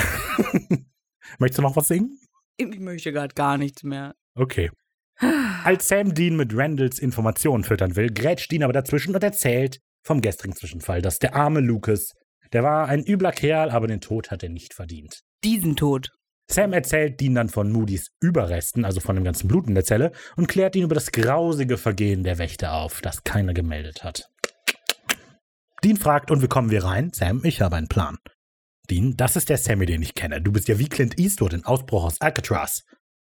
Möchtest du noch was singen? Ich möchte gerade gar nichts mehr. Okay. Als Sam Dean mit Randalls Informationen füttern will, grätscht Dean aber dazwischen und erzählt vom gestrigen Zwischenfall, dass der arme Lucas, der war ein übler Kerl, aber den Tod hat er nicht verdient. Diesen Tod. Sam erzählt Dean dann von Moody's Überresten, also von dem ganzen Blut in der Zelle, und klärt ihn über das grausige Vergehen der Wächter auf, das keiner gemeldet hat. Dean fragt, und wie kommen wir rein? Sam, ich habe einen Plan. Dean, das ist der Sammy, den ich kenne. Du bist ja wie Clint Eastwood in Ausbruch aus Alcatraz.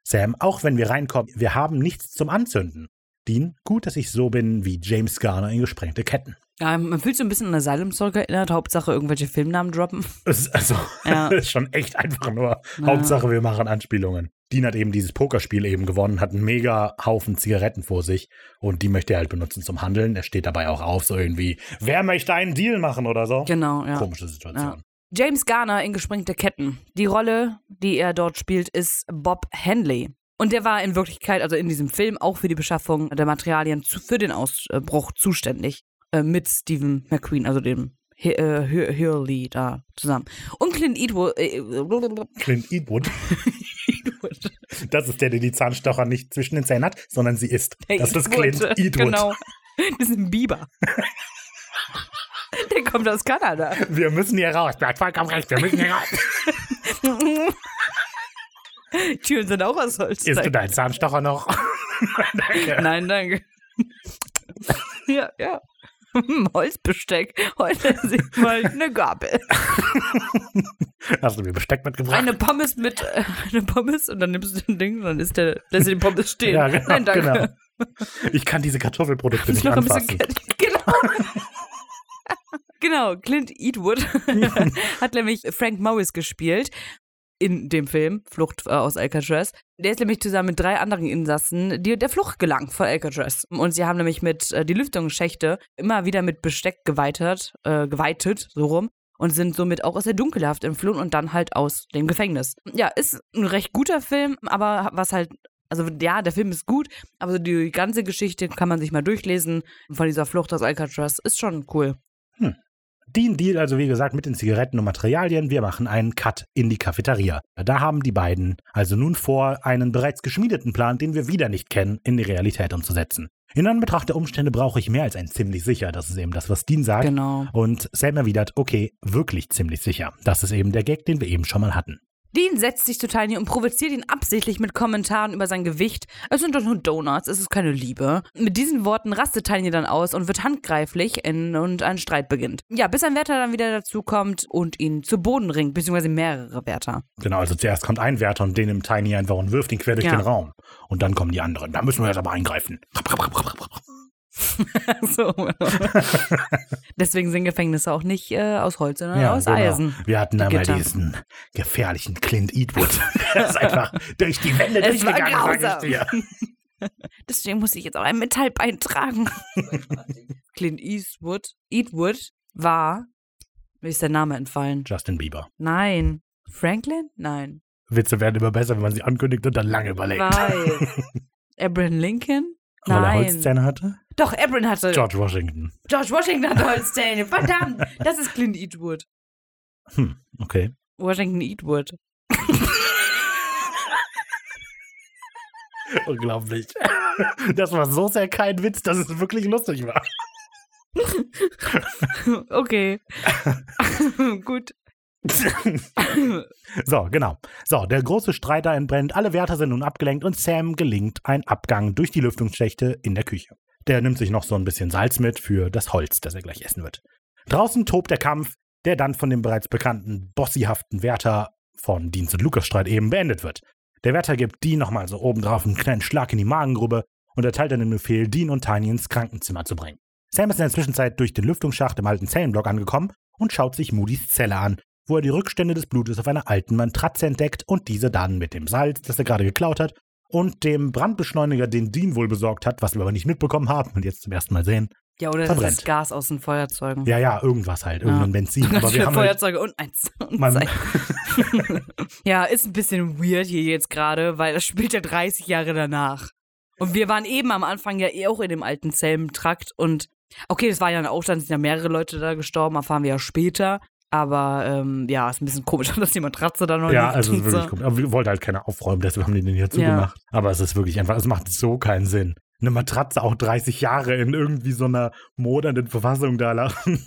Sam, auch wenn wir reinkommen, wir haben nichts zum Anzünden. Dean, gut, dass ich so bin wie James Garner in gesprengte Ketten. Ja, man fühlt sich ein bisschen an Asylum Stalker erinnert. Hauptsache irgendwelche Filmnamen droppen. Also Ja. ist schon echt einfach nur. Ja. Hauptsache, wir machen Anspielungen. Dean hat eben dieses Pokerspiel eben gewonnen, hat einen mega Haufen Zigaretten vor sich und die möchte er halt benutzen zum Handeln. Er steht dabei auch auf, so irgendwie, wer möchte einen Deal machen oder so? Genau, ja. Komische Situation. James Garner in Gesprengte Ketten. Die Rolle, die er dort spielt, ist Bob Henley. Und der war in Wirklichkeit, also in diesem Film, auch für die Beschaffung der Materialien zu, für den Ausbruch zuständig. Äh, mit Stephen McQueen, also dem äh, Hur- Hurley da zusammen. Und Clint Eastwood. Äh, Clint Eastwood, das ist der, der die Zahnstocher nicht zwischen den Zähnen hat, sondern sie isst. Das ist Eastwood, Clint Eastwood. Genau. Das ist ein Biber. Der kommt aus Kanada. Wir müssen hier raus. Du hast vollkommen recht, wir müssen hier raus. Türen sind auch aus Holz. Isst du deinen Zahnstocher noch? Danke. Nein, danke. ja, ja. Holzbesteck. Heute sieht mal eine Gabel. Hast du mir Besteck mitgebracht? Eine Pommes mit äh, eine Pommes und dann nimmst du den Ding und dann ist der, lässt du den Pommes stehen. Ja, genau, Nein, danke. genau. Ich kann diese Kartoffelprodukte nicht noch ein bisschen anfassen. genau. Genau, Clint Eastwood hat nämlich Frank Morris gespielt in dem Film Flucht äh, aus Alcatraz. Der ist nämlich zusammen mit drei anderen Insassen die, der Flucht gelangt von Alcatraz. Und sie haben nämlich mit äh, die Lüftungsschächte immer wieder mit Besteck geweitet, äh, geweitet, so rum. Und sind somit auch aus der Dunkelhaft entflohen und dann halt aus dem Gefängnis. Ja, ist ein recht guter Film, aber was halt also ja, der Film ist gut, aber so die ganze Geschichte kann man sich mal durchlesen von dieser Flucht aus Alcatraz. Ist schon cool. Dean Deal also wie gesagt mit den Zigaretten und Materialien. Wir machen einen Cut in die Cafeteria. Da haben die beiden also nun vor, einen bereits geschmiedeten Plan, den wir wieder nicht kennen, in die Realität umzusetzen. In Anbetracht der Umstände brauche ich mehr als ein ziemlich sicher. Das ist eben das, was Dean sagt. Genau. Und Sam erwidert, okay, wirklich ziemlich sicher. Das ist eben der Gag, den wir eben schon mal hatten. Dean setzt sich zu Tiny und provoziert ihn absichtlich mit Kommentaren über sein Gewicht. Es sind doch nur Donuts, es ist keine Liebe. Mit diesen Worten rastet Tiny dann aus und wird handgreiflich in, und ein Streit beginnt. Ja, bis ein Wärter dann wieder dazukommt und ihn zu Boden ringt, beziehungsweise mehrere Wärter. Genau, also zuerst kommt ein Wärter und den nimmt Tiny einfach und wirft ihn quer durch Ja. den Raum. Und dann kommen die anderen. Da müssen wir jetzt aber eingreifen. so. Deswegen sind Gefängnisse auch nicht äh, aus Holz, sondern Ja, aus genau. Eisen. Wir hatten einmal Gitter. diesen gefährlichen Clint Eastwood. Der ist einfach durch die Wände Es durchgegangen, sag ich dir. Deswegen muss ich jetzt auch ein Metallbein tragen. Clint Eastwood, Eastwood war, mir ist der Name entfallen. Justin Bieber. Nein. Franklin? Nein. Witze werden immer besser, wenn man sie ankündigt und dann lange überlegt. Weiß. Abraham Lincoln? Weil er Nein. Holzzähne hatte? Doch, Ebron hatte. George Washington. George Washington hatte Holzzähne. Verdammt. Das ist Clint Eastwood. Hm, okay. Washington Eastwood. Unglaublich. Das war so sehr kein Witz, dass es wirklich lustig war. Okay. Gut. So, genau. So, der große Streiter entbrennt, alle Wärter sind nun abgelenkt und Sam gelingt ein Abgang durch die Lüftungsschächte in der Küche. Der nimmt sich noch so ein bisschen Salz mit für das Holz, das er gleich essen wird. Draußen tobt der Kampf, der dann von dem bereits bekannten bossihaften Wärter von Dienst und Lukas Streit eben beendet wird. Der Wärter gibt Dean nochmal so obendrauf einen kleinen Schlag in die Magengrube und erteilt dann den Befehl, Dean und Tiny ins Krankenzimmer zu bringen. Sam ist in der Zwischenzeit durch den Lüftungsschacht im alten Zellenblock angekommen und schaut sich Moody's Zelle an, wo er die Rückstände des Blutes auf einer alten Matratze entdeckt und diese dann mit dem Salz, das er gerade geklaut hat, und dem Brandbeschleuniger, den Dean wohl besorgt hat, was wir aber nicht mitbekommen haben und jetzt zum ersten Mal sehen. Ja, oder das Verbrennt. ist Gas aus den Feuerzeugen. Ja, ja, irgendwas halt, irgendein Benzin. Ganz Aber wir haben halt, Feuerzeuge und eins. Und zwei. ja, ist ein bisschen weird hier jetzt gerade, weil das spielt ja 30 Jahre danach. Und wir waren eben am Anfang ja eh auch in dem alten Zellentrakt und okay, das war ja auch, dann sind ja mehrere Leute da gestorben, erfahren wir ja später. Aber ähm, ja, ist ein bisschen komisch, dass die Matratze da noch ja, also es ist wirklich komisch. Aber wir wollten halt keiner aufräumen, deshalb haben die den hier zugemacht. Aber es ist wirklich einfach, es macht so keinen Sinn. Eine Matratze auch 30 Jahre in irgendwie so einer modernen Verfassung da weiß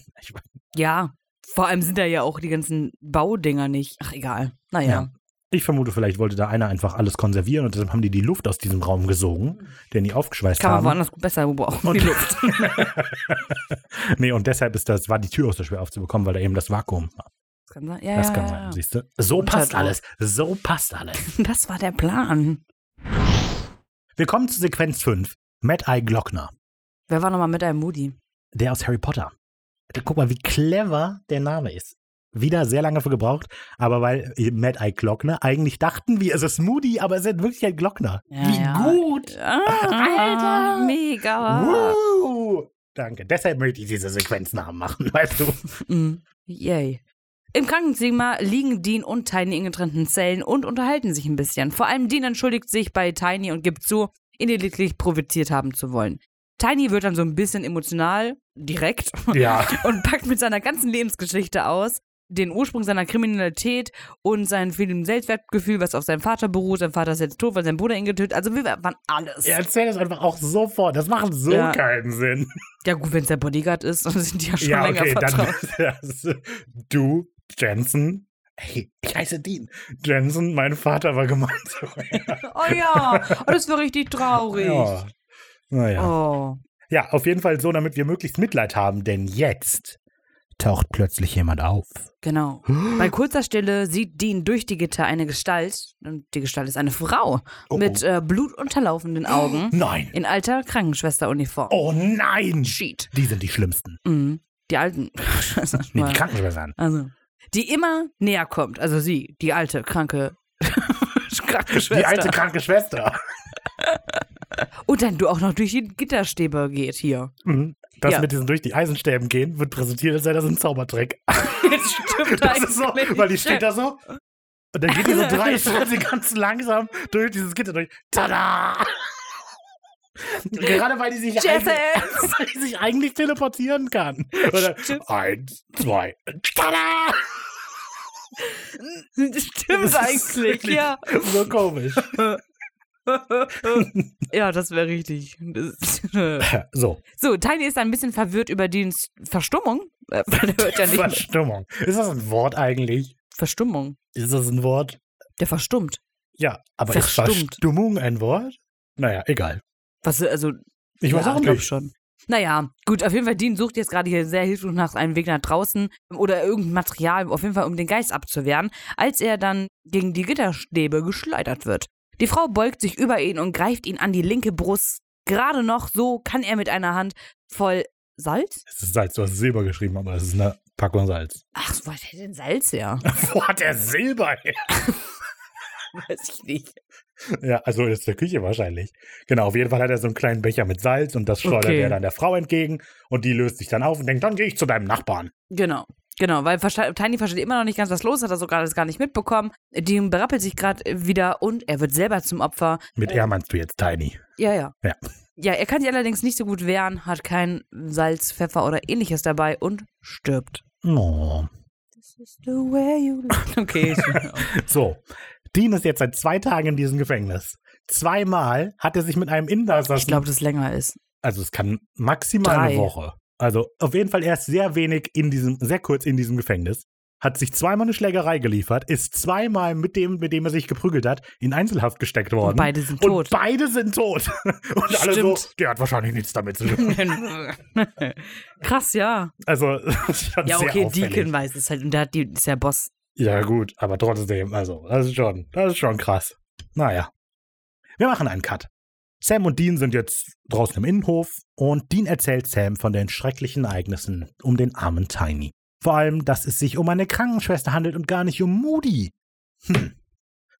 Ja, vor allem sind da ja auch die ganzen Baudinger nicht. Ach, egal. Naja. Ja. Ich vermute, vielleicht wollte da einer einfach alles konservieren und deshalb haben die die Luft aus diesem Raum gesogen, den die aufgeschweißt Kann man haben. woanders gut besser gebrauchen, Und- die Luft. nee, und deshalb ist das, war die Tür auch so schwer aufzubekommen, weil da eben das Vakuum war. Das kann sein. Ja, Das ja, kann ja, sein, ja. siehst du? So Und passt alles. So passt alles. Das war der Plan. Wir kommen zu Sequenz 5. Mad Eye Glockner, Wer war nochmal mit einem Moody? der aus Harry Potter. Guck mal, wie clever der Name ist. Wieder sehr lange für gebraucht, aber weil Mad Eye Glockner, eigentlich dachten wir, es ist Moody, aber es ist wirklich ein Glockner. Ja, wie ja. gut! Ah, Alter! Mega. Woo! Danke. Deshalb möchte ich diese Sequenznamen machen, weißt du? Mm, yay. Im Krankenzimmer liegen Dean und Tiny in getrennten Zellen und unterhalten sich ein bisschen. Vor allem Dean entschuldigt sich bei Tiny und gibt zu, ihn lediglich provoziert haben zu wollen. Tiny wird dann so ein bisschen emotional, direkt, Ja. und packt mit seiner ganzen Lebensgeschichte aus, den Ursprung seiner Kriminalität und sein fehlenden Selbstwertgefühl, was auf seinem Vater beruht. Sein Vater ist jetzt tot, weil sein Bruder ihn getötet. Also wir waren alles. Er erzählt es einfach auch sofort. Das macht so Ja. keinen Sinn. Ja gut, wenn es der Bodyguard ist, dann sind die ja schon ja, länger okay, vertraut. dann das, du, Jensen. Hey, ich heiße Dean. Jensen, mein Vater war gemeint. Oh ja, oh, das war richtig traurig. ja. Naja. Oh. Ja, auf jeden Fall so, damit wir möglichst Mitleid haben, denn jetzt taucht plötzlich jemand auf. Genau. Bei kurzer Stille sieht Dean durch die Gitter eine Gestalt, und die Gestalt ist eine Frau, Oh, mit oh. äh, blutunterlaufenden Augen, Nein. in alter Krankenschwesteruniform. Oh nein. Shit. Die sind die schlimmsten. Mhm. Die alten. Nee, die Krankenschwestern. also. Die immer näher kommt. Also sie, die alte, kranke Krankenschwester. Die alte kranke Schwester. Und dann du auch noch durch die Gitterstäbe geht hier. Mhm. Das Ja. mit diesen durch die Eisenstäben gehen, wird präsentiert, als sei das ein Zaubertrick. Das stimmt Das ist so, weil die steht da so. Und dann geht die so drei Schritte ganz langsam durch dieses Gitter durch. Tada! Gerade weil die sich, weil die sich eigentlich teleportieren kann. Oder Stimmt. eins, zwei, tada! Das stimmt eigentlich, ja. So komisch. ja, das wäre richtig. Das So, so, Tiny ist ein bisschen verwirrt über Deans Verstummung. Äh, weil er hört ja. Verstummung. Ist das ein Wort eigentlich? Verstummung. Ist das ein Wort? Der verstummt. Ja, aber Verstummt. ist Verstummung ein Wort? Naja, egal. Was, also, Ich weiß ja, auch nicht. schon. Naja, gut, auf jeden Fall, Dean sucht jetzt gerade hier sehr hilflos nach einem Weg nach draußen oder irgendein Material, auf jeden Fall, um den Geist abzuwehren, als er dann gegen die Gitterstäbe geschleudert wird. Die Frau beugt sich über ihn und greift ihn an die linke Brust. Gerade noch so kann er mit einer Hand voll Salz? Es ist Salz, du hast Silber geschrieben, aber es ist eine Packung Salz. Ach, wo hat er denn Salz her? Wo hat der Silber her? Weiß ich nicht. Ja, also ist der Küche wahrscheinlich. Genau, auf jeden Fall hat er so einen kleinen Becher mit Salz und das schleudert Okay. er dann der Frau entgegen und die löst sich dann auf und denkt, dann gehe ich zu deinem Nachbarn. Genau. Genau, weil Tiny versteht immer noch nicht ganz, was los ist, hat er sogar alles gar nicht mitbekommen. Dean berappelt sich gerade wieder und er wird selber zum Opfer. Mit er meinst du jetzt Tiny. Ja, ja. Ja. Ja, er kann sich allerdings nicht so gut wehren, hat kein Salz, Pfeffer oder ähnliches dabei und stirbt. Oh. This is the way you look. Okay. So, Dean ist jetzt seit zwei Tagen in diesem Gefängnis. Zweimal hat er sich mit einem Insassen. ich glaube, dass es länger ist. also es kann maximal eine Drei. Woche. Also auf jeden Fall erst sehr wenig in diesem, sehr kurz in diesem Gefängnis. Hat sich zweimal eine Schlägerei geliefert, ist zweimal mit dem, mit dem er sich geprügelt hat, in Einzelhaft gesteckt worden. Und beide sind Und tot. beide sind tot. Und alle so, Stimmt. der hat wahrscheinlich nichts damit zu tun. Krass, ja. Also, schon Ja, okay. Deacon weiß es halt. Und der hat die, ist ja Boss. Ja, gut, aber trotzdem, also, das ist schon, das ist schon krass. Naja. Wir machen einen Cut. Sam und Dean sind jetzt draußen im Innenhof und Dean erzählt Sam von den schrecklichen Ereignissen um den armen Tiny. Vor allem, dass es sich um eine Krankenschwester handelt und gar nicht um Moody. Hm.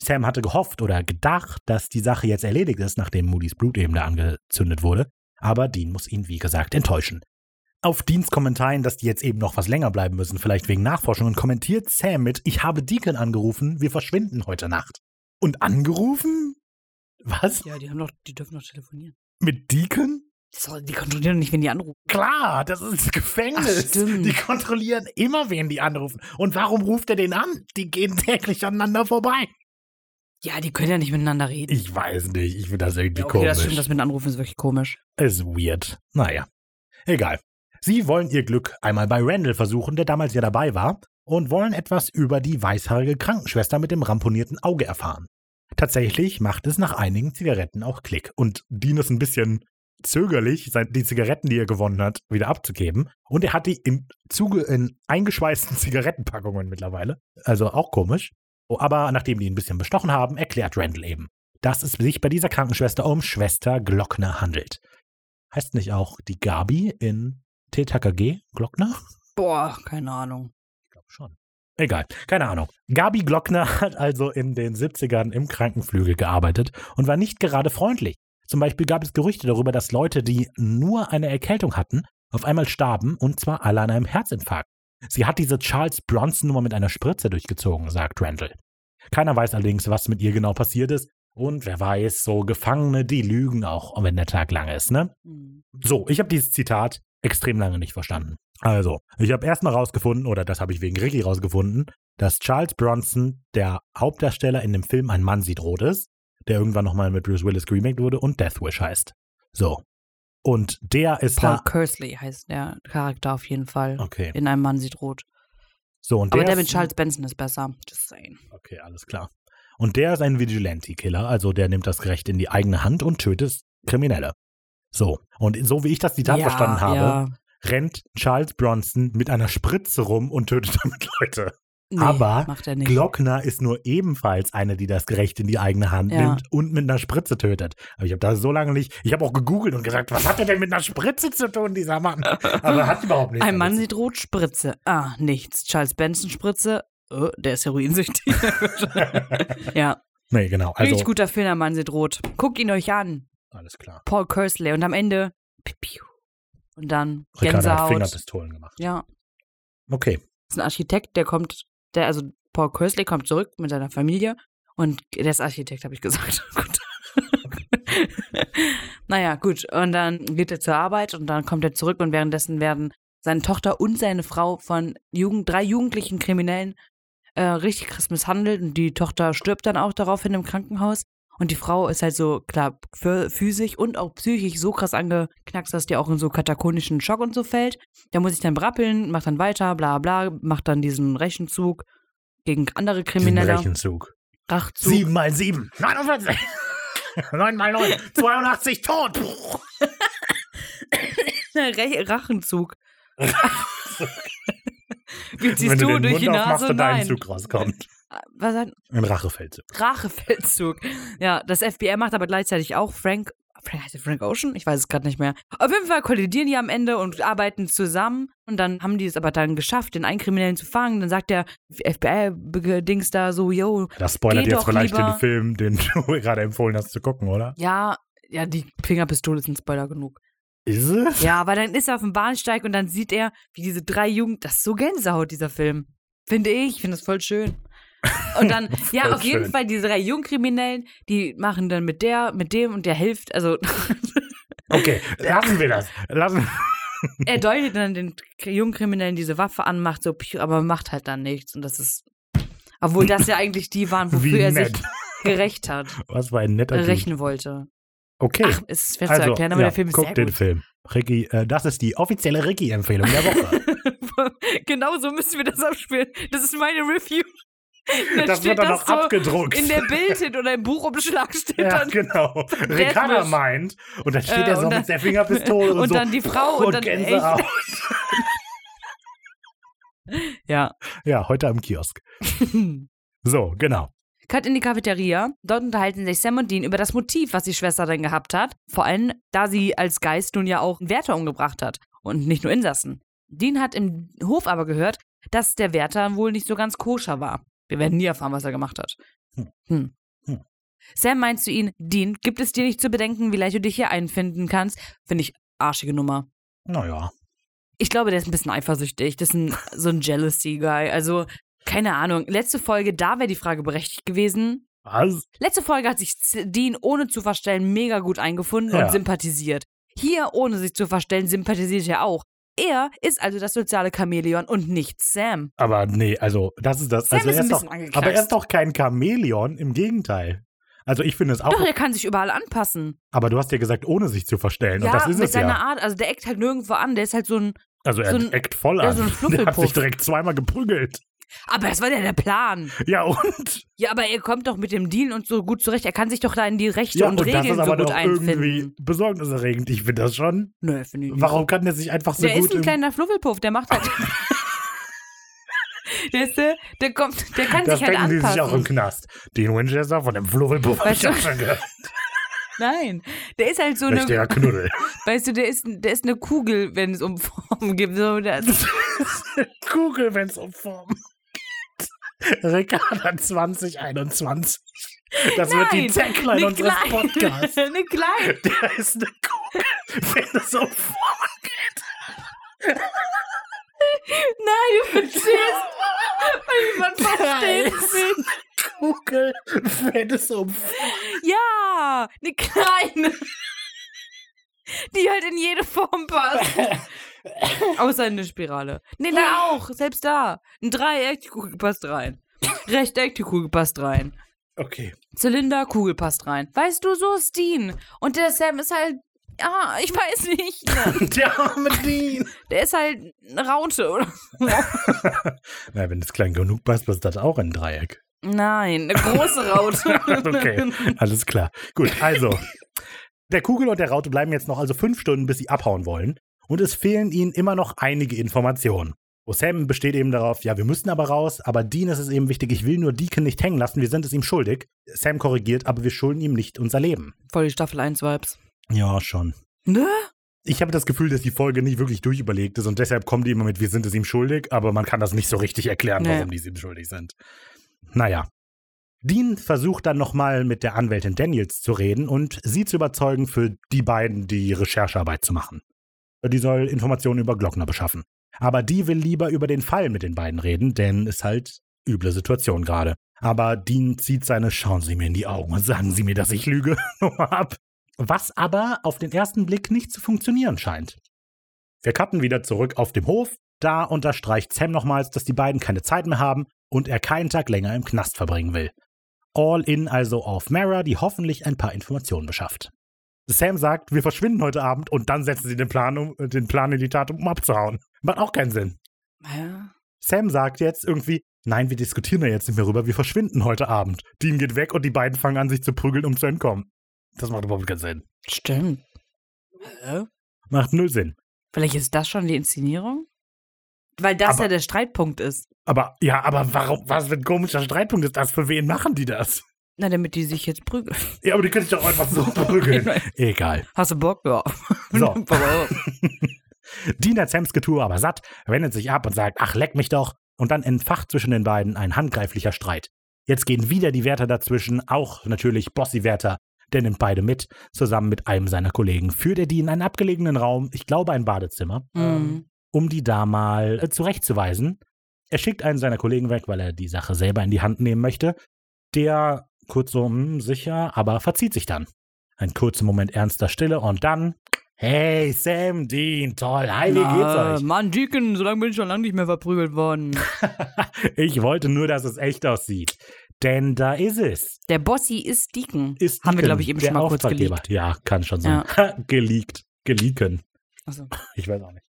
Sam hatte gehofft oder gedacht, dass die Sache jetzt erledigt ist, nachdem Moodys Blut eben da angezündet wurde. Aber Dean muss ihn, wie gesagt, enttäuschen. Auf Deans Kommentaren, dass die jetzt eben noch was länger bleiben müssen, vielleicht wegen Nachforschungen, kommentiert Sam mit, ich habe Deacon angerufen, wir verschwinden heute Nacht. Und angerufen? Was? Ja, die haben doch, die dürfen doch telefonieren. Mit Deacon? So, die kontrollieren doch nicht, wenn die anrufen. Klar, das ist das Gefängnis. Ach, stimmt. Die kontrollieren immer, wen die anrufen. Und warum ruft er den an? Die gehen täglich aneinander vorbei. Ja, die können ja nicht miteinander reden. Ich weiß nicht, ich finde das irgendwie ja, okay, komisch. das stimmt, das mit Anrufen ist wirklich komisch. Ist weird. Naja. Egal. Sie wollen ihr Glück einmal bei Randall versuchen, der damals ja dabei war, und wollen etwas über die weißhaarige Krankenschwester mit dem ramponierten Auge erfahren. Tatsächlich macht es nach einigen Zigaretten auch Klick und Dean ist ein bisschen zögerlich, die Zigaretten, die er gewonnen hat, wieder abzugeben. Und er hat die im Zuge in eingeschweißten Zigarettenpackungen mittlerweile. Also auch komisch. Oh, Aber nachdem die ihn ein bisschen bestochen haben, erklärt Randall eben, dass es sich bei dieser Krankenschwester um Schwester Glockner handelt. Heißt nicht auch die Gabi in TKKG Glockner? Boah, keine Ahnung. Ich glaube schon. Egal, keine Ahnung. Gabi Glockner hat also in den 70ern im Krankenflügel gearbeitet und war nicht gerade freundlich. Zum Beispiel gab es Gerüchte darüber, dass Leute, die nur eine Erkältung hatten, auf einmal starben und zwar alle an einem Herzinfarkt. Sie hat diese Charles Bronson-Nummer mit einer Spritze durchgezogen, sagt Randall. Keiner weiß allerdings, was mit ihr genau passiert ist. Und wer weiß, so Gefangene, die lügen auch, wenn der Tag lang ist, ne? Hm. So, ich habe dieses Zitat extrem lange nicht verstanden. Also, ich habe erstmal rausgefunden, oder das habe ich wegen Ricky rausgefunden, dass Charles Bronson, der Hauptdarsteller in dem Film Ein Mann sieht rot ist, der irgendwann nochmal mit Bruce Willis geremaked wurde und Death Wish heißt. So. Und der ist Paul da. Kersley heißt der Charakter auf jeden Fall. Okay. In einem Mann sieht rot. So, und Aber der der mit Charles Benson ist besser. Just saying. Okay, alles klar. Und der ist ein Vigilante-Killer, also der nimmt das Recht in die eigene Hand und tötet Kriminelle. So, und so wie ich das Zitat verstanden habe, Ja. Rennt Charles Bronson mit einer Spritze rum und tötet damit Leute. Nee, Aber er. Glockner ist nur ebenfalls eine, die das Recht in die eigene Hand Ja. nimmt und mit einer Spritze tötet. Aber ich habe da so lange nicht, ich habe auch gegoogelt und gesagt, was hat er denn mit einer Spritze zu tun, dieser Mann? Aber hat überhaupt nichts. Ein Mann sieht rot, Spritze. Ah, nichts. Charles Benson Spritze. Oh, der ist heroinsüchtig. ja, Nee, genau. Also, richtig guter Film, ein Mann sieht rot. Guckt ihn euch an. alles klar. Paul Kersley. Und am Ende. piu, piu. Und dann Ricardo hat Gänsehaut. Fingerpistolen gemacht. Ja, Okay. ist ein Architekt, der kommt, der, also Paul Kersley kommt zurück mit seiner Familie und der ist Architekt, habe ich gesagt. gut. naja, gut. Und dann geht er zur Arbeit und dann kommt er zurück und währenddessen werden seine Tochter und seine Frau von Jugend, drei jugendlichen Kriminellen äh, richtig krass misshandelt und die Tochter stirbt dann auch daraufhin im Krankenhaus. Und die Frau ist halt so, klar, physisch und auch psychisch so krass angeknackst, dass die auch in so katakonischen Schock und so fällt. Da muss ich dann brappeln, macht dann weiter, bla bla, macht dann diesen Rechenzug gegen andere Diesen Kriminelle. Rechenzug. Rachzug. 7 mal 7, 49. 9 mal 9, 82 tot. Re Rachenzug. Wie ziehst Wenn du du den durch Mund die Nase? und dein Nein. Zug rauskommt. Was hat Ein Rachefeldzug. Rachefeldzug. Ja, das FBI macht aber gleichzeitig auch Frank. Frank heißt Frank Ocean? Ich weiß es gerade nicht mehr. Auf jeden Fall kollidieren die am Ende und arbeiten zusammen. Und dann haben die es aber dann geschafft, den einen Kriminellen zu fangen. Dann sagt der FBI-Dings da so, yo, Das spoilert jetzt vielleicht lieber. den Film, den du gerade empfohlen hast zu gucken, oder? ja, ja, die Fingerpistole ist ein Spoiler genug. Ist es? Ja, aber dann ist er auf dem Bahnsteig und dann sieht er, wie diese drei Jugend, das ist so Gänsehaut, dieser Film. Finde ich, ich finde das voll schön. Und dann, ja, auf jeden schön. Fall, diese drei Jungkriminellen, die machen dann mit der, mit dem und der hilft, also Okay, lassen wir das. Lassen er deutet dann den jungen Kriminellen diese Waffe an, macht so, aber macht halt dann nichts. Und das ist. Obwohl das ja eigentlich die waren, wofür Wie er nett. sich gerecht hat, Was war ein netter Typ. rächen wollte. Okay. Ach, es ist schwer also, zu erklären, aber ja, der Film ist guck sehr den gut. Film. Ricky, äh, das ist die offizielle Ricky-Empfehlung der Woche. genau so müssen wir das abspielen. Das ist meine Review. Dann das wird dann noch so abgedruckt. In der Bild oder im Buchumschlag steht ja, dann. genau. Ricarda meint. Und dann steht Äh, er so und dann- mit der Fingerpistole und, und so. dann die Frau und dann Gänsehaut. Ja. Ja, heute am Kiosk. So, genau. Cut in die Cafeteria. Dort unterhalten sich Sam und Dean über das Motiv, was die Schwester dann gehabt hat. Vor allem, da sie als Geist nun ja auch Wärter umgebracht hat. Und nicht nur Insassen. Dean hat im Hof aber gehört, dass der Wärter wohl nicht so ganz koscher war. Wir werden nie erfahren, was er gemacht hat. Hm. Hm. Hm. Sam meint zu ihm, Dean, gibt es dir nicht zu bedenken, wie leicht du dich hier einfinden kannst? Finde ich arschige Nummer. Naja. Ich glaube, der ist ein bisschen eifersüchtig. Das ist ein, so ein Jealousy-Guy. Also, keine Ahnung. Letzte Folge, da wäre die Frage berechtigt gewesen. Was? Letzte Folge hat sich Dean ohne zu verstellen mega gut eingefunden Ja. und sympathisiert. Hier, ohne sich zu verstellen, sympathisiert er auch. Er ist also das soziale Chamäleon und nicht Sam. Aber nee, also das ist das. Sam also ist er ein ist bisschen doch, aber er ist doch kein Chamäleon, im Gegenteil. Also ich finde es auch. Doch, er kann sich überall anpassen. Aber du hast ja gesagt, ohne sich zu verstellen. ja, und das ist mit es seiner ja. Art. Also der eckt halt nirgendwo an. Der ist halt so ein. Also er so ein- eckt voll an. so ein der hat sich direkt zweimal geprügelt. Aber das war ja der Plan. Ja, und? Ja, aber er kommt doch mit dem Deal und so gut zurecht. Er kann sich doch da in die Rechte Ja, und und das Regeln ist so aber doch irgendwie einfinden. besorgniserregend. Ich finde das schon. Nö, finde ich nicht. Warum kann der sich einfach so der gut ist ein kleiner Fluffelpuff, der macht halt. der, ist, der, der kommt, der kann Das sich halt denken die sich anpassen. auch im Knast. Den Winchester von dem Flurelpuff hab Weißt ich du- auch schon gehört. Nein, der ist halt so eine, Richtiger Knuddel. weißt du, der ist, der ist eine Kugel, wenn es um Formen geht. So, der, Kugel, wenn es um Form geht. Ricarda 2021. Das wird die Nein, Tagline unseres kleine- Podcasts. Eine kleine. Der ist eine Kugel, wenn es um Form geht. Nein, du verstehst. Man versteht es nicht. Kugel, wenn es um Form Ja, eine kleine. Die halt in jede Form passt. Außer in eine Spirale. Nee, da auch. Selbst da. Ein Dreieck, die Kugel passt rein. Rechteck, die Kugel passt rein. Okay. Zylinder, Kugel passt rein. Weißt du, so ist Dean. Und der Sam ist halt, ja, ich weiß nicht. Ne? Der arme Dean. Der ist halt eine Raute, oder? Na, wenn es klein genug passt, passt das auch in ein Dreieck. Nein, eine große Raute. Okay, alles klar. Gut, also. Der Kugel und der Raute bleiben jetzt noch also fünf Stunden, bis sie abhauen wollen. Und es fehlen ihnen immer noch einige Informationen. Sam besteht eben darauf, ja, wir müssen aber raus, aber Dean ist es eben wichtig, ich will nur Deacon nicht hängen lassen, wir sind es ihm schuldig. Sam korrigiert, aber wir schulden ihm nicht unser Leben. Voll die Staffel 1 Vibes. Ja, schon. Ne? Ich habe das Gefühl, dass die Folge nicht wirklich durchüberlegt ist und deshalb kommen die immer mit, wir sind es ihm schuldig, aber man kann das nicht so richtig erklären, Nee. warum die es ihm schuldig sind. Naja. Dean versucht dann nochmal mit der Anwältin Daniels zu reden und sie zu überzeugen, für die beiden die Recherchearbeit zu machen. Die soll Informationen über Glockner beschaffen. Aber die will lieber über den Fall mit den beiden reden, denn ist halt üble Situation gerade. Aber Dean zieht seine Schauen Sie mir in die Augen und sagen Sie mir, dass ich lüge, ab. Was aber auf den ersten Blick nicht zu funktionieren scheint. Wir cutten wieder zurück auf dem Hof. Da unterstreicht Sam nochmals, dass die beiden keine Zeit mehr haben und er keinen Tag länger im Knast verbringen will. All in also auf Mara, die hoffentlich ein paar Informationen beschafft. Sam sagt, wir verschwinden heute Abend und dann setzen sie den Plan, um, den Plan in die Tat, um abzuhauen. Macht auch keinen Sinn. Ja. Sam sagt jetzt irgendwie, nein, wir diskutieren da jetzt nicht mehr rüber, wir verschwinden heute Abend. Dean geht weg und die beiden fangen an, sich zu prügeln, um zu entkommen. Das macht überhaupt keinen Sinn. Stimmt. Hä? Macht null Sinn. Vielleicht ist das schon die Inszenierung? Weil das Aber- ja der Streitpunkt ist. Aber, ja, aber warum, was für ein komischer Streitpunkt ist das? Für wen machen die das? Na, damit die sich jetzt prügeln. Ja, aber die können sich doch einfach so prügeln. Egal. Hast du Bock? Ja. So. Sams Getue aber satt, wendet sich ab und sagt, ach, leck mich doch. Und dann entfacht zwischen den beiden ein handgreiflicher Streit. Jetzt gehen wieder die Wärter dazwischen, auch natürlich Bossy-Wärter. Der nimmt beide mit, zusammen mit einem seiner Kollegen. Führt er die in einen abgelegenen Raum, ich glaube ein Badezimmer, Mhm. um die da mal äh, zurechtzuweisen. Er schickt einen seiner Kollegen weg, weil er die Sache selber in die Hand nehmen möchte. Der kurz so, hm, sicher, aber verzieht sich dann. Ein kurzer Moment ernster Stille und dann Hey, Sam, Dean, toll. Hi, wie geht's euch? Mann, Deacon, so lange bin ich schon lange nicht mehr verprügelt worden. ich wollte nur, dass es echt aussieht. Denn da ist es. Der Bossi ist Deacon. Ist Haben wir, Deacon, glaube ich, eben schon mal kurz geleakt. Ja, kann schon sein. geleakt. Geleaken. Achso. Ich weiß auch nicht.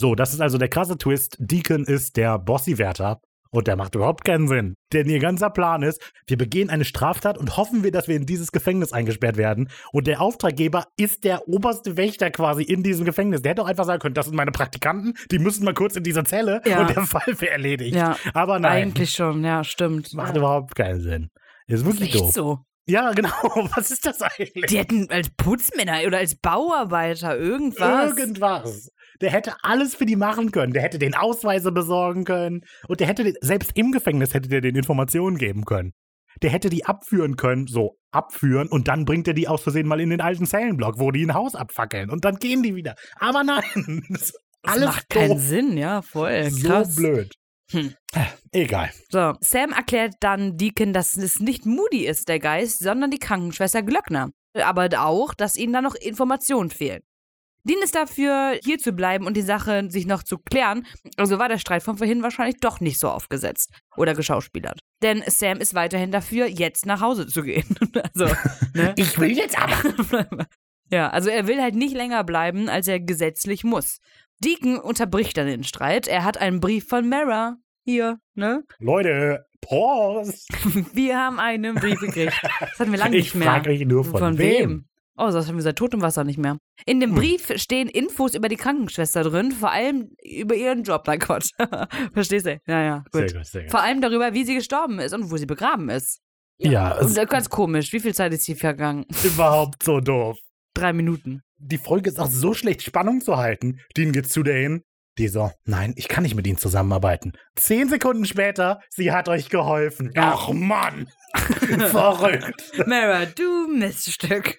So, das ist also der krasse Twist. Deacon ist der Bossy-Wärter. Und der macht überhaupt keinen Sinn. Denn ihr ganzer Plan ist, wir begehen eine Straftat und hoffen wir, dass wir in dieses Gefängnis eingesperrt werden. Und der Auftraggeber ist der oberste Wächter quasi in diesem Gefängnis. Der hätte auch einfach sagen können, das sind meine Praktikanten, die müssen mal kurz in diese Zelle Ja. und der Fall wäre erledigt. Ja, Aber nein, eigentlich schon, ja, stimmt. macht ja. überhaupt keinen Sinn. Ist ist wirklich echt doof. so. Ja, genau. Was ist das eigentlich? Die hätten als Putzmänner oder als Bauarbeiter irgendwas. Irgendwas. Der hätte alles für die machen können. Der hätte den Ausweise besorgen können. Und der hätte, selbst im Gefängnis hätte der den Informationen geben können. Der hätte die abführen können, so abführen, und dann bringt er die aus Versehen mal in den alten Zellenblock, wo die ein Haus abfackeln. Und dann gehen die wieder. Aber nein. Das das alles macht keinen doof. Sinn, ja, voll. So Krass. blöd. Hm. Egal. So, Sam erklärt dann Deacon, dass es nicht Moody ist, der Geist, sondern die Krankenschwester Glöckner. Aber auch, dass ihnen da noch Informationen fehlen. Dean ist dafür, hier zu bleiben und die Sache sich noch zu klären. Also war der Streit von vorhin wahrscheinlich doch nicht so aufgesetzt oder geschauspielert. Denn Sam ist weiterhin dafür, jetzt nach Hause zu gehen. also, ne? Ich will jetzt aber. ja, also er will halt nicht länger bleiben, als er gesetzlich muss. Deacon unterbricht dann den Streit. Er hat einen Brief von Mara. Hier, ne? Leute, Pause. Wir haben einen Brief gekriegt. Das hatten wir lange Ich nicht mehr. frage euch nur von, wem. Oh, das haben wir seit totem Wasser nicht mehr. In dem Hm. Brief stehen Infos über die Krankenschwester drin, vor allem über ihren Job. Nein, Quatsch. Verstehst du? Ja, ja, gut. Sehr gut, sehr gut. Vor allem darüber, wie sie gestorben ist und wo sie begraben ist. Ja, Und es äh, ganz komisch. Wie viel Zeit ist hier vergangen? überhaupt so doof. Drei Minuten. die Folge ist auch so schlecht, Spannung zu halten. Dean geht zu der hin. Die so, nein, ich kann nicht mit ihnen zusammenarbeiten. Zehn Sekunden später, sie hat euch geholfen. Ja. Ach Mann, verrückt. Mara, du Miststück.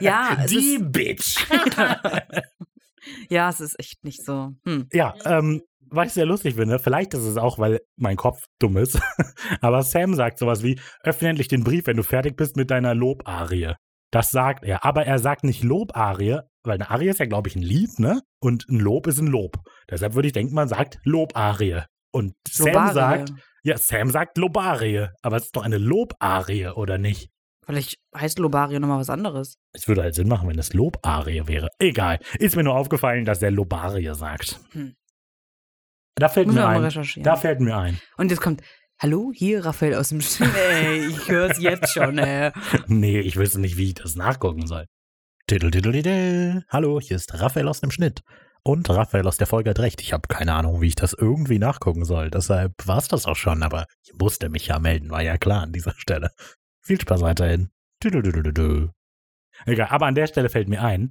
Ja, es die ist, Bitch. ja, es ist echt nicht so. Hm. ja, ähm, was ich sehr lustig finde, vielleicht ist es auch, weil mein Kopf dumm ist, aber Sam sagt sowas wie, öffne endlich den Brief, wenn du fertig bist mit deiner Lobarie. Das sagt er, aber er sagt nicht Lobarie, weil eine Arie ist ja, glaube ich, ein Lied, ne? Und ein Lob ist ein Lob. Deshalb würde ich denken, man sagt Lobarie. Und Sam Lobarie. sagt, ja, Sam sagt Lobarie, aber es ist doch eine Lobarie, oder nicht? Vielleicht heißt Lobario nochmal was anderes. Es würde halt Sinn machen, wenn es Lobarie wäre. Egal. Ist mir nur aufgefallen, dass er Lobarie sagt. Hm. Da fällt Müssen mir ein. Da fällt mir ein. Und jetzt kommt, hallo, hier Raphael aus dem Stimm. Ey, ich hör's jetzt schon, ey. Nee, ich wüsste nicht, wie ich das nachgucken soll. Titel, titel, titel. Hallo, hier ist Raphael aus dem Schnitt. Und Raphael aus der Folge hat recht. Ich habe keine Ahnung, wie ich das irgendwie nachgucken soll. Deshalb war es das auch schon, aber ich musste mich ja melden, war ja klar an dieser Stelle. Viel Spaß weiterhin. Titel. Egal, aber an der Stelle fällt mir ein,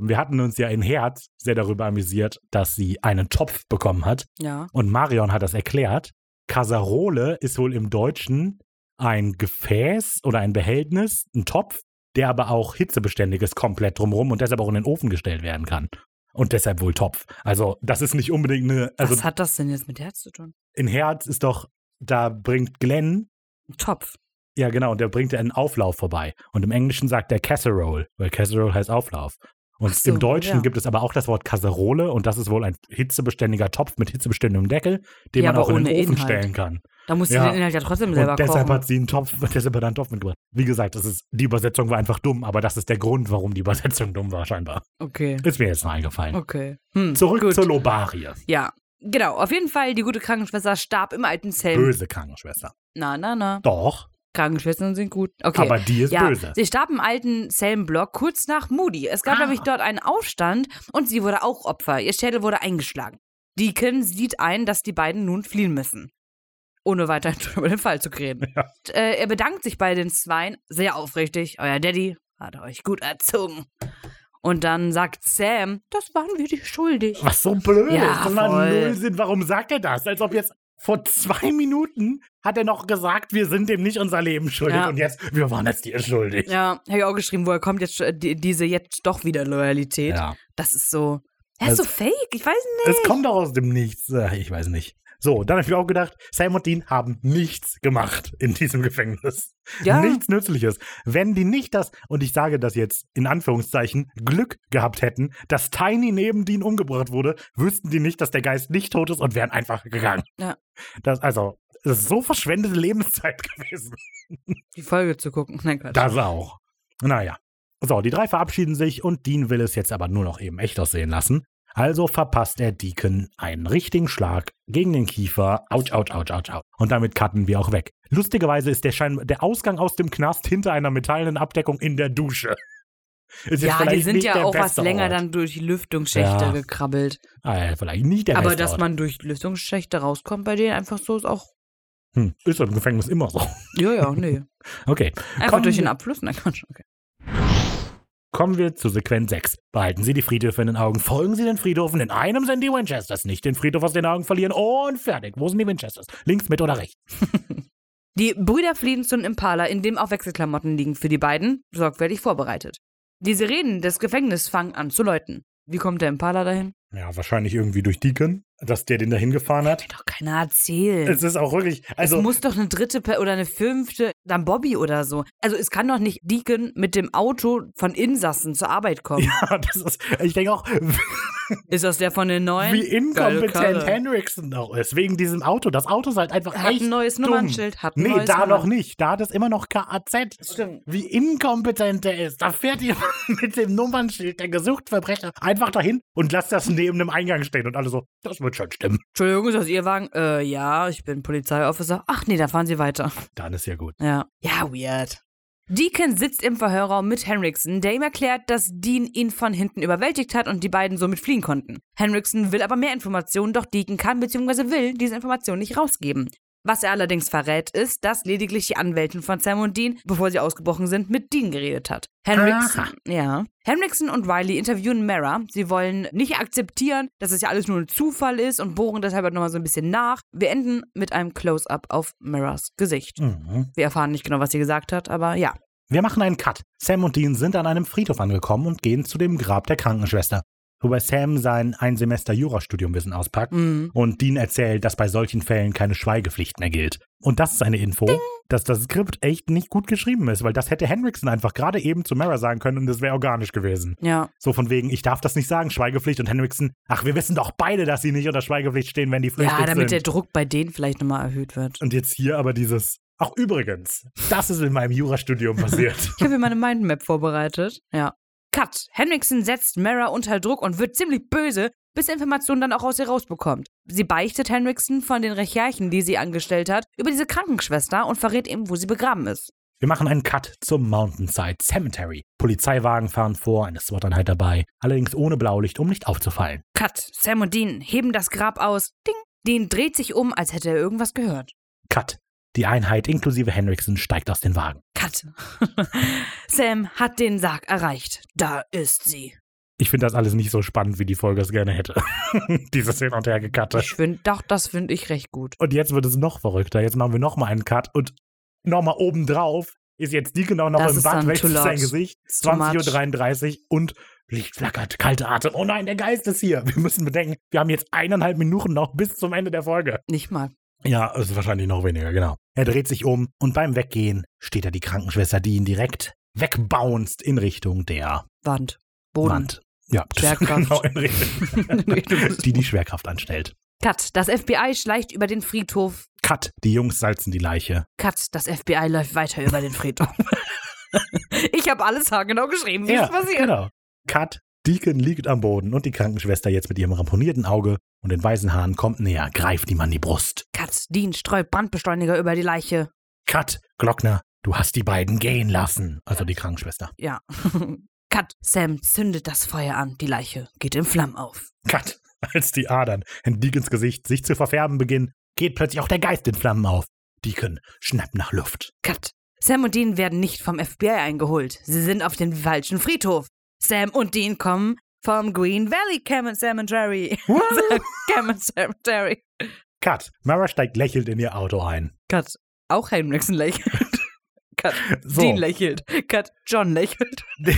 wir hatten uns ja in Herz sehr darüber amüsiert, dass sie einen Topf bekommen hat. Ja. Und Marion hat das erklärt. Kasserole ist wohl im Deutschen ein Gefäß oder ein Behältnis, ein Topf, der aber auch hitzebeständig ist, komplett drumherum und deshalb auch in den Ofen gestellt werden kann. Und deshalb wohl Topf. Also, das ist nicht unbedingt eine. Also, Was hat das denn jetzt mit Herz zu tun? in Herz ist doch, da bringt Glenn, Ein Topf. Ja genau, der bringt einen Auflauf vorbei. Und im Englischen sagt er Casserole, weil Casserole heißt Auflauf. Und so, im Deutschen ja. gibt es aber auch das Wort Kasserole und das ist wohl ein hitzebeständiger Topf mit hitzebeständigem Deckel, den Ja, man auch in den Ofen Inhalt. stellen kann. Da musst Ja. du den Inhalt ja trotzdem selber Und deshalb kochen. hat sie einen Topf, deshalb hat er einen Topf mitgebracht. Wie gesagt, das ist, die Übersetzung war einfach dumm, aber das ist der Grund, warum die Übersetzung dumm war, scheinbar. okay. Ist mir jetzt noch eingefallen. Okay. Hm, Zurück gut. zur Lobarie. Ja. Genau, auf jeden Fall, die gute Krankenschwester starb im alten Zellen. Böse Krankenschwester. Na, na, na. Doch, Krankenschwestern sind gut. Okay. aber die ist ja, böse. sie starb im alten Zellenblock kurz nach Moody. Es gab Ah. nämlich dort einen Aufstand und sie wurde auch Opfer. Ihr Schädel wurde eingeschlagen. Deacon sieht ein, dass die beiden nun fliehen müssen. Ohne weiter über den Fall zu reden. Ja. Und, äh, er bedankt sich bei den Zweien sehr aufrichtig. Euer Daddy hat euch gut erzogen. Und dann sagt Sam, das waren wir dir schuldig. Was so blöd Ja, ist. Das macht voll. null Sinn. Warum sagt er das? Als ob jetzt vor zwei Minuten hat er noch gesagt, wir sind dem nicht unser Leben schuldig. Ja. Und jetzt, wir waren jetzt dir schuldig. Ja, habe ich auch geschrieben, woher kommt jetzt äh, die, diese jetzt doch wieder Loyalität? Ja. Das ist so. Er ist Also- so fake, ich weiß nicht. Es kommt doch aus dem Nichts. Äh, Ich weiß nicht. So, dann habe ich mir auch gedacht, Sam und Dean haben nichts gemacht in diesem Gefängnis. Ja. Nichts Nützliches. Wenn die nicht das, und ich sage das jetzt in Anführungszeichen, Glück gehabt hätten, dass Tiny neben Dean umgebracht wurde, wüssten die nicht, dass der Geist nicht tot ist und wären einfach gegangen. Ja. Das, also, das ist so verschwendete Lebenszeit gewesen. Die Folge zu gucken. Nein, Quatsch. Das auch. Naja. So, die drei verabschieden sich und Dean will es jetzt aber nur noch eben echt aussehen lassen. Also verpasst er Deacon einen richtigen Schlag gegen den Kiefer. Autsch, autsch, autsch, autsch, autsch. Und damit cutten wir auch weg. Lustigerweise ist der, Schein der Ausgang aus dem Knast hinter einer metallenen Abdeckung in der Dusche. Ist ja, die sind ja auch was länger Ort. dann durch die Lüftungsschächte Ja. gekrabbelt. Ah, vielleicht nicht der Aber dass Ort. man durch Lüftungsschächte rauskommt bei denen einfach so ist auch. Hm, ist im Gefängnis immer so. Ja, ja, nee. Okay. Einfach Kommen durch den Abfluss. Nein, Quatsch. Okay. Kommen wir zu Sequenz 6. Behalten Sie die Friedhöfe in den Augen, folgen Sie den Friedhofen. In einem sind die Winchesters, nicht den Friedhof aus den Augen verlieren. Und fertig. Wo sind die Winchesters? Links, mit oder rechts? Die Brüder fliehen zu einem Impala, in dem auch Wechselklamotten liegen für die beiden, sorgfältig vorbereitet. Die Sirenen des Gefängnisses fangen an zu läuten. Wie kommt der Impala dahin? Ja, wahrscheinlich irgendwie durch Deacon, dass der den dahin gefahren hat. Doch keiner erzählt. Es ist auch wirklich, also es muss doch eine dritte oder eine fünfte, dann Bobby oder so. Also es kann doch nicht Deacon mit dem Auto von Insassen zur Arbeit kommen. ja, das ist, ich denke auch, Ist das der von den neuen? wie inkompetent. Henriksen auch ist, wegen diesem Auto. Das Auto ist halt einfach Hat echt ein neues dumm. Nummernschild. Hat ein Nee, neues da Nummer- noch nicht. Da hat es immer noch KAZ. Stimmt. Wie inkompetent der ist. Da fährt jemand mit dem Nummernschild der Gesuchtverbrecher einfach dahin und lässt das neben dem Eingang stehen und alle so, das wird schon stimmen. Entschuldigung, ist das Ihr Wagen? Äh, ja, ich bin Polizeiofficer. Ach nee, da fahren Sie weiter. Dann ist ja gut. Ja. Ja, weird. Deacon sitzt im Verhörraum mit Henriksen, der ihm erklärt, dass Dean ihn von hinten überwältigt hat und die beiden somit fliehen konnten. Henriksen will aber mehr Informationen, doch Deacon kann bzw. will diese Informationen nicht rausgeben. Was er allerdings verrät, ist, dass lediglich die Anwältin von Sam und Dean, bevor sie ausgebrochen sind, mit Dean geredet hat. Henriksen, Aha. ja. Henriksen und Riley interviewen Mara. Sie wollen nicht akzeptieren, dass es ja alles nur ein Zufall ist und bohren deshalb halt nochmal so ein bisschen nach. Wir enden mit einem Close-up auf Maras Gesicht. Mhm. Wir erfahren nicht genau, was sie gesagt hat, aber ja. Wir machen einen Cut. Sam und Dean sind an einem Friedhof angekommen und gehen zu dem Grab der Krankenschwester. Wobei Sam sein ein Semester Jurastudiumwissen auspackt Mhm. und Dean erzählt, dass bei solchen Fällen keine Schweigepflicht mehr gilt. Und das ist eine Info, dass das Skript echt nicht gut geschrieben ist, weil das hätte Henriksen einfach gerade eben zu Mara sagen können und das wäre organisch gewesen. Ja. So von wegen, ich darf das nicht sagen, Schweigepflicht und Henriksen, ach, wir wissen doch beide, dass sie nicht unter Schweigepflicht stehen, wenn die flüchtig Ja, damit der sind. Druck bei denen vielleicht nochmal erhöht wird. Und jetzt hier aber dieses, ach übrigens, das ist in meinem Jurastudium passiert. Ich habe hier meine Mindmap vorbereitet. Ja. Cut. Henriksen setzt Mara unter Druck und wird ziemlich böse, bis Informationen dann auch aus ihr rausbekommt. Sie beichtet Henriksen von den Recherchen, die sie angestellt hat, über diese Krankenschwester und verrät ihm, wo sie begraben ist. Wir machen einen Cut zum Mountainside Cemetery. Polizeiwagen fahren vor, eine SWAT-Einheit dabei, allerdings ohne Blaulicht, um nicht aufzufallen. Cut. Sam und Dean heben das Grab aus. Ding. Dean dreht sich um, als hätte er irgendwas gehört. Cut. Die Einheit inklusive Henriksen steigt aus den Wagen. Cut. Sam hat den Sarg erreicht. Da ist sie. Ich finde das alles nicht so spannend, wie die Folge es gerne hätte. Dieses hin und her gecuttet. Ich finde, doch, das finde ich recht gut. Und jetzt wird es noch verrückter. Jetzt machen wir nochmal einen Cut und nochmal obendrauf ist jetzt die genau noch Das im Bad, wächst too sein. Gesicht. It's too much. 20.33 Uhr und Licht flackert, kalter Atem. Oh nein, der Geist ist hier. Wir müssen bedenken, wir haben jetzt eineinhalb Minuten noch bis zum Ende der Folge. Nicht mal. Ja, es ist wahrscheinlich noch weniger, genau. Er dreht sich um und beim Weggehen steht da die Krankenschwester, die ihn direkt wegbounced in Richtung der Wand. Boden. Wand. Ja, Schwerkraft. genau in Richtung, die die Schwerkraft anstellt. Cut. Das FBI schleicht über den Friedhof. Cut, die Jungs salzen die Leiche. Cut. Das FBI läuft weiter über den Friedhof. ich habe alles haargenau geschrieben, wie es passiert. genau. Cut, Deacon liegt am Boden und die Krankenschwester jetzt mit ihrem ramponierten Auge und den weißen Haaren kommt näher, greift ihm an die Brust. Cut. Dean streut Brandbeschleuniger über die Leiche. Cut, Glockner, du hast die beiden gehen lassen. Also die Krankenschwester. Ja. Cut. Sam zündet das Feuer an. Die Leiche geht in Flammen auf. Cut, als die Adern in Deacons Gesicht sich zu verfärben beginnen, geht plötzlich auch der Geist in Flammen auf. Deacon schnappt nach Luft. Cut. Sam und Dean werden nicht vom FBI eingeholt. Sie sind auf dem falschen Friedhof. Sam und Dean kommen vom Green Valley Cam Cemetery. Cam Cemetery. Cut, Mara steigt lächelnd in ihr Auto ein. Cut. Auch Henriksen lächelt. Cut. So. Dean lächelt. Cut. John lächelt.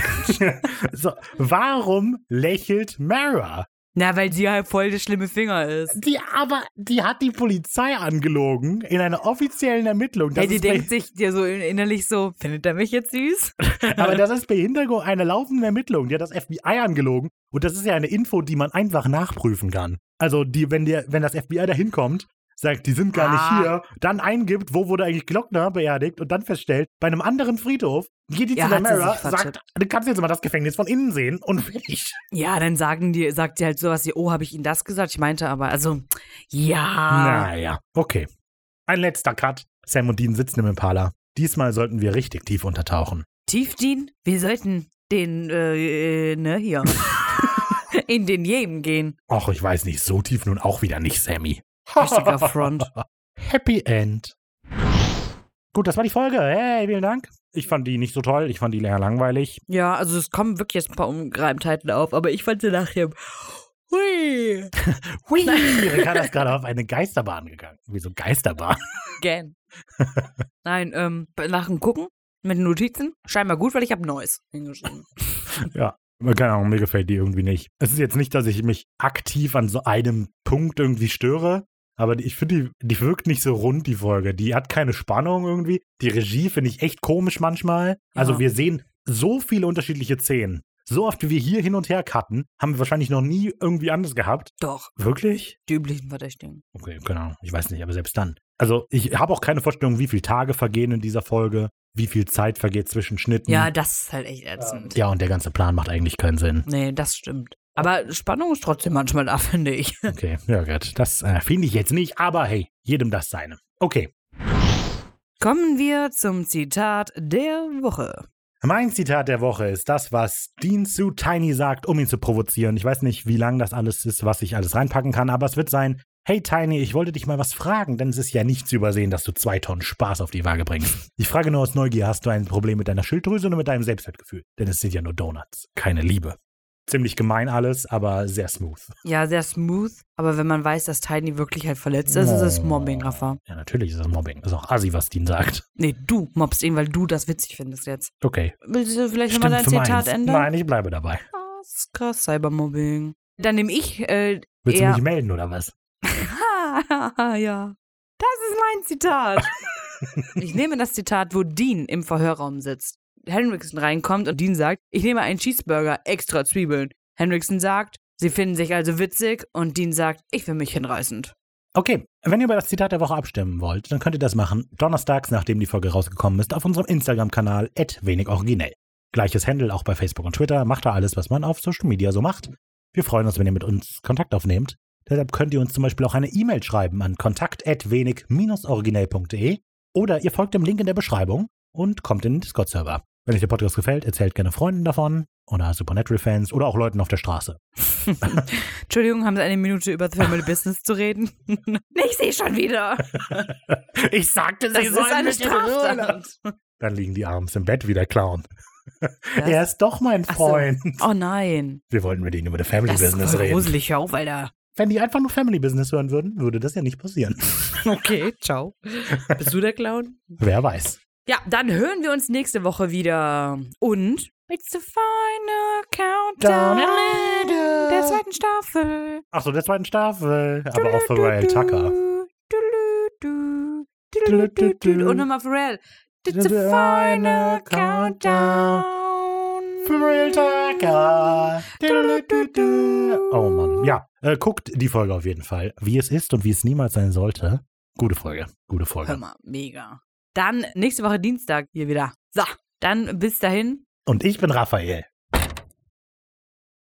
so, warum lächelt Mara? Na, weil sie halt voll der schlimme Finger ist. Die aber, die hat die Polizei angelogen in einer offiziellen Ermittlung. Das Hey, die denkt sich dir so innerlich so, findet er mich jetzt süß? Aber das ist bei Hintergrund einer laufenden Ermittlung. Die hat das FBI angelogen. Und das ist ja eine Info, die man einfach nachprüfen kann. Also, die, wenn, der, wenn das FBI da hinkommt, sagt, die sind gar Ah. nicht hier, dann eingibt, wo wurde eigentlich Glockner beerdigt und dann feststellt, bei einem anderen Friedhof geht die Ja, zu der Mara, sagt, du kannst jetzt mal das Gefängnis von innen sehen und fertig. Ja, dann sagen die, sagt sie halt sowas wie, oh, habe ich Ihnen das gesagt? Ich meinte aber, also, ja. Naja, okay. Ein letzter Cut. Sam und Dean sitzen im Impala. Diesmal sollten wir richtig tief untertauchen. Tiefdien, wir sollten den, äh, äh, ne, hier, in den Jemen gehen. Och, ich weiß nicht, so tief nun auch wieder nicht, Sammy. Richtiger Front. Happy End. Gut, das war die Folge. Hey, vielen Dank. Ich fand die nicht so toll. Ich fand die eher langweilig. Ja, also es kommen wirklich jetzt ein paar Ungereimtheiten auf, aber ich fand sie nachher, hui, Hui, Ricardo ist gerade auf eine Geisterbahn gegangen. Wieso Geisterbahn? gern. Nein, ähm, nach dem Gucken mit den Notizen, scheinbar gut, weil ich habe Neues hingeschrieben. Ja, keine Ahnung, mir gefällt die irgendwie nicht. Es ist jetzt nicht, dass ich mich aktiv an so einem Punkt irgendwie störe, aber ich finde, die, die wirkt nicht so rund, die Folge. Die hat keine Spannung irgendwie. Die Regie finde ich echt komisch manchmal. Also Ja. wir sehen so viele unterschiedliche Szenen. So oft, wie wir hier hin und her cutten, haben wir wahrscheinlich noch nie irgendwie anders gehabt. Doch, Wirklich? die üblichen Verdächtigen. Okay, Ahnung. Ich weiß nicht, aber selbst dann. Also ich habe auch keine Vorstellung, wie viele Tage vergehen in dieser Folge, wie viel Zeit vergeht zwischen Schnitten. Ja, das ist halt echt ätzend. Ja, und der ganze Plan macht eigentlich keinen Sinn. Nee, das stimmt. Aber Spannung ist trotzdem manchmal da, finde ich. Okay, ja gut. Das äh, finde ich jetzt nicht, aber hey, jedem das seine. Okay. Kommen wir zum Zitat der Woche. Mein Zitat der Woche ist das, was Dean zu Tiny sagt, um ihn zu provozieren. Ich weiß nicht, wie lang das alles ist, was ich alles reinpacken kann, aber es wird sein, hey Tiny, ich wollte dich mal was fragen, denn es ist ja nicht zu übersehen, dass du zwei Tonnen Spaß auf die Waage bringst. Ich frage nur aus Neugier, hast du ein Problem mit deiner Schilddrüse oder mit deinem Selbstwertgefühl? Denn es sind ja nur Donuts, keine Liebe. Ziemlich gemein alles, aber sehr smooth. Ja, sehr smooth, aber wenn man weiß, dass Tiny wirklich halt verletzt ist, ist es Mobbing, Rafa. Ja, natürlich ist das Mobbing. Das ist auch assi, was Dean sagt. Nee, du mobbst ihn, weil du das witzig findest jetzt. Okay. Willst du vielleicht nochmal dein Zitat meins. ändern? Nein, ich bleibe dabei. Krass, krass, Cybermobbing. Dann nehme ich, äh, Willst du mich melden oder was? ja. Das ist mein Zitat. ich nehme das Zitat, wo Dean im Verhörraum sitzt. Henriksen reinkommt und Dean sagt, ich nehme einen Cheeseburger, extra Zwiebeln. Henriksen sagt, sie finden sich also witzig und Dean sagt, ich finde mich hinreißend. Okay, wenn ihr über das Zitat der Woche abstimmen wollt, dann könnt ihr das machen donnerstags, nachdem die Folge rausgekommen ist, auf unserem Instagram-Kanal wenigoriginell. Gleiches Handle auch bei Facebook und Twitter. Macht da alles, was man auf Social Media so macht. Wir freuen uns, wenn ihr mit uns Kontakt aufnehmt. Deshalb könnt ihr uns zum Beispiel auch eine E-Mail schreiben an kontakt.wenig-originell.de oder ihr folgt dem Link in der Beschreibung und kommt in den Discord-Server. Wenn euch der Podcast gefällt, erzählt gerne Freunden davon oder Supernatural-Fans oder auch Leuten auf der Straße. Entschuldigung, haben Sie eine Minute über Family Business zu reden? ich sehe schon wieder. Ich sagte, Das ist eine Straftat. Dann liegen die abends im Bett wie der Clown. Das- Er ist doch mein Ach so. Freund. Oh nein. Wir wollten mit ihnen über das Family Das ist Business voll reden. gruselig, auf, Alter. Wenn die einfach nur Family Business hören würden, würde das ja nicht passieren. Okay, ciao. Bist du der Clown? Wer weiß. Ja, dann hören wir uns nächste Woche wieder. Und It's the final countdown der zweiten Staffel. Ach so, der zweiten Staffel. Aber auch für Ryan Tucker. Und nochmal Pharrell. It's the final countdown. Ryan Tucker. Oh Mann. Ja, äh, guckt die Folge auf jeden Fall. Wie es ist und wie es niemals sein sollte. Gute Folge. Gute Hör Folge. mal, mega. Dann nächste Woche Dienstag hier wieder. So, dann bis dahin. Und ich bin Raphael.